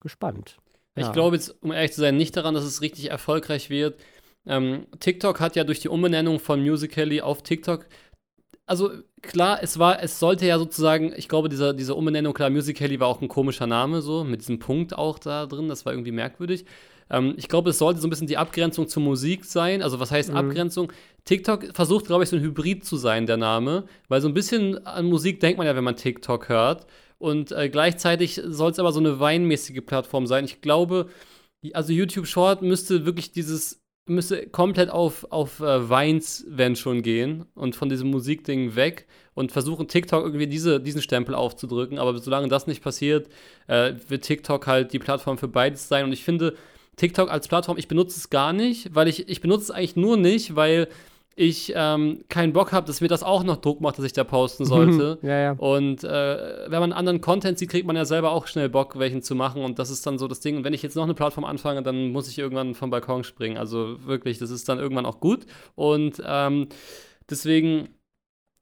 gespannt. Ich Ja. glaube jetzt, um ehrlich zu sein, nicht daran, dass es richtig erfolgreich wird. Ähm, TikTok hat ja durch die Umbenennung von Musical.ly auf TikTok, also klar, es war, es sollte ja sozusagen, ich glaube, diese, diese Umbenennung, klar, Musical.ly war auch ein komischer Name, so, mit diesem Punkt auch da drin, das war irgendwie merkwürdig. Ähm, ich glaube, es sollte so ein bisschen die Abgrenzung zur Musik sein. Also, was heißt Mhm. Abgrenzung? TikTok versucht, glaube ich, so ein Hybrid zu sein, der Name, weil so ein bisschen an Musik denkt man ja, wenn man TikTok hört. Und äh, gleichzeitig soll es aber so eine weinmäßige Plattform sein. Ich glaube, also YouTube Short müsste wirklich dieses, müsste komplett auf, auf äh, Weins, wenn schon gehen und von diesem Musikding weg und versuchen TikTok irgendwie diese, diesen Stempel aufzudrücken. Aber solange das nicht passiert, äh, wird TikTok halt die Plattform für beides sein. Und ich finde, TikTok als Plattform, ich benutze es gar nicht, weil ich, ich benutze es eigentlich nur nicht, weil ich ähm, keinen Bock habe, dass mir das auch noch Druck macht, dass ich da posten sollte. ja, ja. Und äh, wenn man anderen Content sieht, kriegt man ja selber auch schnell Bock, welchen zu machen. Und das ist dann so das Ding. Und wenn ich jetzt noch eine Plattform anfange, dann muss ich irgendwann vom Balkon springen. Also wirklich, das ist dann irgendwann auch gut. Und ähm, deswegen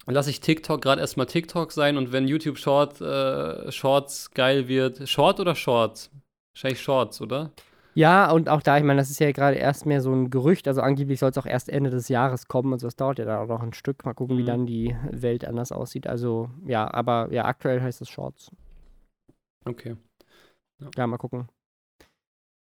lasse ich TikTok gerade erstmal TikTok sein. Und wenn YouTube Short, äh, Shorts geil wird, Short oder Shorts? Wahrscheinlich Shorts, oder? Ja, und auch da, ich meine, das ist ja gerade erst mehr so ein Gerücht. Also angeblich soll es auch erst Ende des Jahres kommen. Also das dauert ja da auch noch ein Stück. Mal gucken, wie Mhm. dann die Welt anders aussieht. Also ja, aber ja, aktuell heißt es Shorts. Okay. Ja, mal gucken.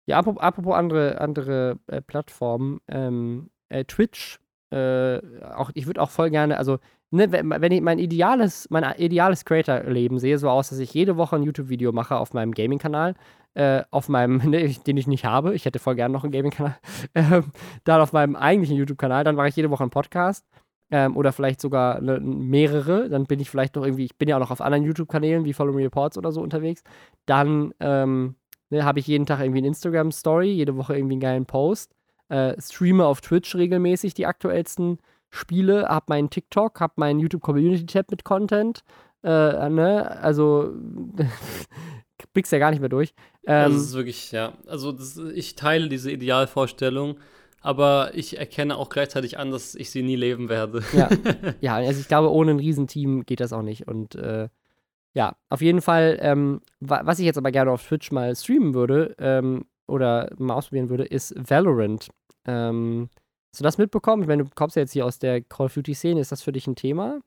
Ja, apropos, apropos andere, andere äh, Plattformen, ähm, äh, Twitch, äh, auch, ich würde auch voll gerne, also, ne, wenn, wenn ich mein ideales, mein ideales Creator-Leben sehe so aus, dass ich jede Woche ein YouTube-Video mache auf meinem Gaming-Kanal, äh, auf meinem, ne, den ich nicht habe, ich hätte voll gerne noch einen Gaming-Kanal, ähm, dann auf meinem eigentlichen YouTube-Kanal, dann mache ich jede Woche einen Podcast, ähm, oder vielleicht sogar ne, mehrere, dann bin ich vielleicht noch irgendwie, ich bin ja auch noch auf anderen YouTube-Kanälen wie Follow Me Reports oder so unterwegs, dann, ähm, ne, habe ich jeden Tag irgendwie eine Instagram-Story, jede Woche irgendwie einen geilen Post, äh, streame auf Twitch regelmäßig die aktuellsten Spiele, hab meinen TikTok, hab meinen YouTube-Community-Tab mit Content, äh, ne, also blickst ja gar nicht mehr durch. Ähm, Also es ist wirklich, ja. Also das, ich teile diese Idealvorstellung, aber ich erkenne auch gleichzeitig an, dass ich sie nie leben werde. Ja. ja, also ich glaube, ohne ein Riesenteam geht das auch nicht. Und äh, ja, auf jeden Fall, ähm, wa was ich jetzt aber gerne auf Twitch mal streamen würde ähm, oder mal ausprobieren würde, ist Valorant. Ähm, hast du das mitbekommen? Ich meine, du kommst ja jetzt hier aus der Call of Duty-Szene. Ist das für dich ein Thema?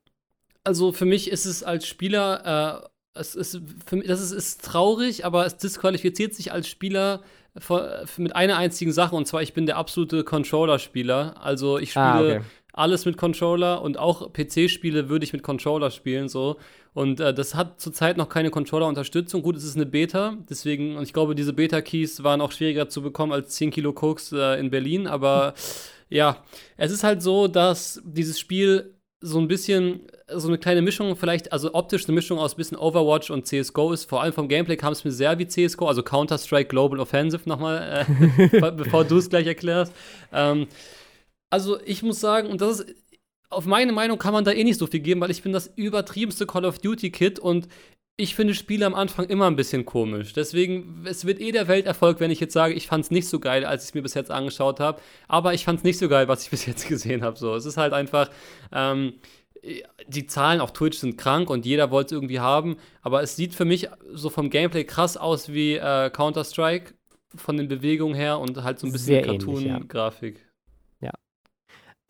Also für mich ist es als Spieler, äh, es ist, für mich, das ist, ist traurig, aber es disqualifiziert sich als Spieler vor, mit einer einzigen Sache und zwar, ich bin der absolute Controller-Spieler. Also ich spiele Ah, okay. alles mit Controller und auch PC-Spiele würde ich mit Controller spielen so. Und äh, das hat zurzeit noch keine Controller-Unterstützung. Gut, es ist eine Beta, deswegen, und ich glaube, diese Beta-Keys waren auch schwieriger zu bekommen als 10 Kilo Koks äh, in Berlin, aber ja, es ist halt so, dass dieses Spiel so ein bisschen so eine kleine Mischung, vielleicht, also optisch eine Mischung aus bisschen Overwatch und CSGO ist. Vor allem vom Gameplay kam es mir sehr wie CSGO, also Counter-Strike Global Offensive nochmal, äh, bevor du es gleich erklärst. Ähm, also ich muss sagen, und das ist, auf meine Meinung kann man da eh nicht so viel geben, weil ich bin das übertriebenste Call of Duty-Kit und ich finde Spiele am Anfang immer ein bisschen komisch. Deswegen, es wird eh der Welterfolg, wenn ich jetzt sage, ich fand es nicht so geil, als ich es mir bis jetzt angeschaut habe. Aber ich fand es nicht so geil, was ich bis jetzt gesehen habe. So, es ist halt einfach, ähm, die Zahlen auf Twitch sind krank und jeder wollte es irgendwie haben. Aber es sieht für mich so vom Gameplay krass aus wie äh, Counter-Strike. von den Bewegungen her und halt so ein bisschen ähnlich, ja.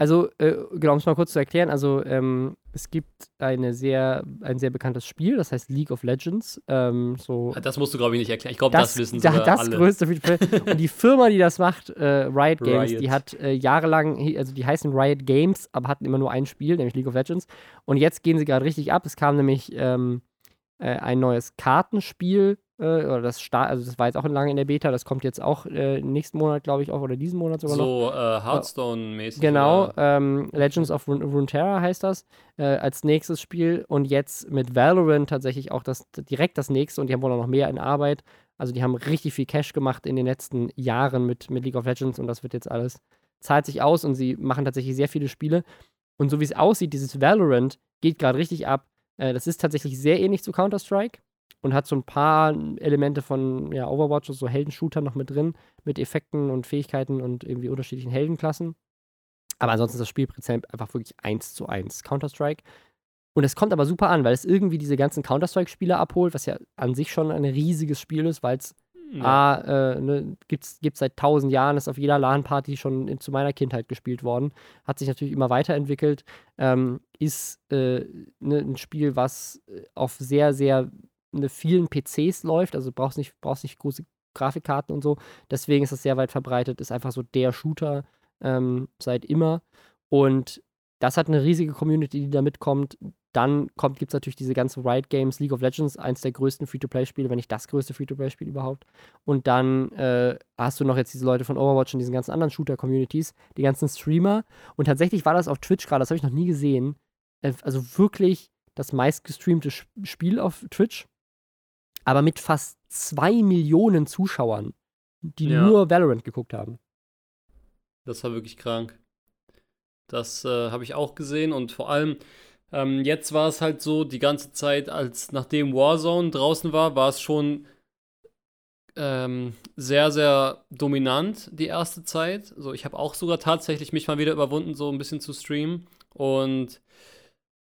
Also, äh, genau, um es mal kurz zu erklären, also ähm, es gibt eine sehr, ein sehr bekanntes Spiel, das heißt League of Legends. Ähm, so Das musst du, glaube ich, nicht erklären. Ich glaube, das, wissen da- sogar das alle. größte. Und die Firma, die das macht, äh, Riot Games, Riot. die hat äh, jahrelang, also die heißen Riot Games, aber hatten immer nur ein Spiel, nämlich League of Legends. Und jetzt gehen sie gerade richtig ab. Es kam nämlich ähm, äh, ein neues Kartenspiel, äh, oder das Start, also das war jetzt auch lange in der Beta, das kommt jetzt auch äh, nächsten Monat, glaube ich, auch, oder diesen Monat sogar noch. So äh, Hearthstone-mäßig. Genau, ähm, Legends of Run Runeterra heißt das, äh, als nächstes Spiel und jetzt mit Valorant tatsächlich auch das direkt das nächste und die haben wohl auch noch mehr in Arbeit. Also die haben richtig viel Cash gemacht in den letzten Jahren mit, mit League of Legends und das wird jetzt alles, zahlt sich aus und sie machen tatsächlich sehr viele Spiele. Und so wie es aussieht, dieses Valorant geht gerade richtig ab. Äh, das ist tatsächlich sehr ähnlich zu Counter-Strike und hat so ein paar Elemente von ja, Overwatch, so Heldenshooter noch mit drin, mit Effekten und Fähigkeiten und irgendwie unterschiedlichen Heldenklassen. Aber ansonsten ist das Spielprinzip einfach wirklich eins zu eins Counter-Strike. Und es kommt aber super an, weil es irgendwie diese ganzen Counter-Strike-Spiele abholt, was ja an sich schon ein riesiges Spiel ist, weil es Ja. A, äh, ne, gibt's, gibt's seit tausend Jahren, ist auf jeder LAN-Party schon in, zu meiner Kindheit gespielt worden. Hat sich natürlich immer weiterentwickelt. Ähm, ist äh, ne, ein Spiel, was äh, auf sehr, sehr ne, vielen PCs läuft. Also brauchst nicht, brauchst nicht große Grafikkarten und so. Deswegen ist es sehr weit verbreitet. Ist einfach so der Shooter ähm, seit immer. Und das hat eine riesige Community, die da mitkommt. Dann gibt es natürlich diese ganzen Riot Games, League of Legends, eins der größten Free-to-Play-Spiele, wenn nicht das größte Free-to-Play-Spiel überhaupt. Und dann äh, hast du noch jetzt diese Leute von Overwatch und diesen ganzen anderen Shooter-Communities, die ganzen Streamer. Und tatsächlich war das auf Twitch gerade, das habe ich noch nie gesehen. Äh, also wirklich das meistgestreamte Spiel auf Twitch. Aber mit fast zwei Millionen Zuschauern, die Ja. nur Valorant geguckt haben. Das war wirklich krank. Das äh, habe ich auch gesehen und vor allem ähm, jetzt war es halt so, die ganze Zeit, als nachdem Warzone draußen war, war es schon ähm, sehr, sehr dominant die erste Zeit. So, ich habe auch sogar tatsächlich mich mal wieder überwunden, so ein bisschen zu streamen. Und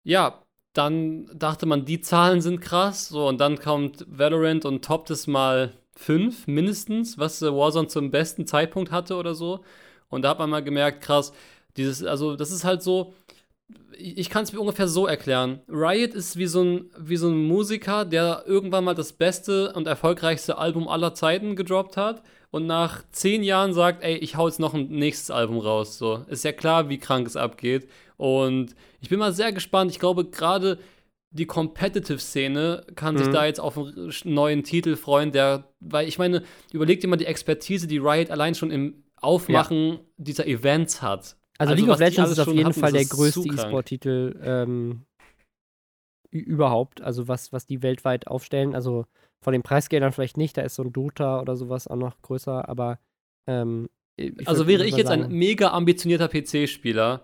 ja, dann dachte man, die Zahlen sind krass. So, und dann kommt Valorant und toppt es mal fünf mindestens, was äh, Warzone zum besten Zeitpunkt hatte oder so. Und da hat man mal gemerkt, krass, dieses, also das ist halt so, ich kann es mir ungefähr so erklären. Riot ist wie so, ein, wie so ein Musiker, der irgendwann mal das beste und erfolgreichste Album aller Zeiten gedroppt hat und nach zehn Jahren sagt, ey, ich hau jetzt noch ein nächstes Album raus. So, ist ja klar, wie krank es abgeht. Und ich bin mal sehr gespannt. Ich glaube, gerade die Competitive-Szene kann sich Mhm. da jetzt auf einen neuen Titel freuen, der, weil ich meine, überleg dir mal die Expertise, die Riot allein schon im Aufmachen dieser Events hat. Also, Also, League of Legends ist auf jeden hatten, Fall der größte. E-Sport-Titel ähm, überhaupt. Also was, was die weltweit aufstellen. Also von den Preisgeldern vielleicht nicht, da ist so ein Dota oder sowas auch noch größer, aber ähm, Also wäre ich jetzt sagen, ein mega ambitionierter PC-Spieler,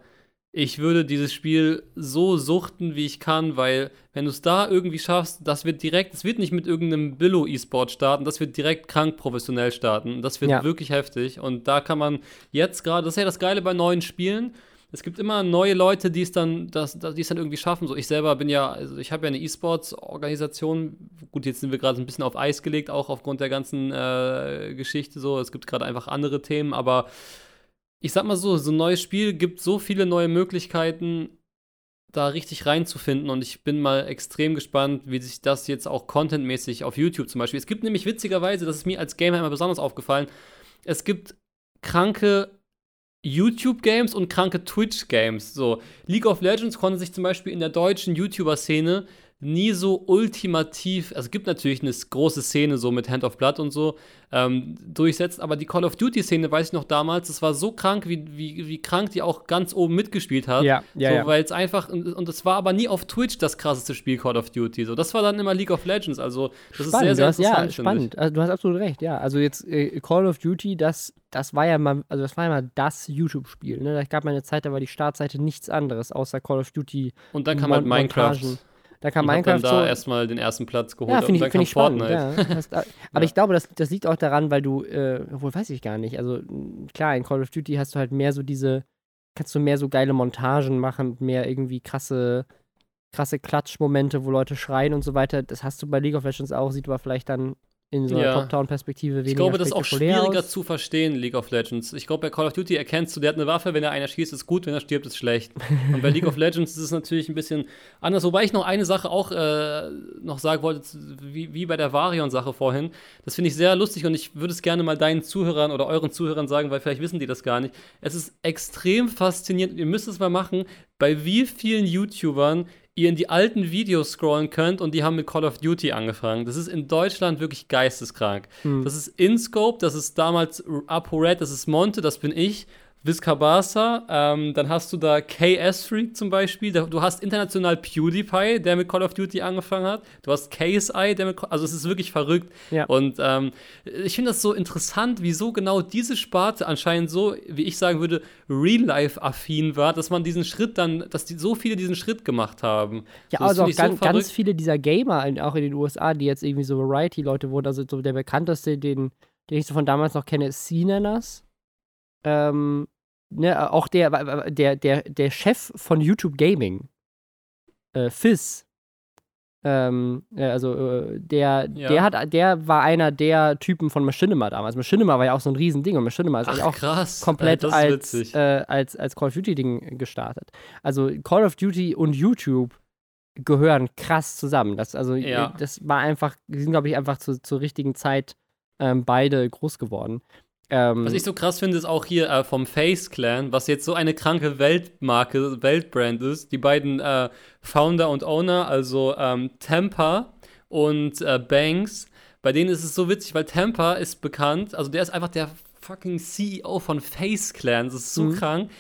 ich würde dieses Spiel so suchten, wie ich kann, weil wenn du es da irgendwie schaffst, das wird direkt, es wird nicht mit irgendeinem Billo-E-Sport starten, das wird direkt krank professionell starten. Das wird Ja. wirklich heftig. Und da kann man jetzt gerade, das ist ja das Geile bei neuen Spielen. Es gibt immer neue Leute, die es dann, das, die es dann irgendwie schaffen. So, ich selber bin ja, also ich habe ja eine E-Sports-Organisation. Gut, jetzt sind wir gerade ein bisschen auf Eis gelegt, auch aufgrund der ganzen äh, Geschichte. So, es gibt gerade einfach andere Themen, aber ich sag mal so, so ein neues Spiel gibt so viele neue Möglichkeiten, da richtig reinzufinden. Und ich bin mal extrem gespannt, wie sich das jetzt auch contentmäßig auf YouTube zum Beispiel. Es gibt nämlich witzigerweise, das ist mir als Gamer immer besonders aufgefallen, es gibt kranke YouTube-Games und kranke Twitch-Games. So, League of Legends konnte sich zum Beispiel in der deutschen YouTuber-Szene nie so ultimativ, also es gibt natürlich eine große Szene so mit Hand of Blood und so ähm, durchsetzen, aber die Call of Duty-Szene, weiß ich noch damals, das war so krank, wie, wie, wie krank die auch ganz oben mitgespielt hat. Ja, ja, so, ja. Weil es einfach, und es war aber nie auf Twitch das krasseste Spiel Call of Duty. So, das war dann immer League of Legends, also das spannend, ist sehr, sehr hast, ja, interessant. ich. spannend. Also, du hast absolut recht, ja. Also jetzt äh, Call of Duty, das, das war ja mal, also das war ja mal das YouTube-Spiel. Ne? Da gab mal eine Zeit, da war die Startseite nichts anderes außer Call of Duty. Und dann kam halt Minecraft. Montagen. Da kam Und hab Minecraft dann da so. erstmal den ersten Platz geholt Ja, und finde dann ich, kam ich spannend. Fortnite. Ja. Das, aber Ja. ich glaube, das, das liegt auch daran, weil du, äh, obwohl weiß ich gar nicht. Also klar, in Call of Duty hast du halt mehr so diese, kannst du mehr so geile Montagen machen, mehr irgendwie krasse, krasse Klatschmomente, wo Leute schreien und so weiter. Das hast du bei League of Legends auch, sieht aber vielleicht dann in so einer Ja. Top-Down-Perspektive weniger Ich glaube, das ist auch schwieriger aus. zu verstehen, League of Legends. Ich glaube, bei Call of Duty erkennst du, der hat eine Waffe, wenn er einer schießt, ist gut, wenn er stirbt, ist schlecht. Und bei League of Legends ist es natürlich ein bisschen anders. Wobei ich noch eine Sache auch äh, noch sagen wollte, wie, wie bei der Varion-Sache vorhin. Das finde ich sehr lustig und ich würde es gerne mal deinen Zuhörern oder euren Zuhörern sagen, weil vielleicht wissen die das gar nicht. Es ist extrem faszinierend. Ihr müsst es mal machen, bei wie vielen YouTubern ihr in die alten Videos scrollen könnt und die haben mit Call of Duty angefangen. Das ist in Deutschland wirklich geisteskrank. Hm. Das ist InScope, das ist damals ApoRed, das ist Monte, das bin ich. Viscabasa, ähm, dann hast du da KS Freak zum Beispiel, du hast international PewDiePie, der mit Call of Duty angefangen hat, du hast KSI, der mit, also es ist wirklich verrückt. Ja. Und ähm, ich finde das so interessant, wieso genau diese Sparte anscheinend so, wie ich sagen würde, Real-Life-affin war, dass man diesen Schritt dann, dass die, so viele diesen Schritt gemacht haben. Ja, So, also auch ich so ganz, ganz viele dieser Gamer, in, auch in den USA, die jetzt irgendwie so Variety-Leute wurden, also so der bekannteste, den, den ich so von damals noch kenne, ist C-Nenners. Ähm, ne, auch der, der, der, der Chef von YouTube Gaming, äh, Fizz, ähm, äh, also äh, der, Ja. der hat, der war einer der Typen von Machinima damals. Machinima war ja auch so ein Riesending und Machinima ist Ach, auch krass. komplett ist als, äh, als, als Call of Duty-Ding gestartet. Also Call of Duty und YouTube gehören krass zusammen. Das, also, Ja. äh, das war einfach, die sind, glaube ich, einfach zu, zur richtigen Zeit ähm, beide groß geworden. Ähm, Was ich so krass finde, ist auch hier äh, vom Face Clan, was jetzt so eine kranke Weltmarke, Weltbrand ist. Die beiden äh, Founder und Owner, also ähm, Tampa und äh, Banks, bei denen ist es so witzig, weil Tampa ist bekannt, also der ist einfach der fucking CEO von Face Clan. Das ist so Mhm. krank.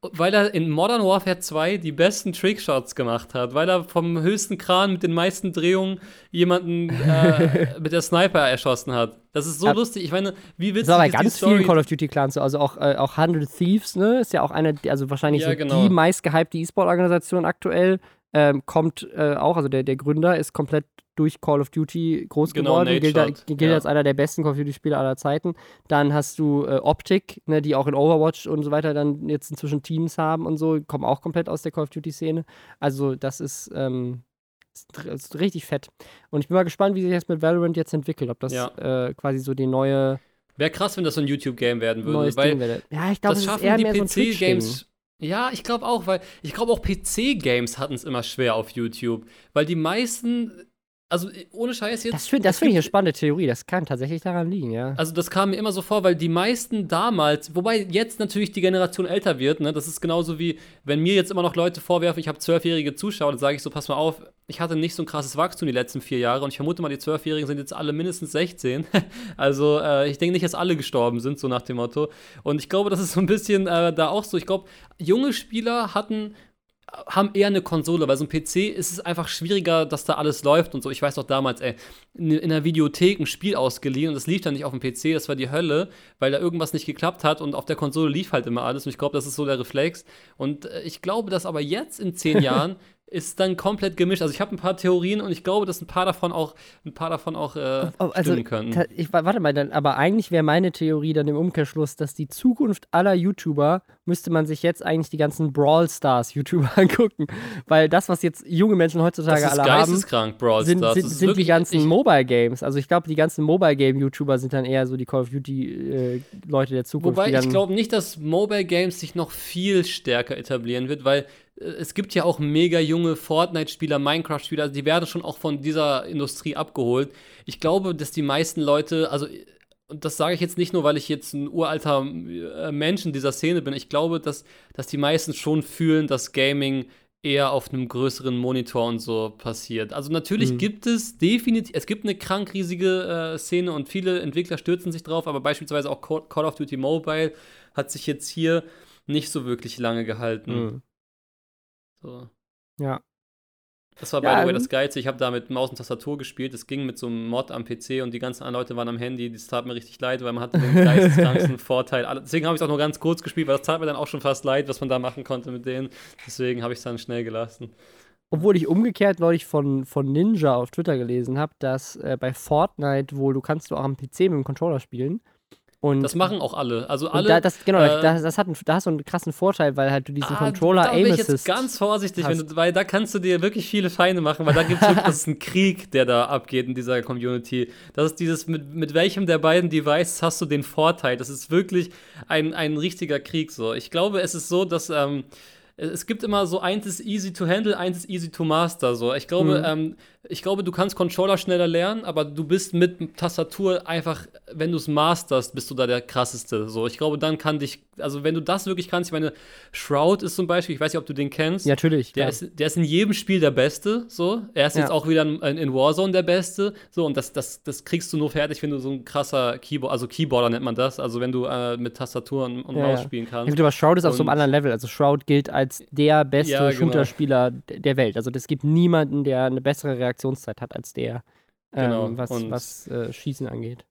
Weil er in Modern Warfare 2 die besten Trickshots gemacht hat, weil er vom höchsten Kran mit den meisten Drehungen jemanden äh, mit der Sniper erschossen hat. Das ist so Ja. lustig. Ich meine, wie witzig das war bei ganz vielen Story? Call of Duty Clans so. Also auch, äh, auch 100 Thieves, ne? Ist ja auch eine, also wahrscheinlich Ja, so genau. die meistgehypte E-Sport-Organisation aktuell. Ähm, kommt äh, auch, also der, der Gründer ist komplett durch Call of Duty groß Genau, geworden, gilt, Shot, gilt ja. als einer der besten Call of Duty-Spieler aller Zeiten. Dann hast du äh, Optic, ne, die auch in Overwatch und so weiter dann jetzt inzwischen Teams haben und so, kommen auch komplett aus der Call of Duty-Szene. Also das ist, ähm, ist, ist richtig fett. Und ich bin mal gespannt, wie sich das mit Valorant jetzt entwickelt, ob das Ja. äh, quasi so die neue Wäre krass, wenn das so ein YouTube-Game werden würde. neues weil werde. Ja, ich glaube, das ist schaffen die so. PC-Games. Ja, ich glaube auch, weil ich glaube auch PC-Games hatten es immer schwer auf YouTube. Weil die meisten, also ohne Scheiß jetzt. Das finde find ich eine spannende Theorie. Das kann tatsächlich daran liegen, ja. Also das kam mir immer so vor, weil die meisten damals, wobei jetzt natürlich die Generation älter wird, ne, das ist genauso wie, wenn mir jetzt immer noch Leute vorwerfen, ich habe zwölfjährige Zuschauer, dann sage ich so, pass mal auf, ich hatte nicht so ein krasses Wachstum die letzten vier Jahre und ich vermute mal, die Zwölfjährigen sind jetzt alle mindestens 16. also äh, ich denke nicht, dass alle gestorben sind, so nach dem Motto. Und ich glaube, das ist so ein bisschen äh, da auch so. Ich glaube, junge Spieler hatten haben eher eine Konsole, weil so ein PC ist es einfach schwieriger, dass da alles läuft und so. Ich weiß noch damals, ey, in, der Videothek ein Spiel ausgeliehen und das lief dann nicht auf dem PC, das war die Hölle, weil da irgendwas nicht geklappt hat und auf der Konsole lief halt immer alles und ich glaube, das ist so der Reflex. Und äh, ich glaube, dass aber jetzt in zehn Jahren ist dann komplett gemischt. Also ich habe ein paar Theorien und ich glaube, dass ein paar davon auch, ein paar davon auch äh, Oh, also, stimmen könnten. ta- ich, wa- warte mal, dann, aber eigentlich wäre meine Theorie dann im Umkehrschluss, dass die Zukunft aller YouTuber müsste man sich jetzt eigentlich die ganzen Brawl Stars YouTuber angucken, weil das, was jetzt junge Menschen heutzutage Das ist alle haben, geisteskrank, Brawl sind, sind, ist sind die ganzen Mobile Games. Also ich glaube, die ganzen Mobile Game YouTuber sind dann eher so die Call of Duty äh, Leute der Zukunft. Wobei ich glaube nicht, dass Mobile Games sich noch viel stärker etablieren wird, weil es gibt ja auch mega junge Fortnite-Spieler, Minecraft-Spieler, also die werden schon auch von dieser Industrie abgeholt. Ich glaube, dass die meisten Leute, also äh, und das sage ich jetzt nicht nur, weil ich jetzt ein uralter äh, Mensch in dieser Szene bin. Ich glaube, dass, dass die meisten schon fühlen, dass Gaming eher auf einem größeren Monitor und so passiert. Also natürlich Mhm. gibt es definitiv, es gibt eine krank riesige äh, Szene und viele Entwickler stürzen sich drauf, aber beispielsweise auch Call Call of Duty Mobile hat sich jetzt hier nicht so wirklich lange gehalten. Mhm. So. Ja. Das war Ja, by the way ähm, das Geilste. Ich habe da mit Maus und Tastatur gespielt. Es ging mit so einem Mod am PC und die ganzen anderen Leute waren am Handy. Das tat mir richtig leid, weil man hatte den geisteskranksten Vorteil. Deswegen habe ich es auch nur ganz kurz gespielt, weil das tat mir dann auch schon fast leid, was man da machen konnte mit denen. Deswegen habe ich es dann schnell gelassen. Obwohl ich umgekehrt neulich von, von Ninja auf Twitter gelesen habe, dass äh, bei Fortnite wohl, du kannst du auch am PC mit dem Controller spielen, Und Das machen auch alle. Also alle. da, das, genau, äh, das, das hat einen, da hast du einen krassen Vorteil, weil halt du diesen Ah, Controller da bin Aim ich jetzt ganz vorsichtig, du, weil da kannst du dir wirklich viele Feinde machen, weil da gibt es wirklich, das ist ein Krieg, der da abgeht in dieser Community. Das ist dieses, mit, mit welchem der beiden Devices hast du den Vorteil? Das ist wirklich ein, ein richtiger Krieg so. Ich glaube, es ist so, dass ähm, es gibt immer so, eins ist easy to handle, eins ist easy to master. So. Ich glaube, Mhm. ähm, ich glaube, du kannst Controller schneller lernen, aber du bist mit Tastatur einfach, wenn du es masterst, bist du da der krasseste. So, ich glaube, dann kann dich, also wenn du das wirklich kannst, ich meine, Shroud ist zum Beispiel, ich weiß nicht, ob du den kennst. Ja, natürlich. Der ist, der ist in jedem Spiel der Beste, so. Er ist Ja. jetzt auch wieder in, in Warzone der Beste, so. Und das, das, das kriegst du nur fertig, wenn du so ein krasser Keyboard, also Keyboarder nennt man das, also wenn du äh, mit Tastatur und, und Ja, Maus spielen Ja, kannst. gut, aber Shroud ist auf so einem Und- anderen Level. Also Shroud gilt als der beste Ja, genau. Shooter-Spieler der Welt. Also es gibt niemanden, der eine bessere Reaktionszeit hat als der, Genau. ähm, was, was äh, Schießen angeht.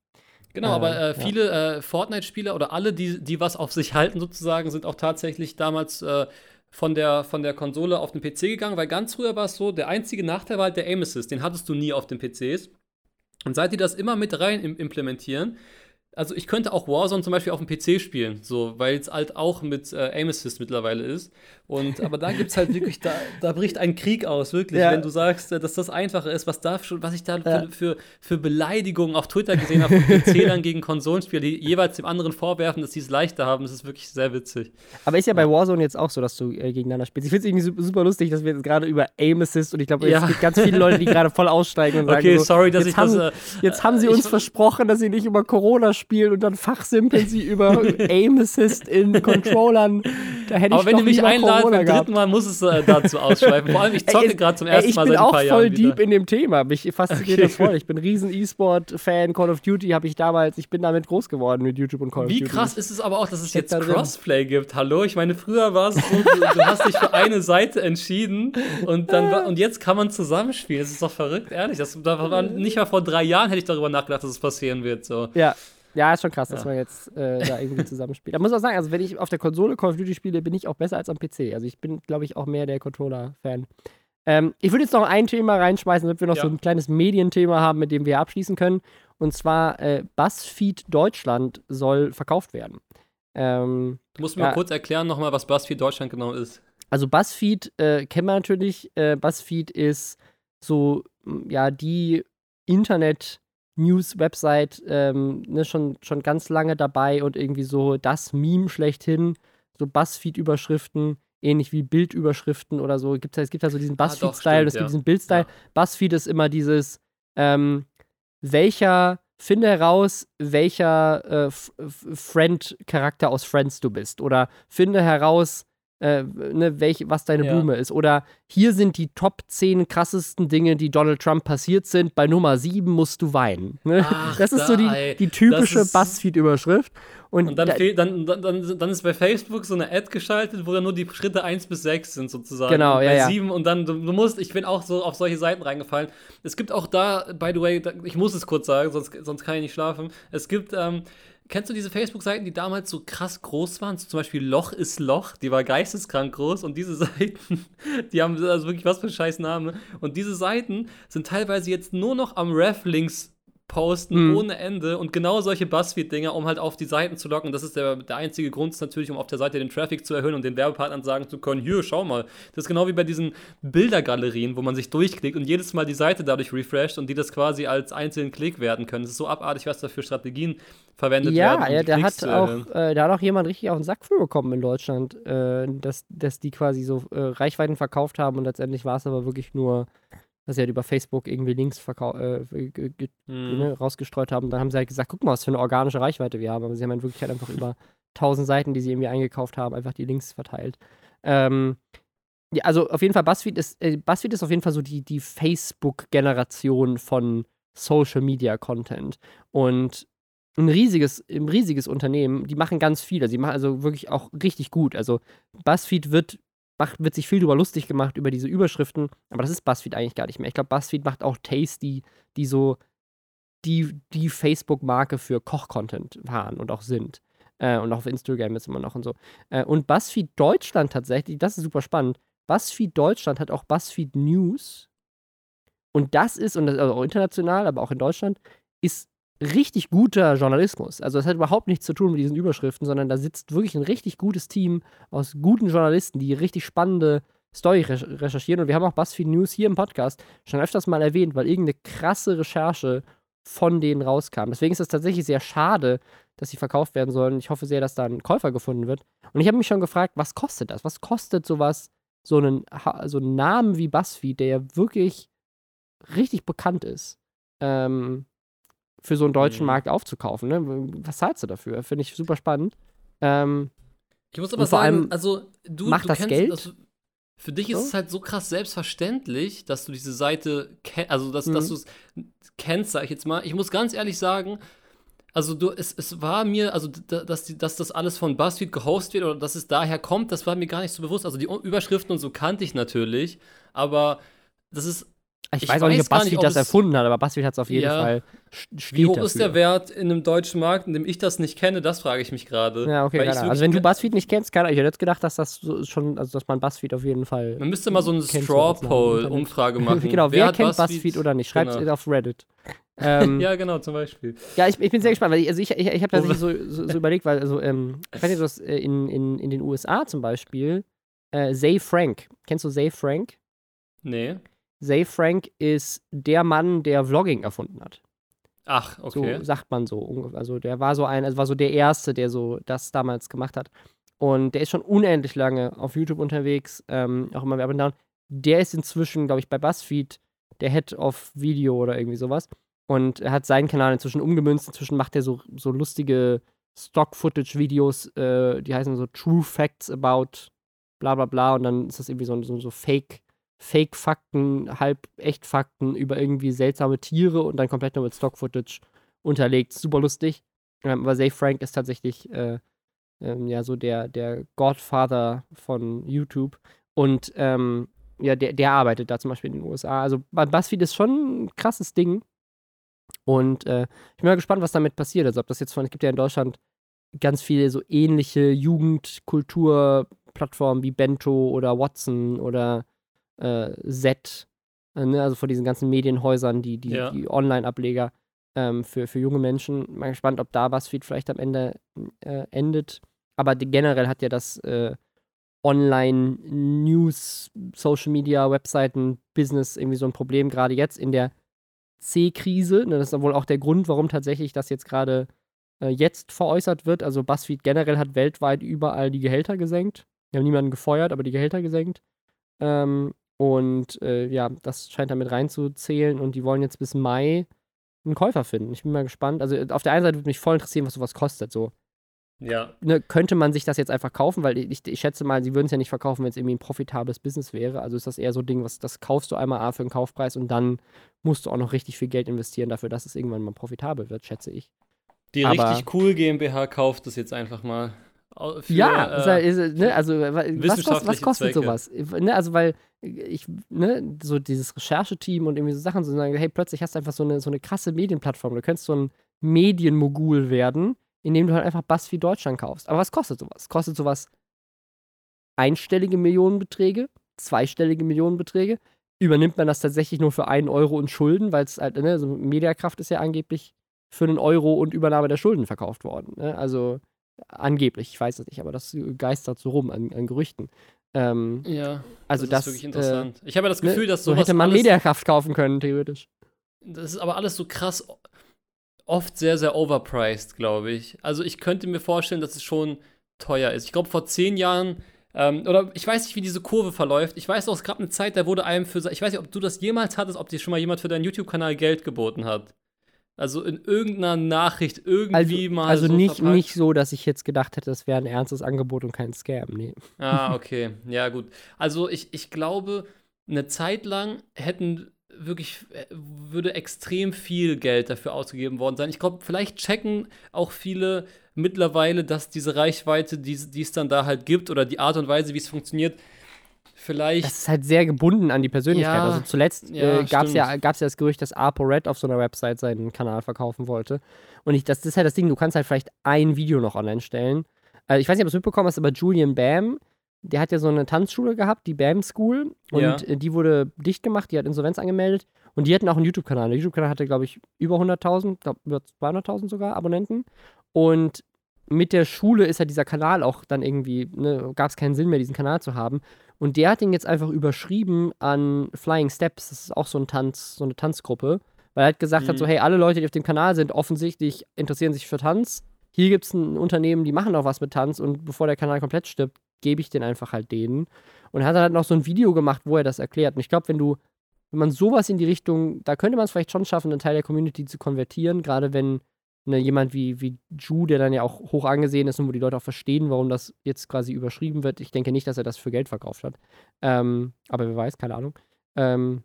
Genau, Ähm, aber äh, ja. viele äh, Fortnite-Spieler oder alle, die, die was auf sich halten, sozusagen, sind auch tatsächlich damals äh, von, der, von der Konsole auf den PC gegangen, weil ganz früher war es so, der einzige Nachteil war halt der Aim Assist, den hattest du nie auf den PCs. Und seit die das immer mit rein im implementieren, also ich könnte auch Warzone zum Beispiel auf dem PC spielen, so, weil es halt auch mit äh, Aim Assist mittlerweile ist. Und aber da gibt es halt wirklich, da, da bricht ein Krieg aus, wirklich, Ja. wenn du sagst, äh, dass das einfacher ist, was da schon, was ich da Ja. für, für, für Beleidigungen auf Twitter gesehen habe, von PC-Lern gegen Konsolenspieler, die jeweils dem anderen vorwerfen, dass sie es leichter haben, das ist wirklich sehr witzig. Aber ist ja bei Warzone jetzt auch so, dass du äh, gegeneinander spielst. Ich finde es irgendwie super, lustig, dass wir jetzt gerade über Aim Assist und ich glaube, Ja. es gibt ganz viele Leute, die gerade voll aussteigen und sagen Okay, so, sorry, dass jetzt ich haben, das. Äh, Jetzt haben sie ich- uns versprochen, dass sie nicht über Corona spielen und dann fachsimpeln sie über Aim Assist in Controllern. Da hätte ich aber wenn doch du mich einladest beim dritten Mal, muss es äh, dazu ausschweifen. Vor allem, ich zocke Ey, gerade zum Ey, ersten ich Mal bin seit ein auch paar voll Jahren deep wieder. in dem Thema. Mich fasziniert Okay. das voll. Ich bin riesen E-Sport-Fan. Call of Duty habe ich damals, ich bin damit groß geworden mit YouTube und Call of Wie Duty. krass ist es aber auch, dass es jetzt. Crossplay gibt. Hallo, ich meine, früher war es so, du, du hast dich für eine Seite entschieden und dann und jetzt kann man zusammenspielen. Das ist doch verrückt, ehrlich. Das, da war nicht mal vor drei Jahren hätte ich darüber nachgedacht, dass es passieren wird. So. Ja. Ja, ist schon krass, dass Ja. man jetzt äh, da irgendwie zusammenspielt. Da muss auch sagen, also wenn ich auf der Konsole Call of Duty spiele, bin ich auch besser als am PC. Also ich bin, glaube ich, auch mehr der Controller-Fan. Ähm, ich würde jetzt noch ein Thema reinschmeißen, damit wir noch Ja. so ein kleines Medienthema haben, mit dem wir abschließen können. Und zwar äh, BuzzFeed Deutschland soll verkauft werden. Ähm, Du musst mir Ja. mal kurz erklären nochmal, was BuzzFeed Deutschland genau ist. also BuzzFeed äh, kennen wir natürlich. Äh, BuzzFeed ist so, ja, die Internet-News-Website, ähm, ne, schon, schon ganz lange dabei und irgendwie so das Meme schlechthin. So BuzzFeed-Überschriften, ähnlich wie Bildüberschriften oder so. Gibt's, es gibt ja so diesen Ah, BuzzFeed-Style und es gibt ja. diesen Bild-Style. Ja. BuzzFeed ist immer dieses, ähm, welcher, finde heraus, welcher äh, Friend-Charakter aus Friends du bist. Oder finde heraus, äh, ne, welch, was deine Ja. Blume ist. Oder hier sind die Top 10 krassesten Dinge, die Donald Trump passiert sind. Bei Nummer 7 musst du weinen. Ne? Ach, das ist so die, da, ey. die typische BuzzFeed-Überschrift. Und, Und dann, da, dann, dann, dann, dann ist bei Facebook so eine Ad geschaltet, wo dann nur die Schritte 1 bis 6 sind sozusagen. Genau, und ja, bei ja. 7 und dann, du, du musst, ich bin auch so auf solche Seiten reingefallen. Es gibt auch da, by the way, da, ich muss es kurz sagen, sonst, sonst kann ich nicht schlafen. Es gibt, ähm, kennst du diese Facebook-Seiten, die damals so krass groß waren? So zum Beispiel Loch ist Loch, die war geisteskrank groß und diese Seiten, die haben also wirklich was für ein scheiß Name. Und diese Seiten sind teilweise jetzt nur noch am Reflinks posten Mhm. ohne Ende und genau solche Buzzfeed-Dinger, um halt auf die Seiten zu locken. Das ist der, der einzige Grund, natürlich, um auf der Seite den Traffic zu erhöhen und den Werbepartnern sagen zu können, hier, schau mal. Das ist genau wie bei diesen Bildergalerien, wo man sich durchklickt und jedes Mal die Seite dadurch refresht und die das quasi als einzelnen Klick werden können. Das ist so abartig, was da für Strategien verwendet werden. ja, um ja, der Klicks hat auch, äh, da hat auch jemand richtig auf den Sack für bekommen in Deutschland, äh, dass, dass die quasi so äh, Reichweiten verkauft haben und letztendlich war es aber wirklich nur, dass sie halt über Facebook irgendwie Links äh, Mhm. ne, rausgestreut haben. Dann haben sie halt gesagt, guck mal, was für eine organische Reichweite wir haben. Aber sie haben in Wirklichkeit einfach über 1000 Seiten, die sie irgendwie eingekauft haben, einfach die Links verteilt. Ähm, ja, also auf jeden Fall, BuzzFeed ist, äh, BuzzFeed ist auf jeden Fall so die, die Facebook-Generation von Social Media Content. Und ein riesiges, ein riesiges Unternehmen, die machen ganz viel. Also, die machen also wirklich auch richtig gut. Also BuzzFeed wird, macht, wird sich viel drüber lustig gemacht, über diese Überschriften, aber das ist BuzzFeed eigentlich gar nicht mehr. Ich glaube, BuzzFeed macht auch Tasty, die so die, die Facebook-Marke für Koch-Content waren und auch sind. Äh, und auch auf Instagram ist immer noch und so. Äh, und BuzzFeed Deutschland tatsächlich, das ist super spannend. BuzzFeed Deutschland hat auch BuzzFeed News. Und das ist, und das also auch international, aber auch in Deutschland, ist richtig guter Journalismus. Also das hat überhaupt nichts zu tun mit diesen Überschriften, sondern da sitzt wirklich ein richtig gutes Team aus guten Journalisten, die richtig spannende Story recherchieren. Und wir haben auch BuzzFeed News hier im Podcast schon öfters mal erwähnt, weil irgendeine krasse Recherche von denen rauskam. Deswegen ist es tatsächlich sehr schade, dass sie verkauft werden sollen. Ich hoffe sehr, dass da ein Käufer gefunden wird. Und ich habe mich schon gefragt, was kostet das? Was kostet sowas, so einen, so einen Namen wie BuzzFeed, der ja wirklich richtig bekannt ist, ähm, für so einen deutschen mhm. Markt aufzukaufen? Ne? Was zahlst du dafür? Finde ich super spannend. Ähm, ich muss aber sagen, also du, macht du das kennst, Geld? Also, für dich ist es halt so krass selbstverständlich, dass du diese Seite, also dass, mhm. dass du es kennst, sag ich jetzt mal. Ich muss ganz ehrlich sagen, also du, es, es war mir, also dass, die, dass das alles von BuzzFeed gehostet wird oder dass es daher kommt, das war mir gar nicht so bewusst. Also die Überschriften und so kannte ich natürlich, aber das ist ich, ich weiß auch nicht, ob BuzzFeed nicht, ob das erfunden hat, aber BuzzFeed hat es auf jeden ja, Fall. Wie hoch dafür. ist der Wert in einem deutschen Markt, in dem ich das nicht kenne? Das frage ich mich gerade. Ja, okay, Also wenn du BuzzFeed nicht kennst, kann ich hätte jetzt gedacht, dass das schon, also dass man BuzzFeed auf jeden Fall. Man müsste mal so eine Straw Poll Umfrage machen. genau, wer, wer kennt BuzzFeed? BuzzFeed oder nicht? Schreibt es genau. auf Reddit. Ähm, ja, genau, zum Beispiel. Ja, ich, ich bin sehr gespannt, weil ich, also ich, ich, ich habe tatsächlich so, so, so, überlegt, weil, also, ähm, ich weiß nicht, äh, in, in, in den USA zum Beispiel, äh, Zay Frank. Kennst du Zay Frank? Nee. Zay Frank ist der Mann, der Vlogging erfunden hat. Ach, okay. So sagt man so. Also der war so ein, also war so der Erste, der so das damals gemacht hat. Und der ist schon unendlich lange auf YouTube unterwegs, ähm, auch immer Werbung down. Der ist inzwischen, glaube ich, bei BuzzFeed der Head of Video oder irgendwie sowas. Und er hat seinen Kanal inzwischen umgemünzt. Inzwischen macht er so, so lustige Stock-Footage-Videos, äh, die heißen so True Facts about bla bla bla. Und dann ist das irgendwie so, so, so Fake- Fake-Fakten, halb Echt-Fakten über irgendwie seltsame Tiere und dann komplett nur mit Stock-Footage unterlegt. Super lustig. Ähm, aber Zay Frank ist tatsächlich äh, ähm, ja so der, der Godfather von YouTube. Und ähm, ja, der, der arbeitet da zum Beispiel in den USA. Also BuzzFeed ist schon ein krasses Ding. Und äh, ich bin mal gespannt, was damit passiert. Also ob das jetzt von, es gibt ja in Deutschland ganz viele so ähnliche Jugendkulturplattformen wie Bento oder Watson oder äh, Z, äh, ne? also von diesen ganzen Medienhäusern, die, die, ja. die Online-Ableger ähm, für, für junge Menschen. Mal gespannt, ob da BuzzFeed vielleicht am Ende äh, endet. Aber generell hat ja das äh, Online-News, Social Media, Webseiten, Business irgendwie so ein Problem, gerade jetzt in der C-Krise. Ne? Das ist wohl auch der Grund, warum tatsächlich das jetzt gerade äh, jetzt veräußert wird. Also BuzzFeed generell hat weltweit überall die Gehälter gesenkt. Wir haben niemanden gefeuert, aber die Gehälter gesenkt. Ähm, und äh, ja, das scheint damit reinzuzählen und die wollen jetzt bis Mai einen Käufer finden. Ich bin mal gespannt. Also auf der einen Seite würde mich voll interessieren, was sowas kostet. So. Ja. Ne, könnte man sich das jetzt einfach kaufen, weil ich, ich schätze mal, sie würden es ja nicht verkaufen, wenn es irgendwie ein profitables Business wäre. Also ist das eher so ein Ding, was das kaufst du einmal A für einen Kaufpreis und dann musst du auch noch richtig viel Geld investieren dafür, dass es irgendwann mal profitabel wird, schätze ich. Die Aber richtig cool GmbH kauft es jetzt einfach mal. Für, ja, äh, ist, ne, also was, was, was kostet Zwecke. sowas? Ne, also weil ich, ne, so dieses Rechercheteam und irgendwie so Sachen, so sagen, hey, plötzlich hast du einfach so eine, so eine krasse Medienplattform. Du könntest so ein Medienmogul werden, indem du halt einfach BuzzFeed Deutschland kaufst. Aber was kostet sowas? Kostet sowas einstellige Millionenbeträge, zweistellige Millionenbeträge? Übernimmt man das tatsächlich nur für einen Euro und Schulden, weil es halt, ne, also Mediakraft ist ja angeblich für einen Euro und Übernahme der Schulden verkauft worden. Ne? Also Angeblich, ich weiß es nicht, aber das geistert so rum an, an Gerüchten. Ähm, ja, also das, das ist wirklich interessant. Äh, ich habe ja das Gefühl, ne, dass sowas. So hätte man Mediakraft kaufen können, theoretisch. Das ist aber alles so krass, oft sehr, sehr overpriced, glaube ich. Also ich könnte mir vorstellen, dass es schon teuer ist. Ich glaube, vor zehn Jahren. Ähm, oder ich weiß nicht, wie diese Kurve verläuft. Ich weiß auch, es gab eine Zeit, da wurde einem für. Ich weiß nicht, ob du das jemals hattest, ob dir schon mal jemand für deinen YouTube-Kanal Geld geboten hat. Also in irgendeiner Nachricht irgendwie also, mal. Also so nicht, nicht so, dass ich jetzt gedacht hätte, das wäre ein ernstes Angebot und kein Scam. Nee. Ah, okay. Ja, gut. Also ich, ich glaube, eine Zeit lang hätten wirklich, äh, würde extrem viel Geld dafür ausgegeben worden sein. Ich glaube, vielleicht checken auch viele mittlerweile, dass diese Reichweite, die, die es dann da halt gibt oder die Art und Weise, wie es funktioniert, vielleicht. Das ist halt sehr gebunden an die Persönlichkeit. Ja, also zuletzt ja, äh, gab es ja, gab's ja das Gerücht, dass ApoRed auf so einer Website seinen Kanal verkaufen wollte. Und ich, das, das ist halt das Ding, du kannst halt vielleicht ein Video noch online stellen. Also ich weiß nicht, ob du es mitbekommen hast, aber Julian Bam der hat ja so eine Tanzschule gehabt, die BAM School, und Ja. äh, die wurde dicht gemacht, die hat Insolvenz angemeldet und die hatten auch einen YouTube-Kanal. Der YouTube-Kanal hatte, glaube ich, über 100.000, glaube über 200.000 sogar Abonnenten. Und mit der Schule ist ja dieser Kanal auch dann irgendwie, ne, gab es keinen Sinn mehr, diesen Kanal zu haben. Und der hat den jetzt einfach überschrieben an Flying Steps. Das ist auch so ein Tanz, so eine Tanzgruppe. Weil er halt gesagt hat, Mhm. so, hey, alle Leute, die auf dem Kanal sind, offensichtlich interessieren sich für Tanz. Hier gibt es ein Unternehmen, die machen auch was mit Tanz und bevor der Kanal komplett stirbt, gebe ich den einfach halt denen. Und er hat dann halt noch so ein Video gemacht, wo er das erklärt. Und ich glaube, wenn du, wenn man sowas in die Richtung, da könnte man es vielleicht schon schaffen, einen Teil der Community zu konvertieren, gerade wenn ne, jemand wie, wie Ju, der dann ja auch hoch angesehen ist und wo die Leute auch verstehen, warum das jetzt quasi überschrieben wird. Ich denke nicht, dass er das für Geld verkauft hat. Ähm, aber wer weiß, keine Ahnung. Ähm,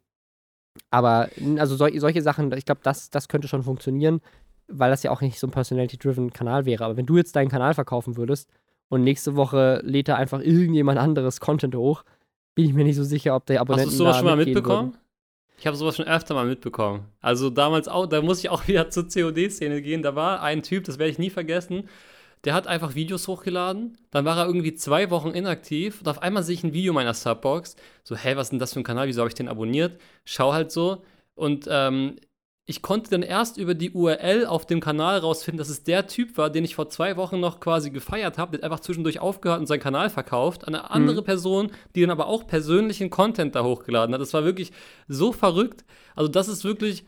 aber also sol solche Sachen, ich glaube, das, das könnte schon funktionieren, weil das ja auch nicht so ein Personality-driven Kanal wäre. Aber wenn du jetzt deinen Kanal verkaufen würdest und nächste Woche lädt da einfach irgendjemand anderes Content hoch, bin ich mir nicht so sicher, ob der Hast Abonnenten du sowas schon mal mitbekommen? würden. Ich habe sowas schon öfter mal mitbekommen. Also damals auch, da muss ich auch wieder zur COD-Szene gehen. Da war ein Typ, das werde ich nie vergessen, der hat einfach Videos hochgeladen. Dann war er irgendwie zwei Wochen inaktiv und auf einmal sehe ich ein Video meiner Subbox. So, hä, was ist denn das für ein Kanal? Wieso habe ich den abonniert? Schau halt so. Und ähm, ich konnte dann erst über die URL auf dem Kanal rausfinden, dass es der Typ war, den ich vor zwei Wochen noch quasi gefeiert habe. Der hat einfach zwischendurch aufgehört und seinen Kanal verkauft an eine andere Person, die dann aber auch persönlichen Content da hochgeladen hat. Das war wirklich so verrückt. Also das ist wirklich,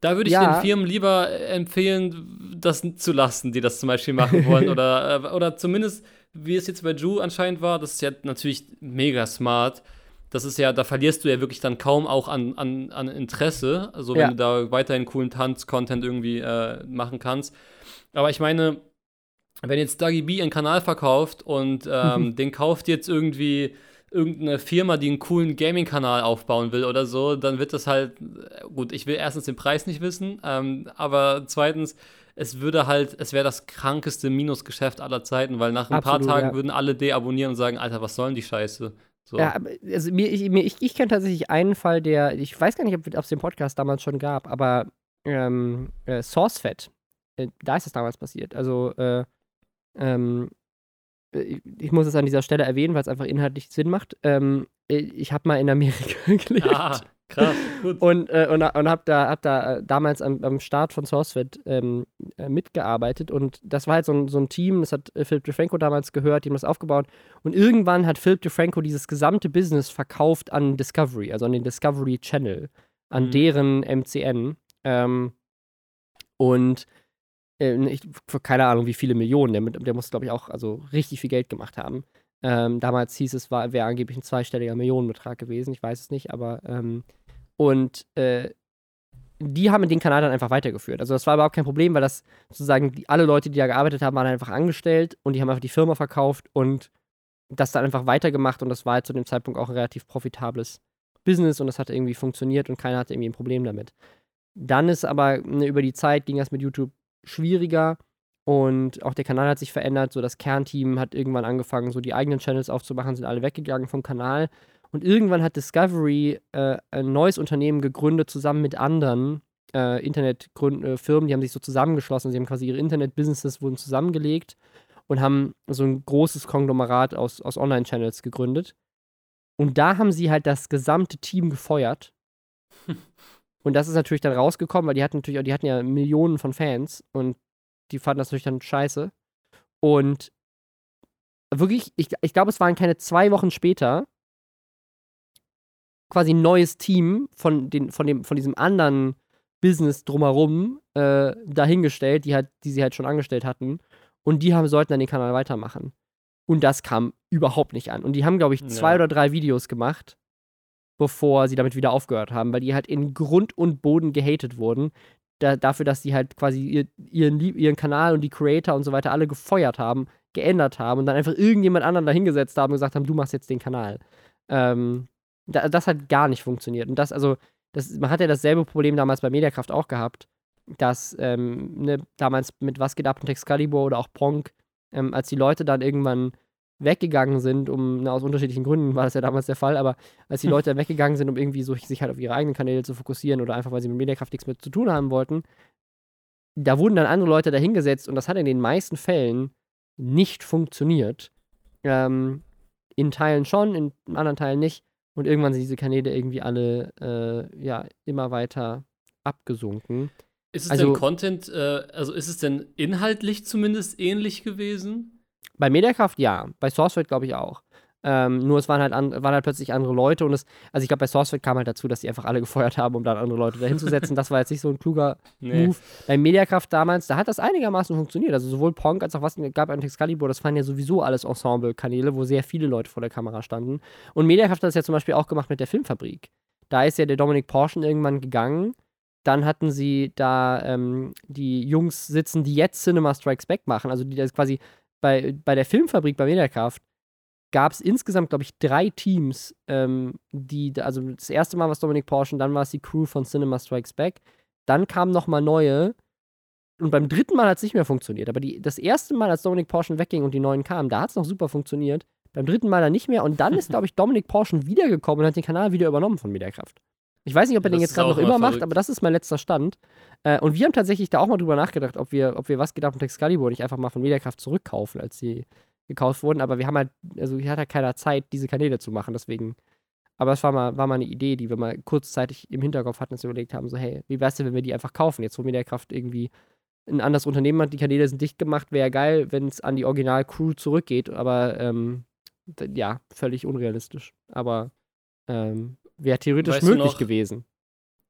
da würde ich Ja. den Firmen lieber äh, empfehlen, das zu lassen, die das zum Beispiel machen wollen. oder, äh, oder zumindest, wie es jetzt bei Ju anscheinend war, das ist ja natürlich mega smart. Das ist ja, da verlierst du ja wirklich dann kaum auch an, an, an Interesse, also wenn Ja. du da weiterhin coolen Tanz-Content irgendwie äh, machen kannst. Aber ich meine, wenn jetzt Dagi B einen Kanal verkauft und ähm, den kauft jetzt irgendwie irgendeine Firma, die einen coolen Gaming-Kanal aufbauen will oder so, dann wird das halt, äh, gut, ich will erstens den Preis nicht wissen, ähm, aber zweitens, es würde halt, es wäre das krankeste Minusgeschäft aller Zeiten, weil nach ein Absolut, paar Tagen ja. würden alle deabonnieren und sagen, Alter, was soll denn die Scheiße? So. Ja, also mir, ich, mir, ich, ich kenne tatsächlich einen Fall, der, ich weiß gar nicht, ob es den Podcast damals schon gab, aber ähm, äh, SourceFed, äh, da ist es damals passiert. Also, äh, ähm, äh, ich- ich muss es an dieser Stelle erwähnen, weil es einfach inhaltlich Sinn macht. Ähm, äh, ich habe mal in Amerika gelebt. Ah, krass, gut. Und, äh, und, und habe da, hab da äh, damals am, am Start von SourceFed ähm, äh, mitgearbeitet. Und das war halt so ein, so ein Team, das hat äh, Philip DeFranco damals gehört, die haben das aufgebaut. Und irgendwann hat Philip DeFranco dieses gesamte Business verkauft an Discovery, also an den Discovery Channel, an Mhm. deren MCN. Ähm, und äh, ich, für keine Ahnung, wie viele Millionen. Der, der muss, glaube ich, auch also richtig viel Geld gemacht haben. Ähm, damals hieß es, war- wäre angeblich ein zweistelliger Millionenbetrag gewesen. Ich weiß es nicht, aber ähm, und äh, die haben den Kanal dann einfach weitergeführt. Also das war überhaupt kein Problem, weil das sozusagen die, alle Leute, die da gearbeitet haben, waren einfach angestellt und die haben einfach die Firma verkauft und das dann einfach weitergemacht und das war zu dem Zeitpunkt auch ein relativ profitables Business und das hat irgendwie funktioniert und keiner hatte irgendwie ein Problem damit. Dann ist aber ne, über die Zeit ging das mit YouTube schwieriger und auch der Kanal hat sich verändert. So das Kernteam hat irgendwann angefangen, so die eigenen Channels aufzumachen, sind alle weggegangen vom Kanal. Und irgendwann hat Discovery äh, ein neues Unternehmen gegründet, zusammen mit anderen äh, Internetfirmen. Die haben sich so zusammengeschlossen. Sie haben quasi ihre Internet-Businesses wurden zusammengelegt und haben so ein großes Konglomerat aus, aus Online-Channels gegründet. Und da haben sie halt das gesamte Team gefeuert. Und das ist natürlich dann rausgekommen, weil die hatten natürlich auch, die hatten ja Millionen von Fans und die fanden das natürlich dann scheiße. Und wirklich, ich, ich glaube, es waren keine zwei Wochen später, quasi ein neues Team von, den, von, dem, von diesem anderen Business drumherum äh, dahingestellt, die, halt, die sie halt schon angestellt hatten. Und die haben, sollten dann den Kanal weitermachen. Und das kam überhaupt nicht an. Und die haben, glaube ich, zwei Ja. oder drei Videos gemacht, bevor sie damit wieder aufgehört haben, weil die halt in Grund und Boden gehatet wurden. Da, dafür, dass sie halt quasi ihr, ihren, ihren Kanal und die Creator und so weiter alle gefeuert haben, geändert haben und dann einfach irgendjemand anderen dahingesetzt haben und gesagt haben, du machst jetzt den Kanal. Ähm, da, das hat gar nicht funktioniert. Und das, also, das, man hat ja dasselbe Problem damals bei Mediakraft auch gehabt, dass ähm, ne, damals mit Was geht ab und Excalibur oder auch Pronk, ähm, als die Leute dann irgendwann weggegangen sind, um, ne, aus unterschiedlichen Gründen war das ja damals der Fall, aber als die Leute dann weggegangen sind, um irgendwie so, sich halt auf ihre eigenen Kanäle zu fokussieren oder einfach, weil sie mit Mediakraft nichts mehr zu tun haben wollten, da wurden dann andere Leute dahingesetzt und das hat in den meisten Fällen nicht funktioniert. Ähm, in Teilen schon, in anderen Teilen nicht. Und irgendwann sind diese Kanäle irgendwie alle äh, ja immer weiter abgesunken. Ist es Also- denn Content, äh, also ist es denn inhaltlich zumindest ähnlich gewesen? Bei Mediakraft ja, bei SourceFed glaube ich auch. Ähm, nur es waren halt, an, waren halt plötzlich andere Leute und es, also ich glaube, bei SourceFed kam halt dazu, dass sie einfach alle gefeuert haben, um dann andere Leute dahin zu setzen. Das war jetzt nicht so ein kluger Nee. Move. Bei Mediakraft damals, da hat das einigermaßen funktioniert. Also sowohl Ponk als auch was gab an Excalibur, das waren ja sowieso alles Ensemble-Kanäle, wo sehr viele Leute vor der Kamera standen. Und Mediakraft hat das ja zum Beispiel auch gemacht mit der Filmfabrik. Da ist ja der Dominik Porschen irgendwann gegangen. Dann hatten sie da ähm, die Jungs sitzen, die jetzt Cinema Strikes Back machen. Also die das quasi bei, bei der Filmfabrik bei Mediakraft gab es insgesamt, glaube ich, drei Teams, ähm, die, also das erste Mal war es Dominik Porschen, dann war es die Crew von Cinema Strikes Back, dann kamen nochmal neue und beim dritten Mal hat es nicht mehr funktioniert. Aber die, das erste Mal, als Dominik Porschen wegging und die neuen kamen, da hat es noch super funktioniert. Beim dritten Mal dann nicht mehr und dann ist, glaube ich, Dominik Porschen wiedergekommen und hat den Kanal wieder übernommen von Mediakraft. Ich weiß nicht, ob er den Das jetzt ist gerade noch immer immer macht, verrückt. aber das ist mein letzter Stand. Äh, und wir haben tatsächlich da auch mal drüber nachgedacht, ob wir, ob wir was gedacht und Excalibur nicht einfach mal von Mediakraft zurückkaufen, als sie gekauft wurden. Aber wir haben halt, also hier hat halt keiner Zeit, diese Kanäle zu machen. Deswegen. Aber es war mal, war mal eine Idee, die wir mal kurzzeitig im Hinterkopf hatten, wir überlegt haben: so, hey, wie wär's denn, wenn wir die einfach kaufen? Jetzt, wo Mediakraft irgendwie ein anderes Unternehmen hat, die Kanäle sind dicht gemacht, wäre geil, wenn es an die Original-Crew zurückgeht. Aber ähm, ja, völlig unrealistisch. Aber ähm, wäre theoretisch Weißt möglich noch- gewesen.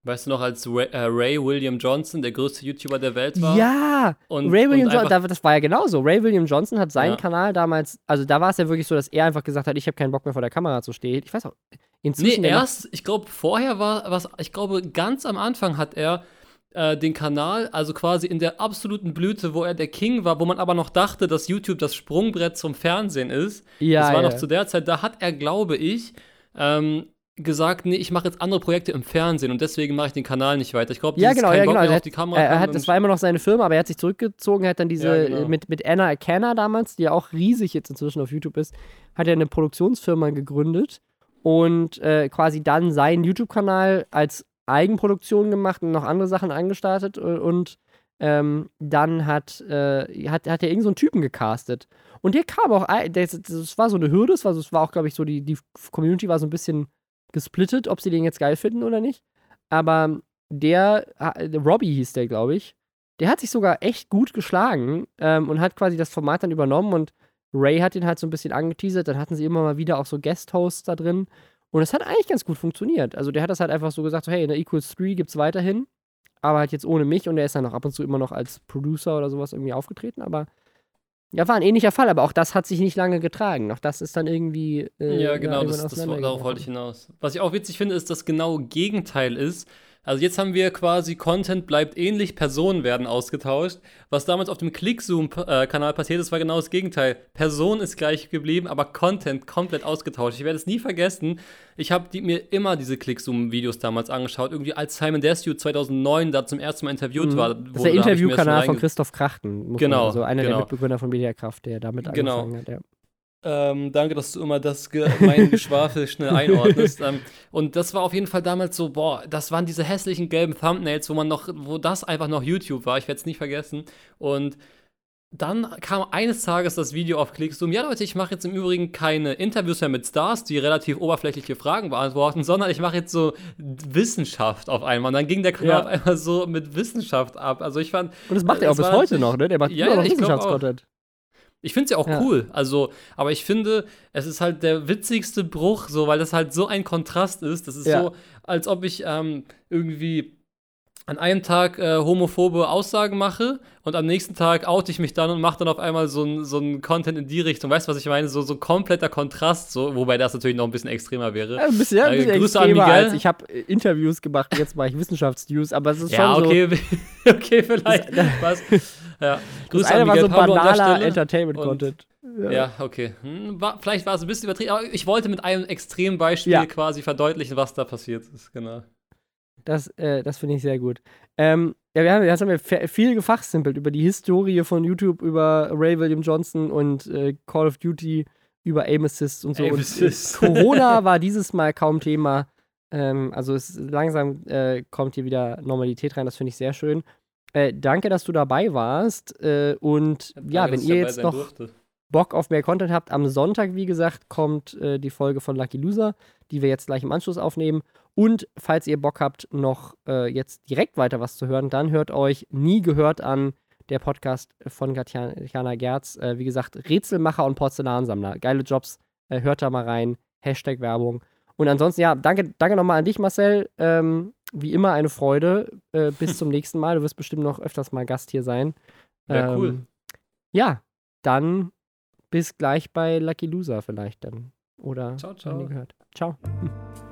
Weißt du noch, als Ray, äh, Ray William Johnson der größte YouTuber der Welt war? Ja, Und, Ray William Johnson, das war ja genauso. Ray William Johnson hat seinen Ja. Kanal damals, also da war es ja wirklich so, dass er einfach gesagt hat, ich habe keinen Bock mehr vor der Kamera zu stehen. Ich weiß auch, Nee, inzwischen. macht- erst, ich glaube, vorher war was, ich glaube, ganz am Anfang hat er äh, den Kanal, also quasi in der absoluten Blüte, wo er der King war, wo man aber noch dachte, dass YouTube das Sprungbrett zum Fernsehen ist. ja, das war ja. noch zu der Zeit, da hat er, glaube ich, ähm, gesagt, nee, ich mache jetzt andere Projekte im Fernsehen und deswegen mache ich den Kanal nicht weiter. Ich glaube, Ja, genau, ja, Bock genau. Er auf die Kamera. Er, hat, das war immer noch seine Firma, aber er hat sich zurückgezogen, er hat dann diese, Ja, genau. äh, mit, mit Anna Kenner damals, die ja auch riesig jetzt inzwischen auf YouTube ist, hat er eine Produktionsfirma gegründet und äh, quasi dann seinen YouTube-Kanal als Eigenproduktion gemacht und noch andere Sachen angestartet und, ähm, dann hat, äh, hat, hat er irgendeinen so einen Typen gecastet. Und der kam auch, ein- das, das war so eine Hürde, das war, das war auch, glaube ich, so, die, die Community war so ein bisschen gesplittet, ob sie den jetzt geil finden oder nicht. Aber der, Robbie hieß der, glaube ich, der hat sich sogar echt gut geschlagen ähm, und hat quasi das Format dann übernommen und Ray hat ihn halt so ein bisschen angeteasert. Dann hatten sie immer mal wieder auch so Guest-Hosts da drin. Und es hat eigentlich ganz gut funktioniert. Also der hat das halt einfach so gesagt, so, hey, in der Equals 3 gibt's weiterhin, aber halt jetzt ohne mich und er ist dann auch ab und zu immer noch als Producer oder sowas irgendwie aufgetreten, aber ja, war ein ähnlicher Fall, aber auch das hat sich nicht lange getragen. Auch das ist dann irgendwie. äh, Ja, genau, irgendwann das, das, darauf wollte ich hinaus. Was ich auch witzig finde, ist, dass genau Gegenteil ist. Also jetzt haben wir quasi Content bleibt ähnlich, Personen werden ausgetauscht. Was damals auf dem Clickzoom-Kanal passiert ist, war genau das Gegenteil. Person ist gleich geblieben, aber Content komplett ausgetauscht. Ich werde es nie vergessen. Ich habe mir immer diese Clickzoom-Videos damals angeschaut. Irgendwie als Simon Desue 2009 da zum ersten Mal interviewt Mhm. war. Das ist der wurde, Interviewkanal von Christoph Krachten. Genau, also einer genau. der Mitbegründer von Mediakraft, der damit Genau. angefangen hat. Ja. Ähm, danke, dass du immer das ge mein Geschwafel schnell einordnest. ähm, und das war auf jeden Fall damals so, boah, das waren diese hässlichen gelben Thumbnails, wo man noch, wo das einfach noch YouTube war. Ich werde es nicht vergessen. Und dann kam eines Tages das Video auf Clickzoom. Ja, Leute, ich mache jetzt im Übrigen keine Interviews mehr mit Stars, die relativ oberflächliche Fragen beantworten, sondern ich mache jetzt so Wissenschaft auf einmal. Und dann ging der Kanal Ja. auf einmal so mit Wissenschaft ab. Also ich fand, Und das macht er auch Es bis war heute noch, ne? Der macht Ja, immer noch auch. Wissenschaftscontent. Ich finde es ja auch Ja. cool. Also, aber ich finde, es ist halt der witzigste Bruch, so, weil das halt so ein Kontrast ist. Das ist Ja. so, als ob ich ähm, irgendwie an einem Tag äh, homophobe Aussagen mache und am nächsten Tag oute ich mich dann und mache dann auf einmal so ein, so ein Content in die Richtung. Weißt du, was ich meine? So, so kompletter Kontrast, so, wobei das natürlich noch ein bisschen extremer wäre. Ja, ein bisschen, ja, ein Äh, bisschen Grüße an extremer Miguel. als ich habe äh, Interviews gemacht, jetzt mache ich Wissenschaftsnews, aber es ist Ja, schon so. okay, okay, vielleicht. was. Ja. Das Grüße eine an war Miguel so Pablo an banaler. Entertainment-Content. Ja, okay. Hm, war, vielleicht war es ein bisschen übertrieben, aber ich wollte mit einem Extrembeispiel Ja. quasi verdeutlichen, was da passiert ist. Genau. Das, äh, das finde ich sehr gut. Ähm, ja, wir haben, jetzt haben wir viel gefachsimpelt über die Historie von YouTube, über Ray William Johnson und äh, Call of Duty, über Aim Assist und so. Aim und, äh, Assist. Corona war dieses Mal kaum Thema. Ähm, also es langsam äh, kommt hier wieder Normalität rein, das finde ich sehr schön. Äh, danke, dass du dabei warst. Äh, und ja, Danke, wenn dass ich ihr jetzt noch durfte. Bock auf mehr Content habt, am Sonntag, wie gesagt, kommt die Folge von Lucky Loser, die wir jetzt gleich im Anschluss aufnehmen. Und falls ihr Bock habt, noch äh, jetzt direkt weiter was zu hören, dann hört euch Nie gehört an, der Podcast von Katjana Gerz. Äh, wie gesagt, Rätselmacher und Porzellansammler. Geile Jobs. Äh, hört da mal rein. Hashtag Werbung. Und ansonsten, ja, danke, danke nochmal an dich, Marcel. Ähm, wie immer eine Freude. Äh, bis zum nächsten Mal. Du wirst bestimmt noch öfters mal Gast hier sein. Ja, ähm, cool. Ja, dann bis gleich bei Lucky Loser vielleicht dann. Oder ciao, ciao. gehört. Ciao.